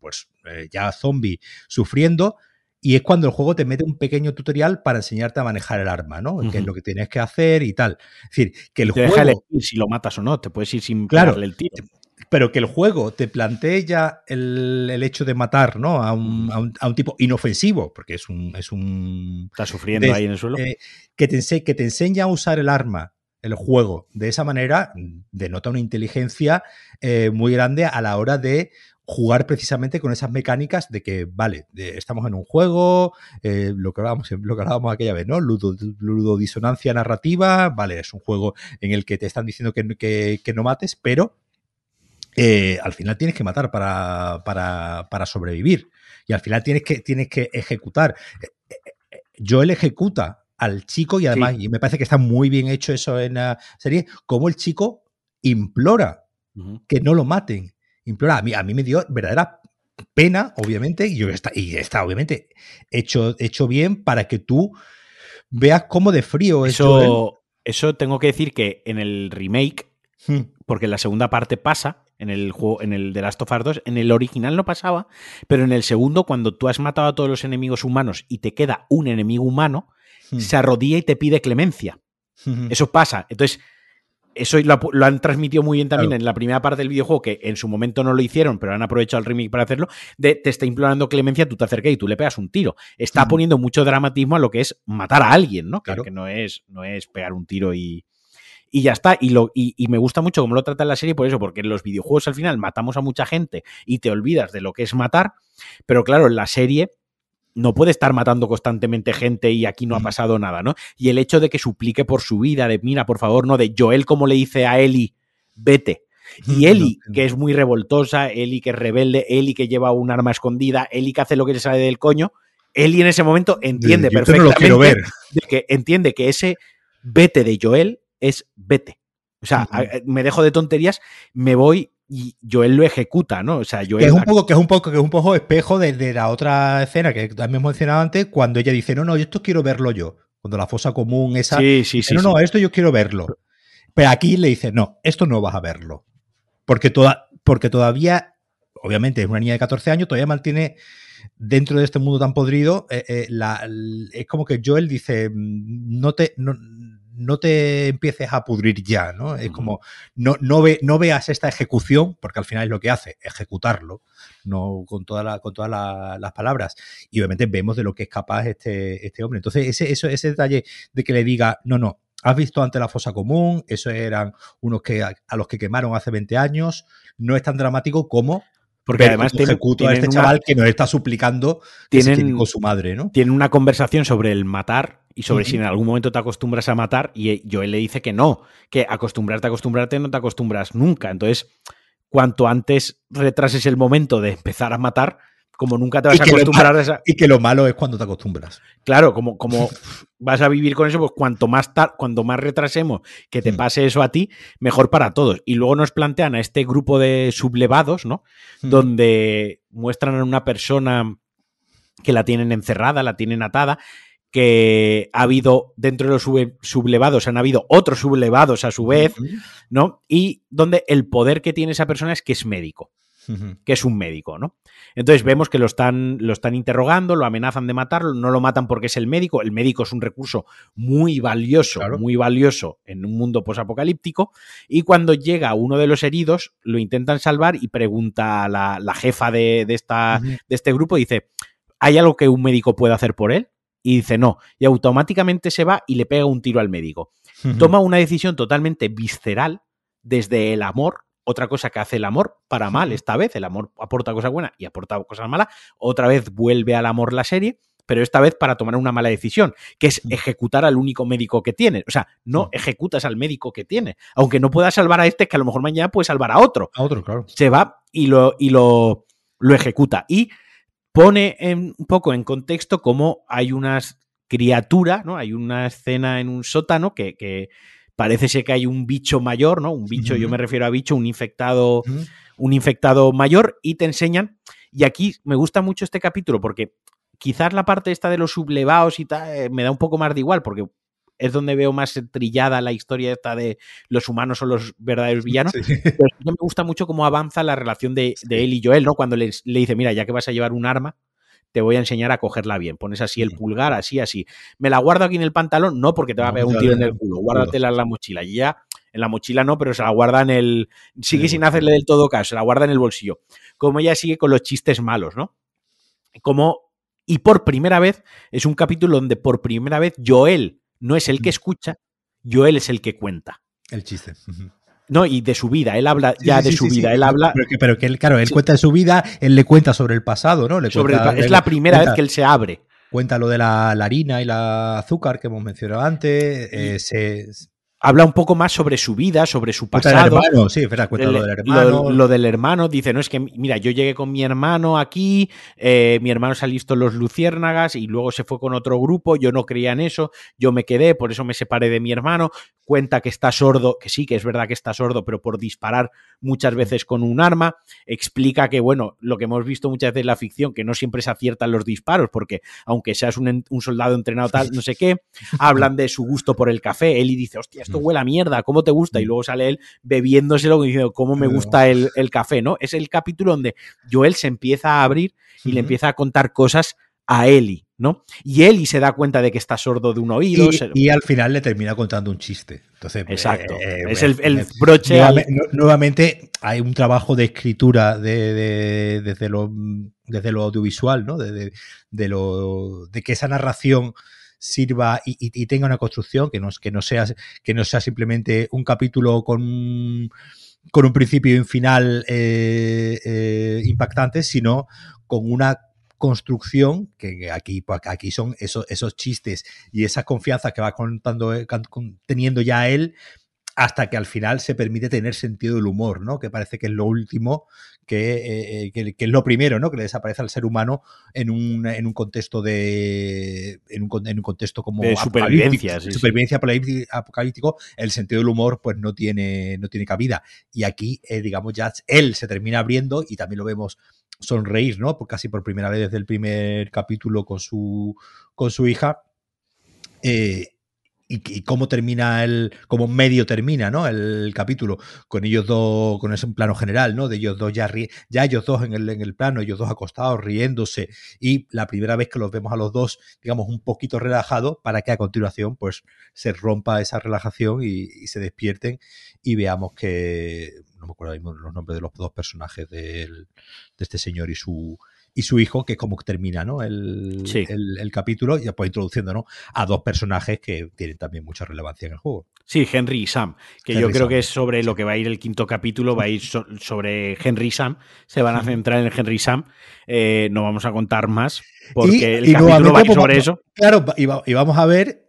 pues ya zombie sufriendo, y es cuando el juego te mete un pequeño tutorial para enseñarte a manejar el arma, ¿no? Qué es lo que tienes que hacer y tal. Es decir, que el te juego. Deja elegir si lo matas o no, te puedes ir sin claro, el tiro. Pero que el juego te plantee ya el, hecho de matar ¿no? a, un, a, un, tipo inofensivo, porque es un. Es un Está sufriendo ahí en el suelo. Eh, que, te que te enseña a usar el arma el juego de esa manera denota una inteligencia eh, muy grande a la hora de jugar precisamente con esas mecánicas de que, vale, estamos en un juego, eh, lo, que hablábamos, lo que hablábamos aquella vez, ¿no? Ludo, disonancia narrativa, vale, es un juego en el que te están diciendo que, no mates, pero eh, al final tienes que matar para, para, sobrevivir. Y al final tienes que, tienes que ejecutar. Eh, Joel ejecuta al chico y además, y me parece que está muy bien hecho eso en la serie, como el chico implora que no lo maten implora. A mí, a mí me dio verdadera pena, obviamente, y, yo está, y está obviamente hecho, hecho bien para que tú veas cómo de frío eso. Eso tengo que decir que en el remake, hmm. porque en la segunda parte pasa, en el juego, en el de Last of Us 2, en el original no pasaba, pero en el segundo, cuando tú has matado a todos los enemigos humanos y te queda un enemigo humano, hmm. se arrodilla y te pide clemencia. Hmm. Eso pasa. Entonces, eso lo, han transmitido muy bien también en la primera parte del videojuego, que en su momento no lo hicieron, pero han aprovechado el remake para hacerlo, de te está implorando clemencia, tú te acercas y tú le pegas un tiro. Está poniendo mucho dramatismo a lo que es matar a alguien, ¿no? Claro. Que no es, no es pegar un tiro y, y ya está. Y, lo, y, me gusta mucho cómo lo trata la serie por eso, porque en los videojuegos al final matamos a mucha gente y te olvidas de lo que es matar, pero claro, en la serie no puede estar matando constantemente gente y aquí no ha pasado nada, ¿no? Y el hecho de que suplique por su vida, de mira, por favor, no, de Joel como le dice a Eli, vete. Y Eli, que es muy revoltosa, Eli que es rebelde, Eli que lleva un arma escondida, Eli que hace lo que le sale del coño, Eli en ese momento entiende perfectamente ver. que entiende que ese vete de Joel es vete. O sea, me dejo de tonterías, me voy y Joel lo ejecuta, ¿no? O sea, Joel... Que es un poco, que es un poco, que es un poco espejo de, la otra escena que también hemos mencionado antes, cuando ella dice, no, no, esto quiero verlo yo. Cuando la fosa común, esa. Sí, sí, sí. No, no, esto yo quiero verlo. Pero aquí le dice, no, esto no vas a verlo. Porque, toda, porque todavía, obviamente, es una niña de 14 años, todavía mantiene dentro de este mundo tan podrido, eh, eh, es como que Joel dice, mm, no te, no te empieces a pudrir ya, ¿no? Es como, no, no, ve, no veas esta ejecución, porque al final es lo que hace, ejecutarlo, no con, toda con todas las palabras. Y obviamente vemos de lo que es capaz este, este hombre. Entonces, ese, eso, ese detalle de que le diga, no, no, has visto ante la fosa común, esos eran unos que a, los que quemaron hace 20 años, no es tan dramático como porque además tiene, a este chaval que nos está suplicando tienen, con su madre, ¿no? Tiene una conversación sobre el matar y sobre si en algún momento te acostumbras a matar y Joel le dice que no, que acostumbrarte a acostumbrarte no te acostumbras nunca. Entonces, cuanto antes retrases el momento de empezar a matar, como nunca te vas a acostumbrar a esa... Y que lo malo es cuando te acostumbras. Claro, como, como vas a vivir con eso, pues cuanto más, cuanto más retrasemos que te mm. pase eso a ti, mejor para todos. Y luego nos plantean a este grupo de sublevados, ¿no? Mm. Donde muestran a una persona que la tienen encerrada, la tienen atada, que ha habido dentro de los sublevados, han habido otros sublevados a su vez, ¿no? Y donde el poder que tiene esa persona es que es médico que es un médico, ¿no? Entonces vemos que lo están, lo están interrogando, lo amenazan de matarlo, no lo matan porque es el médico. El médico es un recurso muy valioso, muy valioso en un mundo posapocalíptico. Y cuando llega uno de los heridos, lo intentan salvar y pregunta a la, jefa de, esta, de este grupo, dice, ¿hay algo que un médico pueda hacer por él? Y dice no, y automáticamente se va y le pega un tiro al médico. Toma una decisión totalmente visceral desde el amor, otra cosa que hace el amor para mal esta vez, el amor aporta cosas buenas y aporta cosas malas, otra vez vuelve al amor la serie, pero esta vez para tomar una mala decisión, que es ejecutar al único médico que tiene. O sea, no ejecutas al médico que tiene, aunque no pueda salvar a este, que a lo mejor mañana puede salvar a otro. A otro, claro. Se va y lo, y lo, lo ejecuta. Y pone un poco en contexto cómo hay unas criaturas, ¿no? Hay una escena en un sótano que, que parece ser que hay un bicho mayor, ¿no? Un bicho, yo me refiero a bicho, un infectado, un infectado mayor, y te enseñan. Y aquí me gusta mucho este capítulo porque quizás la parte esta de los sublevados y tal eh, me da un poco más de igual, porque es donde veo más trillada la historia esta de los humanos o los verdaderos villanos. Pero me gusta mucho cómo avanza la relación de, él y Joel, ¿no? Cuando le, le dice, mira, ya que vas a llevar un arma, te voy a enseñar a cogerla bien. Pones así el pulgar, así, así. Me la guardo aquí en el pantalón, no porque te va a pegar un tiro en el culo, guárdatela en la mochila. Y ya, en la mochila no, pero se la guarda en el. Sigue sin hacerle del todo caso, se la guarda en el bolsillo. Como ella sigue con los chistes malos, ¿no? Como. Y por primera vez, es un capítulo donde por primera vez Joel no es el que escucha, Joel es el que cuenta. El chiste. No, y de su vida, él habla ya de su vida, él habla... Pero que, él, claro, él cuenta de su vida, él le cuenta sobre el pasado, ¿no? Le es la primera vez que él se abre. Cuenta lo de la, harina y la azúcar que hemos mencionado antes, eh, se, habla un poco más sobre su vida, sobre su pasado. Hermano, sí, espera, cuenta lo del hermano. Lo, del hermano, dice, no es que, mira, yo llegué con mi hermano aquí, eh, mi hermano se ha listo los luciérnagas y luego se fue con otro grupo, yo no creía en eso, yo me quedé, por eso me separé de mi hermano, cuenta que está sordo, que sí, que es verdad que está sordo, pero por disparar muchas veces con un arma, explica que, bueno, lo que hemos visto muchas veces en la ficción, que no siempre se aciertan los disparos, porque aunque seas un, un soldado entrenado tal, no sé qué, hablan de su gusto por el café, él y dice, hostia, esto huele a mierda, ¿cómo te gusta? Y mm. luego sale él bebiéndoselo diciendo, ¿cómo me gusta el, café? ¿no? Es el capítulo donde Joel se empieza a abrir y le empieza a contar cosas a Eli, ¿no? Y Eli se da cuenta de que está sordo de un oído. Y, al final le termina contando un chiste. Entonces, Exacto. Eh, es el, broche. Nuevamente, hay un trabajo de escritura de, desde, lo, desde lo audiovisual, ¿no? De, de, lo, de que esa narración sirva y, tenga una construcción, que no, que, no sea, que no sea simplemente un capítulo con, con un principio y un final eh, eh, impactante, sino con una construcción, que aquí, pues, aquí son esos, esos chistes y esa confianza que va contando, eh, teniendo ya él, hasta que al final se permite tener sentido del humor, ¿no? Que parece que es lo último, que, eh, eh, que, es lo primero, ¿no? Que le desaparece al ser humano en un, en un contexto de. En un, en un contexto como. De supervivencia, Supervivencia apocalíptico, el sentido del humor, pues no tiene, no tiene cabida. Y aquí, eh, digamos, ya él se termina abriendo y también lo vemos sonreír, ¿no? Por casi por primera vez desde el primer capítulo con su, con su hija. Eh, y, cómo termina el, cómo medio termina, ¿no? El, capítulo, con ellos dos, con ese plano general, ¿no? De ellos dos ya, ya ellos dos en el, en el plano, ellos dos acostados, riéndose, y la primera vez que los vemos a los dos, digamos, un poquito relajados, para que a continuación, pues, se rompa esa relajación y, se despierten y veamos que, no me acuerdo los nombres de los dos personajes de este señor y su, y su hijo, que es como termina ¿no? el, el, capítulo, y después introduciendo ¿no? a dos personajes que tienen también mucha relevancia en el juego. Sí, Henry y Sam, que yo creo que es sobre lo que va a ir el quinto capítulo, va a ir sobre Henry y Sam, se van a centrar en Henry y Sam, eh, no vamos a contar más, porque el capítulo va a ir sobre eso. Claro, y, vamos a ver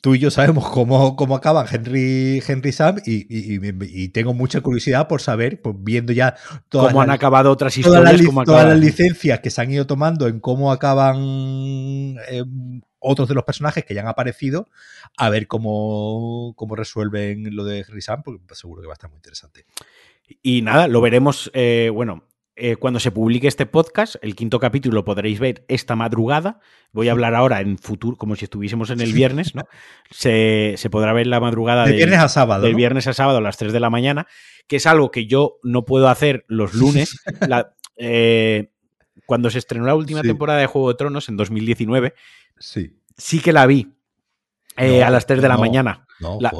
tú y yo sabemos cómo, cómo acaban Henry, Henry Sam y, tengo mucha curiosidad por saber, pues viendo ya todas cómo han acabado otras historias, todas, las, licencias que se han ido tomando en cómo acaban eh, otros de los personajes que ya han aparecido, a ver cómo, cómo resuelven lo de Henry Sam, porque seguro que va a estar muy interesante. Y nada, lo veremos, eh, bueno, eh, cuando se publique este podcast, el quinto capítulo lo podréis ver esta madrugada. Voy a hablar ahora en futuro, como si estuviésemos en el viernes, ¿no? Se, podrá ver la madrugada de viernes a sábado. Del viernes a sábado a las 3 de la mañana, que es algo que yo no puedo hacer los lunes. Eh, cuando se estrenó la última temporada de Juego de Tronos en 2019, sí, sí que la vi eh, a las 3 de la mañana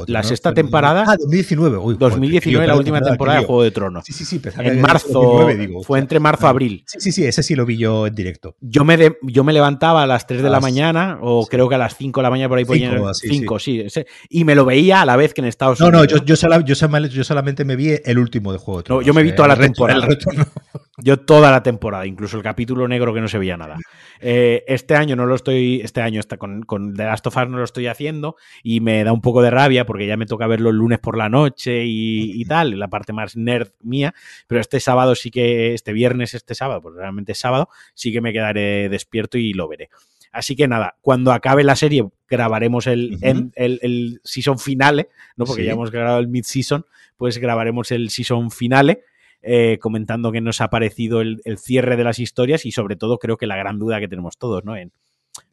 la, sexta temporada. Ah, 2019. Uy, 2019, la última temporada de Juego de Tronos. Sí, sí, sí. En marzo. fue entre marzo y abril. Sí, sí, sí, ese sí lo vi yo en directo. Yo me, yo me levantaba a las 3 de la mañana, o creo que a las 5 de la mañana por ahí 5, sí, y me lo veía a la vez que en Estados Unidos. No, no, yo, yo, yo, solamente me vi el último de Juego de Tronos. No, yo me vi toda la temporada. Yo toda la temporada, incluso el capítulo negro que no se veía nada. Eh, este año no lo estoy, este año está con, con The Last of Us no lo estoy haciendo y me da un poco de rabia porque ya me toca verlo el lunes por la noche y, tal, la parte más nerd mía, pero este sábado sí que, este viernes, este sábado, porque realmente es sábado, sí que me quedaré despierto y lo veré. Así que nada, cuando acabe la serie grabaremos el, el, season finale, ¿no? Porque ya hemos grabado el mid-season, pues grabaremos el season finale eh, comentando que nos ha parecido el, cierre de las historias y sobre todo creo que la gran duda que tenemos todos, ¿no? En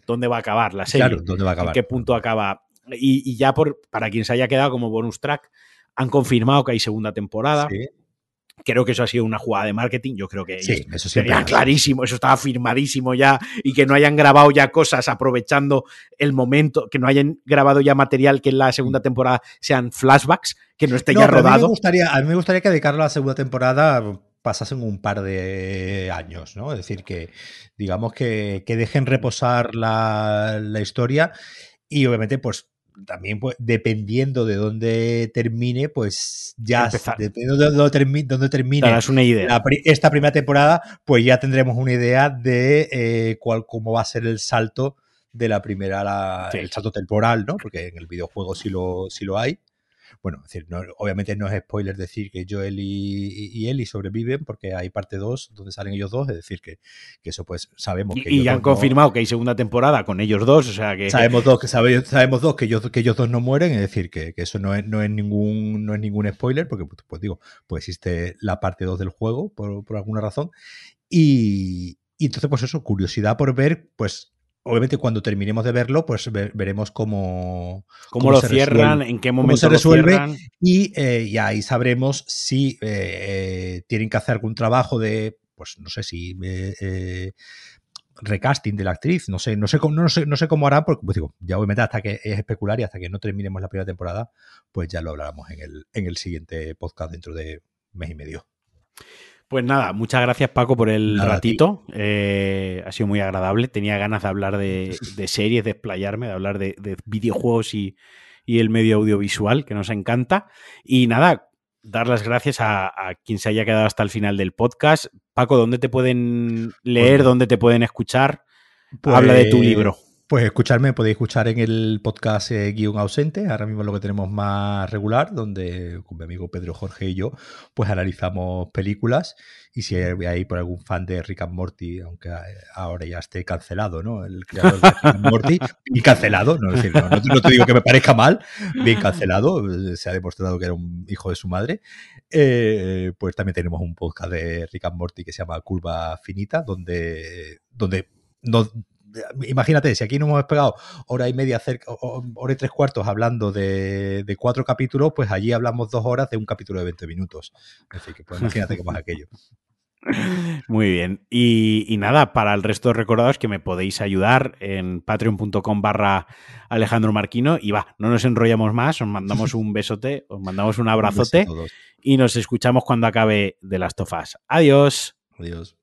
dónde va a acabar la serie. ¿dónde va a acabar? En qué punto acaba. Y, ya por, para quien se haya quedado como bonus track, han confirmado que hay segunda temporada. Sí. Creo que eso ha sido una jugada de marketing. Yo creo que sí, eso sería clarísimo, eso estaba firmadísimo ya y que no hayan grabado ya cosas aprovechando el momento, que no hayan grabado ya material que en la segunda mm. temporada sean flashbacks, que no esté ya rodado. A mí, me gustaría, a mí me gustaría que de cara a la segunda temporada pasasen un par de años, ¿no? Es decir, que digamos que, dejen reposar la, la historia y obviamente pues también pues, dependiendo de dónde termine, pues ya dependiendo de dónde, termine, una idea. esta primera temporada, pues ya tendremos una idea de eh, cuál, cómo va a ser el salto de la primera, a el salto temporal, ¿no? Porque en el videojuego sí lo, sí lo hay. Bueno, decir, obviamente no es spoiler decir que Joel y, y Ellie sobreviven porque hay parte 2 donde salen ellos dos, es decir, que, eso pues sabemos que... Y, han confirmado que hay segunda temporada con ellos dos, o sea que... Sabemos dos que, sabemos dos que ellos, que ellos dos no mueren, es decir, que, eso no es, no, es ningún, no es ningún spoiler porque, pues, pues digo, pues existe la parte 2 del juego por, por alguna razón. Y, y entonces, pues eso, curiosidad por ver, pues obviamente cuando terminemos de verlo, pues veremos cómo, cómo, lo cierran, en qué momento se resuelve y, eh, ahí sabremos si eh, tienen que hacer algún trabajo de, pues no sé si eh, recasting de la actriz, no sé, no sé cómo, no sé, no sé cómo hará, porque pues digo, ya obviamente hasta que es especular y hasta que no terminemos la primera temporada, pues ya lo hablaremos en el, en el siguiente podcast dentro de mes y medio. Pues nada, muchas gracias Paco por el ratito. Eh, ha sido muy agradable. Tenía ganas de hablar de, series, de explayarme, de hablar de, videojuegos y, el medio audiovisual, que nos encanta. Y nada, dar las gracias a, quien se haya quedado hasta el final del podcast. Paco, ¿dónde te pueden leer? Pues ¿Dónde te pueden escuchar? Habla de tu pues libro. Pues escucharme, podéis escuchar en el podcast eh, Guión Ausente, ahora mismo lo que tenemos más regular, donde con mi amigo Pedro Jorge y yo, pues analizamos películas. Y si hay ahí por algún fan de Rick and Morty, aunque ahora ya esté cancelado, ¿no? El creador de Rick and Morty, y cancelado, no, te digo que me parezca mal, bien cancelado, se ha demostrado que era un hijo de su madre. Eh, pues también tenemos un podcast de Rick and Morty que se llama Curva Finita, donde, donde no imagínate, si aquí nos hemos pegado hora y media, cerca, hora y tres cuartos hablando de, cuatro capítulos, pues allí hablamos dos horas de un capítulo de 20 minutos. Así que pues imagínate cómo es aquello. Muy bien. Y, nada, para el resto recordados que me podéis ayudar en patreon.com barra Alejandro Marquino. Y va, no nos enrollamos más, os mandamos un besote, os mandamos un abrazote y nos escuchamos cuando acabe de las tofas. Adiós. Adiós.